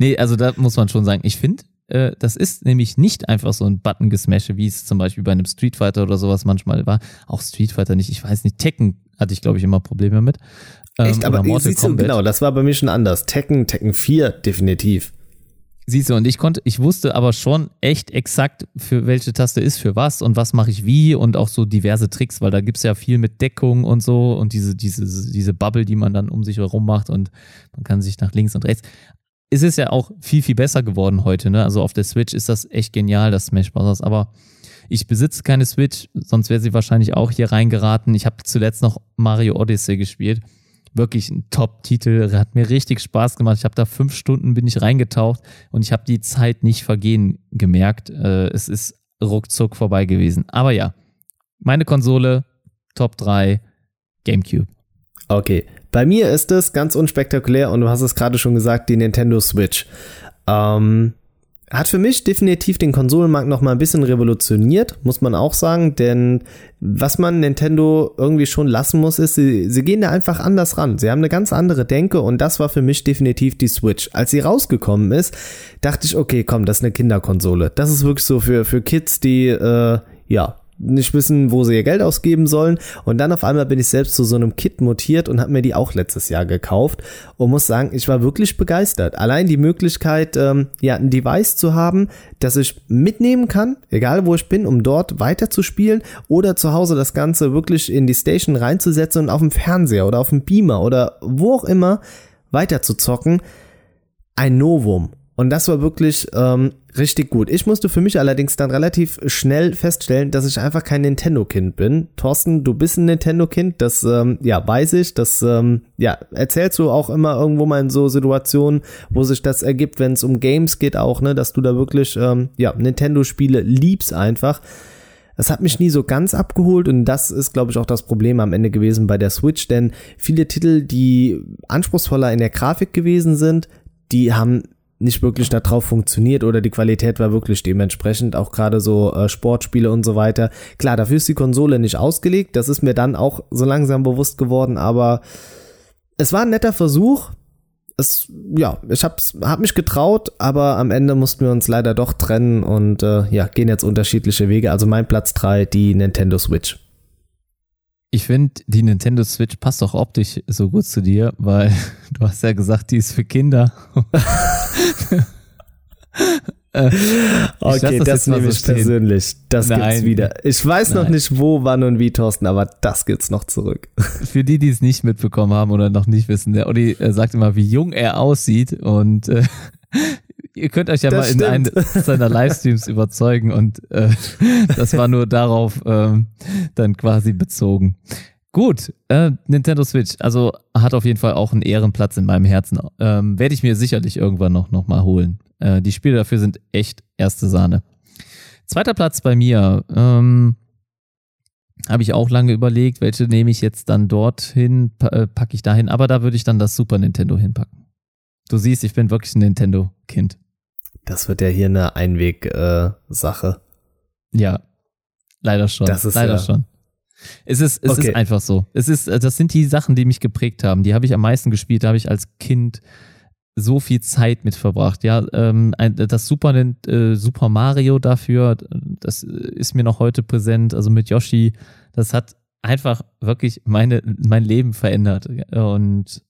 nee, also da muss man schon sagen, ich finde, äh, das ist nämlich nicht einfach so ein Button-Gesmashe, wie es zum Beispiel bei einem Street Fighter oder sowas manchmal war. Auch Street Fighter nicht, ich weiß nicht, Tekken hatte ich, glaube ich, immer Probleme mit. Ähm, Echt, aber siehst du, genau, das war bei mir schon anders. Tekken, Tekken 4, definitiv. Siehst du, und ich konnte, ich wusste aber schon echt exakt, für welche Taste ist für was und was mache ich wie und auch so diverse Tricks, weil da gibt es ja viel mit Deckung und so und diese, diese, diese Bubble, die man dann um sich herum macht und man kann sich nach links und rechts es ist ja auch viel, viel besser geworden heute. Ne? Also auf der Switch ist das echt genial, das Smash Bros. Aber ich besitze keine Switch, sonst wäre sie wahrscheinlich auch hier reingeraten. Ich habe zuletzt noch Mario Odyssey gespielt. Wirklich ein Top-Titel, hat mir richtig Spaß gemacht. Ich habe da fünf Stunden bin ich reingetaucht und ich habe die Zeit nicht vergehen gemerkt. Äh, es ist ruckzuck vorbei gewesen. Aber ja, meine Konsole, Top 3, GameCube. Okay, bei mir ist es ganz unspektakulär und du hast es gerade schon gesagt, die Nintendo Switch. Ähm, hat für mich definitiv den Konsolenmarkt noch mal ein bisschen revolutioniert, muss man auch sagen, denn was man Nintendo irgendwie schon lassen muss, ist, sie, sie gehen da einfach anders ran. Sie haben eine ganz andere Denke und das war für mich definitiv die Switch. Als sie rausgekommen ist, dachte ich, okay, komm, das ist eine Kinderkonsole. Das ist wirklich so für, für Kids, die, äh, ja, nicht wissen, wo sie ihr Geld ausgeben sollen. Und dann auf einmal bin ich selbst zu so einem Kit mutiert und habe mir die auch letztes Jahr gekauft und muss sagen, ich war wirklich begeistert. Allein die Möglichkeit, ähm, ja, ein Device zu haben, das ich mitnehmen kann, egal wo ich bin, um dort weiter zu spielen oder zu Hause das Ganze wirklich in die Station reinzusetzen und auf dem Fernseher oder auf dem Beamer oder wo auch immer weiter zu zocken. Ein Novum. Und das war wirklich ähm, richtig gut. Ich musste für mich allerdings dann relativ schnell feststellen, dass ich einfach kein Nintendo-Kind bin. Thorsten, du bist ein Nintendo-Kind, das ähm, ja weiß ich. Das ähm, ja erzählst du auch immer irgendwo mal in so Situationen, wo sich das ergibt, wenn es um Games geht auch, ne, dass du da wirklich ähm, ja Nintendo-Spiele liebst einfach. Das hat mich nie so ganz abgeholt und das ist, glaube ich, auch das Problem am Ende gewesen bei der Switch, denn viele Titel, die anspruchsvoller in der Grafik gewesen sind, die haben nicht wirklich darauf funktioniert oder die Qualität war wirklich dementsprechend, auch gerade so äh, Sportspiele und so weiter. Klar, dafür ist die Konsole nicht ausgelegt, das ist mir dann auch so langsam bewusst geworden, aber es war ein netter Versuch. Es, ja, ich hab's, hab mich getraut, aber am Ende mussten wir uns leider doch trennen und äh, ja, gehen jetzt unterschiedliche Wege. Also mein Platz drei die Nintendo Switch. Ich finde, die Nintendo Switch passt auch optisch so gut zu dir, weil du hast ja gesagt, die ist für Kinder. Äh, okay, das, das nehme ich so persönlich. Das Nein. gibt's wieder. Ich weiß Nein. noch nicht wo, wann und wie, Thorsten, aber das gibt's noch zurück. Für die, die es nicht mitbekommen haben oder noch nicht wissen, der Olli äh, sagt immer, wie jung er aussieht und äh, ihr könnt euch ja das mal stimmt. in einen seiner Livestreams überzeugen und äh, das war nur darauf ähm, dann quasi bezogen. Gut, äh, Nintendo Switch, also hat auf jeden Fall auch einen Ehrenplatz in meinem Herzen. Ähm, Werde ich mir sicherlich irgendwann noch, noch mal holen. Äh, die Spiele dafür sind echt erste Sahne. Zweiter Platz bei mir. Ähm, habe ich auch lange überlegt, welche nehme ich jetzt dann dorthin, äh, packe ich dahin, aber da würde ich dann das Super Nintendo hinpacken. Du siehst, ich bin wirklich ein Nintendo-Kind. Das wird ja hier eine Einweg-Sache. Äh, ja, leider schon. Das ist leider ja schon. Es ist, es okay. ist einfach so. Es ist, das sind die Sachen, die mich geprägt haben. Die habe ich am meisten gespielt. Da habe ich als Kind so viel Zeit mit verbracht. Ja, ähm, das Super, äh, Super Mario dafür, das ist mir noch heute präsent. Also mit Yoshi, das hat einfach wirklich meine, mein Leben verändert. Und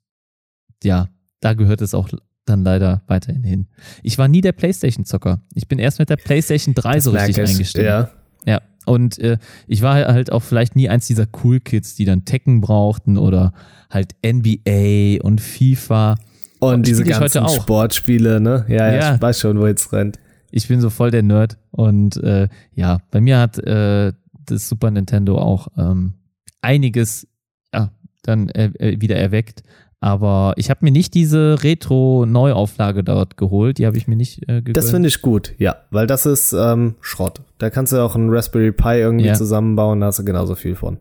ja, da gehört es auch dann leider weiterhin hin. Ich war nie der PlayStation-Zocker. Ich bin erst mit der PlayStation 3 das so richtig eingestiegen. Ja. ja. Und äh, ich war halt auch vielleicht nie eins dieser Cool Kids, die dann Tekken brauchten oder halt NBA und FIFA. Und diese ganzen Sportspiele, ne? Ja, ja, ja, ich weiß schon, wo jetzt rennt. Ich bin so voll der Nerd und äh, ja, bei mir hat äh, das Super Nintendo auch ähm, einiges ja, dann äh, äh wieder erweckt. Aber ich habe mir nicht diese Retro-Neuauflage dort geholt, die habe ich mir nicht äh, gegönnt. Das finde ich gut, ja, weil das ist ähm, Schrott. Da kannst du auch einen Raspberry Pi irgendwie ja. zusammenbauen, da hast du genauso viel von.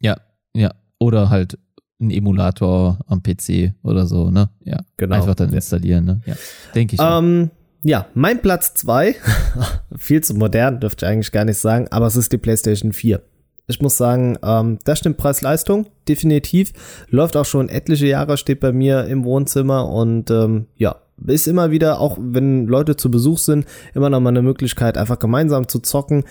Ja, ja. Oder halt ein Emulator am PC oder so, ne? Ja. Genau. Einfach dann installieren, ne? Ja. Denke ich. Ähm, ja, mein Platz zwei viel zu modern, dürfte ich eigentlich gar nicht sagen, aber es ist die PlayStation 4. Ich muss sagen, ähm, das stimmt Preis-Leistung, definitiv. Läuft auch schon etliche Jahre, steht bei mir im Wohnzimmer und ähm, ja, ist immer wieder, auch wenn Leute zu Besuch sind, immer noch mal eine Möglichkeit, einfach gemeinsam zu zocken.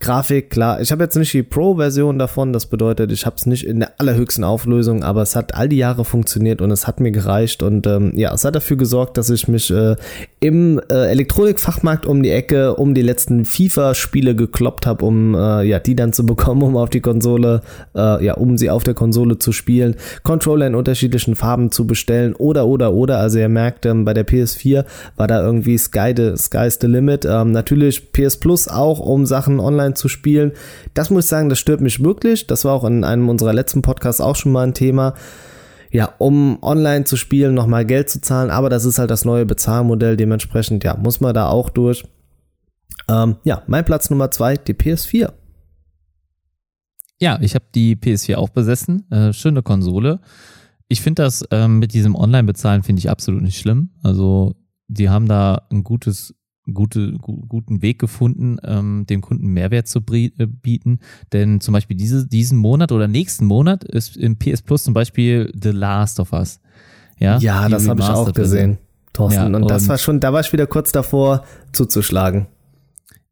Grafik, klar. Ich habe jetzt nicht die Pro-Version davon, das bedeutet, ich habe es nicht in der allerhöchsten Auflösung, aber es hat all die Jahre funktioniert und es hat mir gereicht und ähm, ja, es hat dafür gesorgt, dass ich mich äh, im äh, Elektronikfachmarkt um die Ecke um die letzten FIFA-Spiele gekloppt habe, um äh, ja die dann zu bekommen, um auf die Konsole, äh, ja, um sie auf der Konsole zu spielen, Controller in unterschiedlichen Farben zu bestellen oder oder oder. Also ihr merkt, ähm, bei der PS4 war da irgendwie Sky the, Sky's the Limit. Ähm, natürlich PS Plus auch, um Sachen online online zu spielen. Das muss ich sagen, das stört mich wirklich. Das war auch in einem unserer letzten Podcasts auch schon mal ein Thema. Ja, um online zu spielen, nochmal Geld zu zahlen, aber das ist halt das neue Bezahlmodell. Dementsprechend, ja, muss man da auch durch. Ähm, ja, mein Platz Nummer zwei, die PS4. Ja, ich habe die PS4 auch besessen. Äh, schöne Konsole. Ich finde das ähm, mit diesem Online-Bezahlen finde ich absolut nicht schlimm. Also die haben da ein gutes gute, gu guten Weg gefunden, ähm, dem Kunden Mehrwert zu äh, bieten. Denn zum Beispiel diese, diesen Monat oder nächsten Monat ist im PS Plus zum Beispiel The Last of Us. Ja, ja das habe ich auch gesehen, Thorsten. Ja, und, und das war schon, da war ich wieder kurz davor zuzuschlagen.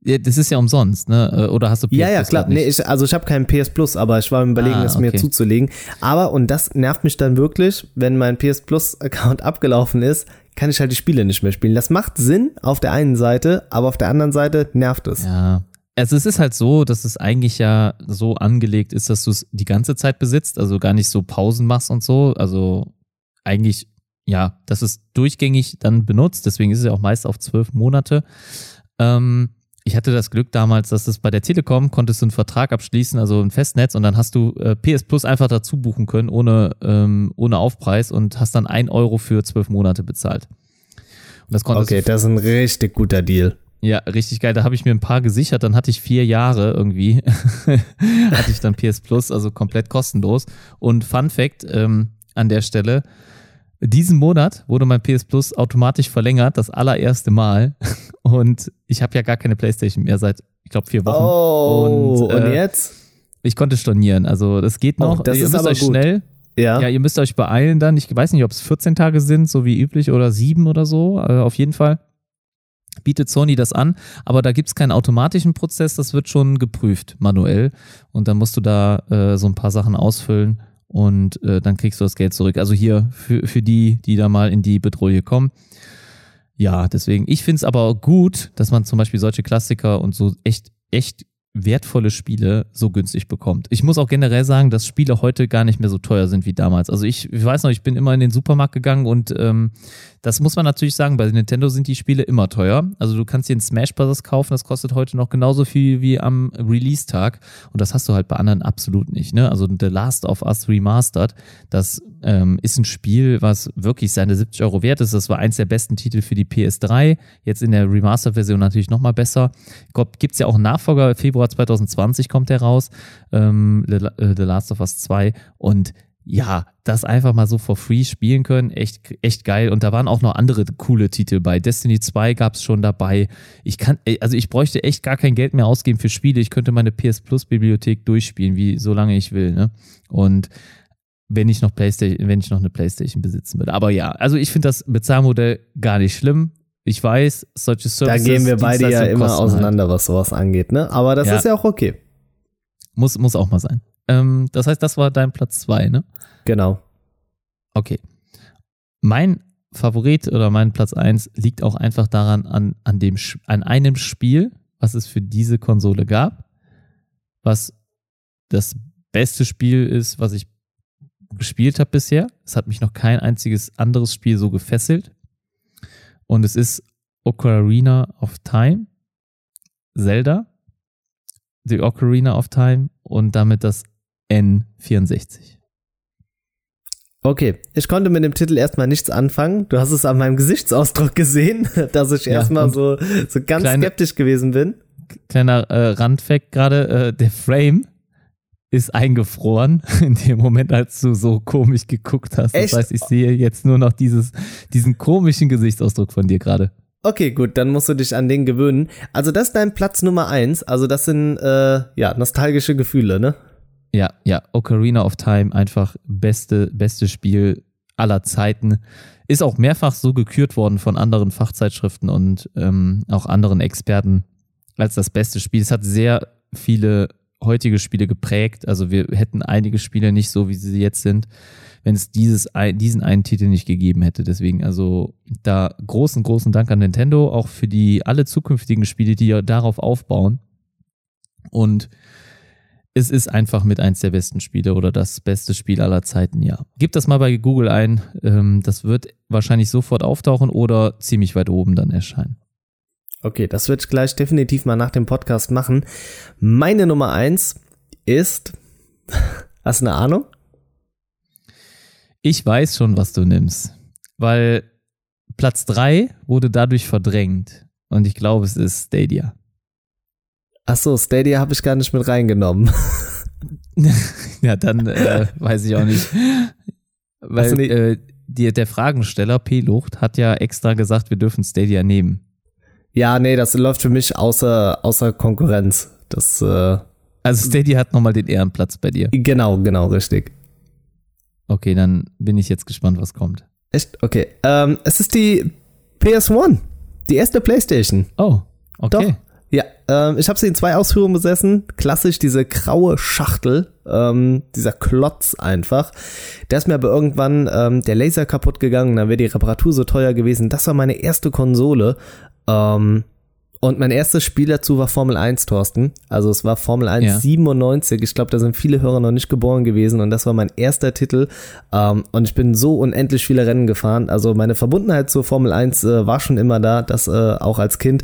Ja, das ist ja umsonst, ne? Äh, oder hast du PS Ja, ja, klar. Nee, ich, also ich habe keinen PS Plus, aber ich war im Überlegen, ah, es mir zuzulegen. Aber, und das nervt mich dann wirklich, wenn mein PS Plus-Account abgelaufen ist, kann ich halt die Spiele nicht mehr spielen. Das macht Sinn auf der einen Seite, aber auf der anderen Seite nervt es. Ja. Also es ist halt so, dass es eigentlich ja so angelegt ist, dass du es die ganze Zeit besitzt, also gar nicht so Pausen machst und so. Also eigentlich, ja, dass es durchgängig dann benutzt, deswegen ist es ja auch meist auf zwölf Monate. Ähm, ich hatte das Glück damals, dass es bei der Telekom konntest du einen Vertrag abschließen, also ein Festnetz, und dann hast du äh, PS Plus einfach dazu buchen können, ohne, ähm, ohne Aufpreis und hast dann ein Euro für zwölf Monate bezahlt. Und das okay, das ist ein richtig guter Deal. Ja, richtig geil. Da habe ich mir ein paar gesichert. Dann hatte ich vier Jahre irgendwie. hatte ich dann PS Plus, also komplett kostenlos. Und Fun Fact ähm, an der Stelle: diesen Monat wurde mein PS Plus automatisch verlängert, das allererste Mal. Und ich habe ja gar keine Playstation mehr seit, ich glaube, vier Wochen. Oh, und, äh, und, jetzt? Ich konnte stornieren, also das geht noch. Oh, das ihr ist aber euch gut. schnell. Ja. ja, ihr müsst euch beeilen dann. Ich weiß nicht, ob es 14 Tage sind, so wie üblich, oder sieben oder so. Also auf jeden Fall. bietet Sony das an, aber da gibt es keinen automatischen Prozess, das wird schon geprüft manuell und dann musst du da äh, so ein paar Sachen ausfüllen und äh, dann kriegst du das Geld zurück. Also hier für, für die, die da mal in die Bedrohung kommen. Ja, deswegen, ich finde es aber gut, dass man zum Beispiel solche Klassiker und so echt, echt wertvolle Spiele so günstig bekommt. Ich muss auch generell sagen, dass Spiele heute gar nicht mehr so teuer sind wie damals. Also ich, ich weiß noch, ich bin immer in den Supermarkt gegangen und ähm, das muss man natürlich sagen, bei Nintendo sind die Spiele immer teuer. Also du kannst dir einen Smash Bros. kaufen, das kostet heute noch genauso viel wie am Release-Tag und das hast du halt bei anderen absolut nicht. Ne? Also The Last of Us Remastered, das ähm, ist ein Spiel, was wirklich seine 70 Euro wert ist. Das war eins der besten Titel für die PS3. Jetzt in der Remaster-Version natürlich nochmal besser. Gibt es ja auch einen Nachfolger, Februar 2020 kommt der raus, ähm, The, äh, Last of Us 2. Und ja, das einfach mal so for free spielen können, echt, echt geil. Und da waren auch noch andere coole Titel bei. Destiny 2 gab es schon dabei. Ich kann, also ich bräuchte echt gar kein Geld mehr ausgeben für Spiele. Ich könnte meine PS Plus Bibliothek durchspielen, wie solange ich will. Ne? Und wenn ich noch Playstation, wenn ich noch eine Playstation besitzen würde. Aber ja, also ich finde das Bezahlmodell gar nicht schlimm. Ich weiß, solche Services. Da gehen wir beide ja immer halt. auseinander, halt. was sowas angeht, ne? Aber das ja. ist ja auch okay. Muss, muss auch mal sein. Ähm, das heißt, das war dein Platz zwei, ne? Genau. Okay. Mein Favorit oder mein Platz eins liegt auch einfach daran, an, an, dem, an einem Spiel, was es für diese Konsole gab, was das beste Spiel ist, was ich gespielt habe bisher. Es hat mich noch kein einziges anderes Spiel so gefesselt. Und es ist Ocarina of Time, Zelda, The Ocarina of Time und damit das N64. Okay, ich konnte mit dem Titel erstmal nichts anfangen. Du hast es an meinem Gesichtsausdruck gesehen, dass ich ja, erstmal so, so ganz kleine, skeptisch gewesen bin. Kleiner äh, Randfact gerade, äh, der Frame ist eingefroren in dem Moment, als du so komisch geguckt hast. Echt? Das heißt, ich sehe jetzt nur noch dieses, diesen komischen Gesichtsausdruck von dir gerade. Okay, gut, dann musst du dich an den gewöhnen. Also das ist dein Platz Nummer eins. Also das sind äh, ja nostalgische Gefühle, ne? Ja, ja. Ocarina of Time einfach beste, beste Spiel aller Zeiten. Ist auch mehrfach so gekürt worden von anderen Fachzeitschriften und ähm, auch anderen Experten als das beste Spiel. Es hat sehr viele heutige Spiele geprägt. Also wir hätten einige Spiele nicht so, wie sie jetzt sind, wenn es dieses, diesen einen Titel nicht gegeben hätte. Deswegen also da großen, großen Dank an Nintendo, auch für die alle zukünftigen Spiele, die ja darauf aufbauen. Und es ist einfach mit eins der besten Spiele oder das beste Spiel aller Zeiten, ja. Gib das mal bei Google ein. Ähm, das wird wahrscheinlich sofort auftauchen oder ziemlich weit oben dann erscheinen. Okay, das wird ich gleich definitiv mal nach dem Podcast machen. Meine Nummer eins ist. Hast du eine Ahnung? Ich weiß schon, was du nimmst. Weil Platz drei wurde dadurch verdrängt. Und ich glaube, es ist Stadia. Ach so, Stadia habe ich gar nicht mit reingenommen. ja, dann äh, weiß ich auch nicht. Weil äh, die, der Fragensteller P. Lucht hat ja extra gesagt, wir dürfen Stadia nehmen. Ja, nee, das läuft für mich außer, außer Konkurrenz. Das, äh, also Stadia hat nochmal den Ehrenplatz bei dir. Genau, genau, richtig. Okay, dann bin ich jetzt gespannt, was kommt. Echt? Okay. Ähm, es ist die PS1. Die erste Playstation. Oh, okay. Doch. Ja, ähm, ich habe sie in zwei Ausführungen besessen. Klassisch diese graue Schachtel, ähm, dieser Klotz einfach. Der ist mir aber irgendwann ähm, der Laser kaputt gegangen, dann wäre die Reparatur so teuer gewesen. Das war meine erste Konsole. Ähm, und mein erstes Spiel dazu war Formel 1, Thorsten. Also es war Formel 1 ja. 97. Ich glaube, da sind viele Hörer noch nicht geboren gewesen und das war mein erster Titel. Ähm, und ich bin so unendlich viele Rennen gefahren. Also meine Verbundenheit zur Formel 1 äh, war schon immer da, das äh, auch als Kind.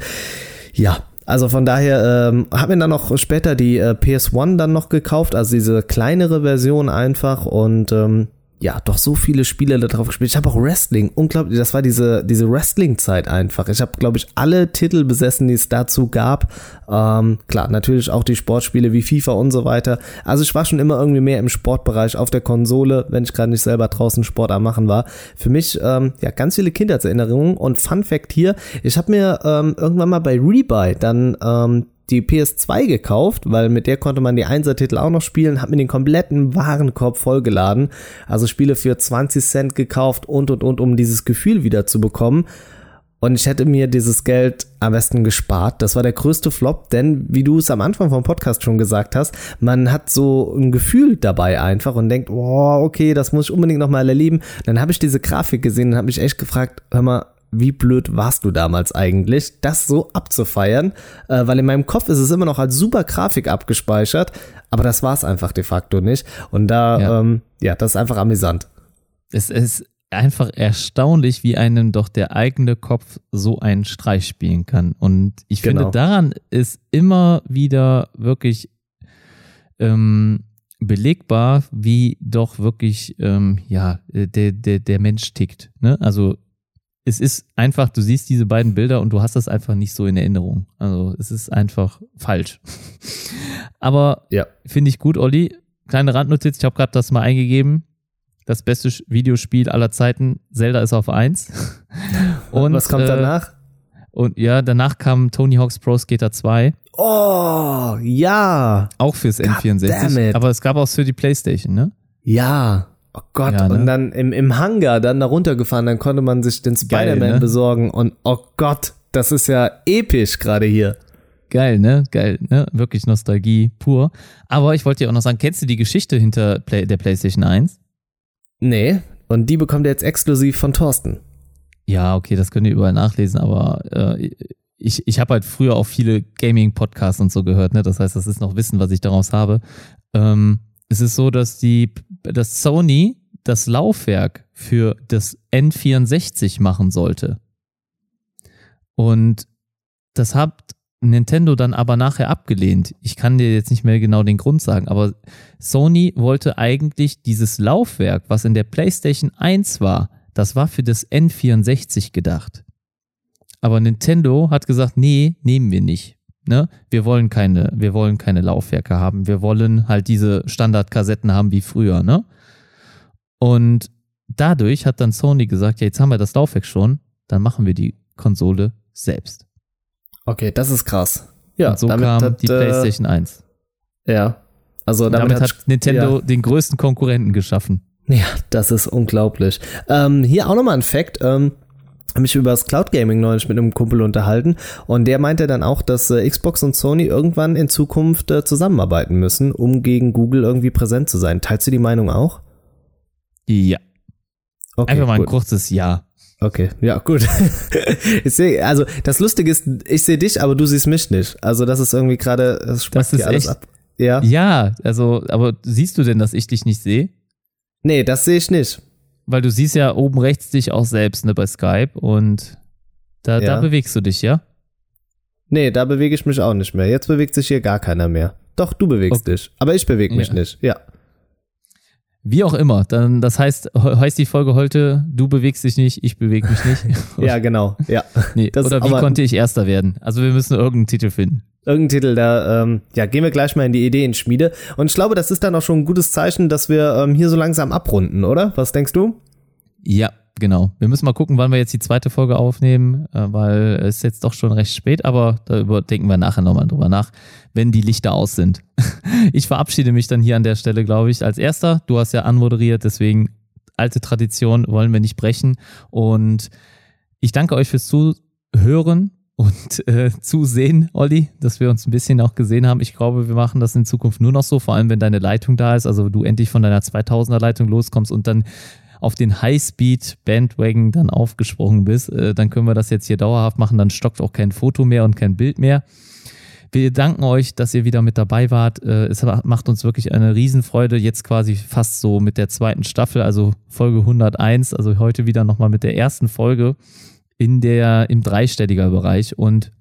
Ja, also von daher ähm, habe mir dann noch später die äh, PS1 dann noch gekauft, also diese kleinere Version einfach und ähm, ja, doch so viele Spiele da drauf gespielt. Ich habe auch Wrestling, unglaublich, das war diese, diese Wrestling-Zeit einfach. Ich habe, glaube ich, alle Titel besessen, die es dazu gab. Ähm, klar, natürlich auch die Sportspiele wie FIFA und so weiter. Also ich war schon immer irgendwie mehr im Sportbereich auf der Konsole, wenn ich gerade nicht selber draußen Sport am machen war. Für mich, ähm, ja, ganz viele Kindheitserinnerungen und Fun Fact hier, ich habe mir ähm, irgendwann mal bei Rebuy dann ähm, die PS2 gekauft, weil mit der konnte man die Einser-Titel auch noch spielen, hat mir den kompletten Warenkorb vollgeladen. Also Spiele für 20 Cent gekauft und und und, um dieses Gefühl wieder zu bekommen. Und ich hätte mir dieses Geld am besten gespart. Das war der größte Flop, denn wie du es am Anfang vom Podcast schon gesagt hast, man hat so ein Gefühl dabei einfach und denkt, oh, okay, das muss ich unbedingt nochmal erleben. Dann habe ich diese Grafik gesehen und habe mich echt gefragt, hör mal, wie blöd warst du damals eigentlich, das so abzufeiern? Äh, weil in meinem Kopf ist es immer noch als super Grafik abgespeichert, aber das war es einfach de facto nicht. Und da, ja, ähm, ja das ist einfach amüsant. Es ist einfach erstaunlich, wie einem doch der eigene Kopf so einen Streich spielen kann. Und ich genau. finde, daran ist immer wieder wirklich ähm, belegbar, wie doch wirklich ähm, ja der, der, der Mensch tickt. Ne? Also es ist einfach, du siehst diese beiden Bilder und du hast das einfach nicht so in Erinnerung. Also es ist einfach falsch. Aber ja. finde ich gut, Olli. Kleine Randnotiz, ich habe gerade das mal eingegeben das beste Videospiel aller Zeiten. Zelda ist auf 1. Und, Was kommt äh, danach? Und ja, danach kam Tony Hawk's Pro Skater 2. Oh, ja. Auch fürs God N64. Aber es gab auch für die Playstation, ne? Ja. Oh Gott, ja, ne? und dann im, im Hangar dann da runtergefahren, dann konnte man sich den Spider-Man ne? besorgen und oh Gott, das ist ja episch gerade hier. Geil, ne? Geil, ne? Wirklich Nostalgie pur. Aber ich wollte dir auch noch sagen, kennst du die Geschichte hinter Play der PlayStation 1? Nee, und die bekommt ihr jetzt exklusiv von Thorsten. Ja, okay, das könnt ihr überall nachlesen, aber äh, ich, ich habe halt früher auch viele Gaming-Podcasts und so gehört, ne? Das heißt, das ist noch Wissen, was ich daraus habe. Ähm, es ist so, dass die, dass Sony das Laufwerk für das N64 machen sollte. Und das hat Nintendo dann aber nachher abgelehnt. Ich kann dir jetzt nicht mehr genau den Grund sagen, aber Sony wollte eigentlich dieses Laufwerk, was in der PlayStation 1 war, das war für das N64 gedacht. Aber Nintendo hat gesagt, nee, nehmen wir nicht. Ne? Wir wollen keine, wir wollen keine Laufwerke haben. Wir wollen halt diese Standardkassetten haben wie früher, ne? Und dadurch hat dann Sony gesagt, ja, jetzt haben wir das Laufwerk schon, dann machen wir die Konsole selbst. Okay, das ist krass. Ja, und so kam hat, die äh, PlayStation 1. Ja. Also damit, damit hat, Nintendo ja. den größten Konkurrenten geschaffen. Ja, das ist unglaublich. Ähm, hier auch nochmal ein Fact. Ähm, mich über das Cloud Gaming neulich mit einem Kumpel unterhalten und der meinte dann auch, dass äh, Xbox und Sony irgendwann in Zukunft äh, zusammenarbeiten müssen, um gegen Google irgendwie präsent zu sein. Teilst du die Meinung auch? Ja. Okay, Einfach mal ein kurzes Ja. Okay, ja, gut. ich seh, also das Lustige ist, ich sehe dich, aber du siehst mich nicht. Also das ist irgendwie gerade, das spackt hier alles echt, ab. Ja. Ja, also, aber siehst du denn, dass ich dich nicht sehe? Nee, das sehe ich nicht. Weil du siehst ja oben rechts dich auch selbst, ne, bei Skype und da, ja. da bewegst du dich, ja? Nee, da bewege ich mich auch nicht mehr. Jetzt bewegt sich hier gar keiner mehr. Doch, du bewegst okay. dich. Aber ich bewege mich ja. nicht, ja. Wie auch immer. Dann, das heißt, heißt die Folge heute, du bewegst dich nicht, ich bewege mich nicht. ja, genau. Ja. Nee, das oder wie konnte ich Erster werden? Also wir müssen irgendeinen Titel finden. Irgendeinen Titel, da ähm, ja, gehen wir gleich mal in die Ideenschmiede. Und ich glaube, das ist dann auch schon ein gutes Zeichen, dass wir ähm, hier so langsam abrunden, oder? Was denkst du? Ja, genau. Wir müssen mal gucken, wann wir jetzt die zweite Folge aufnehmen, äh, weil es ist jetzt doch schon recht spät, aber darüber denken wir nachher nochmal drüber nach, wenn die Lichter aus sind. ich verabschiede mich dann hier an der Stelle, glaube ich, als erster. Du hast ja anmoderiert, deswegen alte Tradition wollen wir nicht brechen. Und ich danke euch fürs Zuhören und äh, zusehen, Olli, dass wir uns ein bisschen auch gesehen haben. Ich glaube, wir machen das in Zukunft nur noch so, vor allem wenn deine Leitung da ist, also du endlich von deiner 2000er Leitung loskommst und dann auf den Highspeed-Bandwagon dann aufgesprungen bist, äh, dann können wir das jetzt hier dauerhaft machen, dann stockt auch kein Foto mehr und kein Bild mehr. Wir danken euch, dass ihr wieder mit dabei wart. Äh, es macht uns wirklich eine Riesenfreude, jetzt quasi fast so mit der zweiten Staffel, also Folge 101, also heute wieder nochmal mit der ersten Folge in der, im dreistelliger Bereich und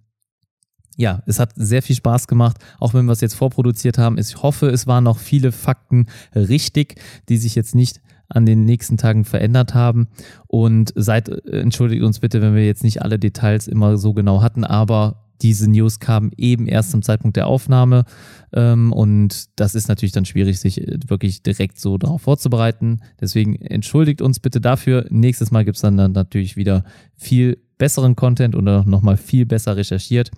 ja, es hat sehr viel Spaß gemacht, auch wenn wir es jetzt vorproduziert haben. Ich hoffe, es waren noch viele Fakten richtig, die sich jetzt nicht an den nächsten Tagen verändert haben. Und seid, entschuldigt uns bitte, wenn wir jetzt nicht alle Details immer so genau hatten, aber diese News kamen eben erst zum Zeitpunkt der Aufnahme. Ähm, und das ist natürlich dann schwierig, sich äh, wirklich direkt so darauf vorzubereiten. Deswegen entschuldigt uns bitte dafür. Nächstes Mal gibt es dann, dann natürlich wieder viel besseren Content oder nochmal viel besser recherchiert.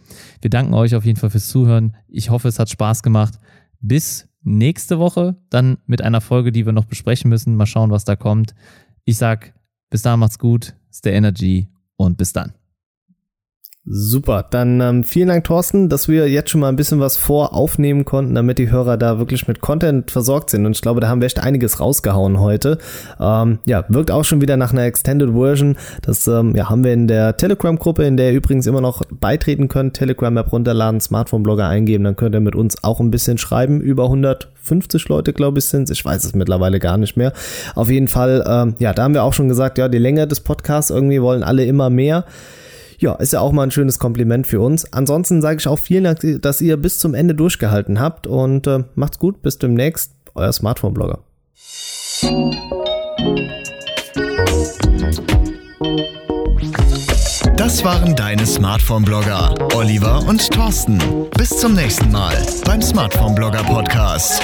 Wir danken euch auf jeden Fall fürs Zuhören. Ich hoffe, es hat Spaß gemacht. Bis nächste Woche dann mit einer Folge, die wir noch besprechen müssen. Mal schauen, was da kommt. Ich sag, bis da macht's gut, stay energy und bis dann. Super, dann ähm, vielen Dank, Thorsten, dass wir jetzt schon mal ein bisschen was voraufnehmen konnten, damit die Hörer da wirklich mit Content versorgt sind. Und ich glaube, da haben wir echt einiges rausgehauen heute. Ähm, ja, wirkt auch schon wieder nach einer Extended Version. Das ähm, ja, haben wir in der Telegram-Gruppe, in der ihr übrigens immer noch beitreten könnt. Telegram-App runterladen, Smartphone-Blogger eingeben, dann könnt ihr mit uns auch ein bisschen schreiben. Über 150 Leute, glaube ich, sind Ich weiß es mittlerweile gar nicht mehr. Auf jeden Fall, ähm, ja, da haben wir auch schon gesagt, ja, die Länge des Podcasts irgendwie wollen alle immer mehr ja, ist ja auch mal ein schönes Kompliment für uns. Ansonsten sage ich auch vielen Dank, dass ihr bis zum Ende durchgehalten habt und äh, macht's gut, bis demnächst, euer Smartphone-Blogger. Das waren deine Smartphone-Blogger, Oliver und Thorsten. Bis zum nächsten Mal beim Smartphone-Blogger-Podcast.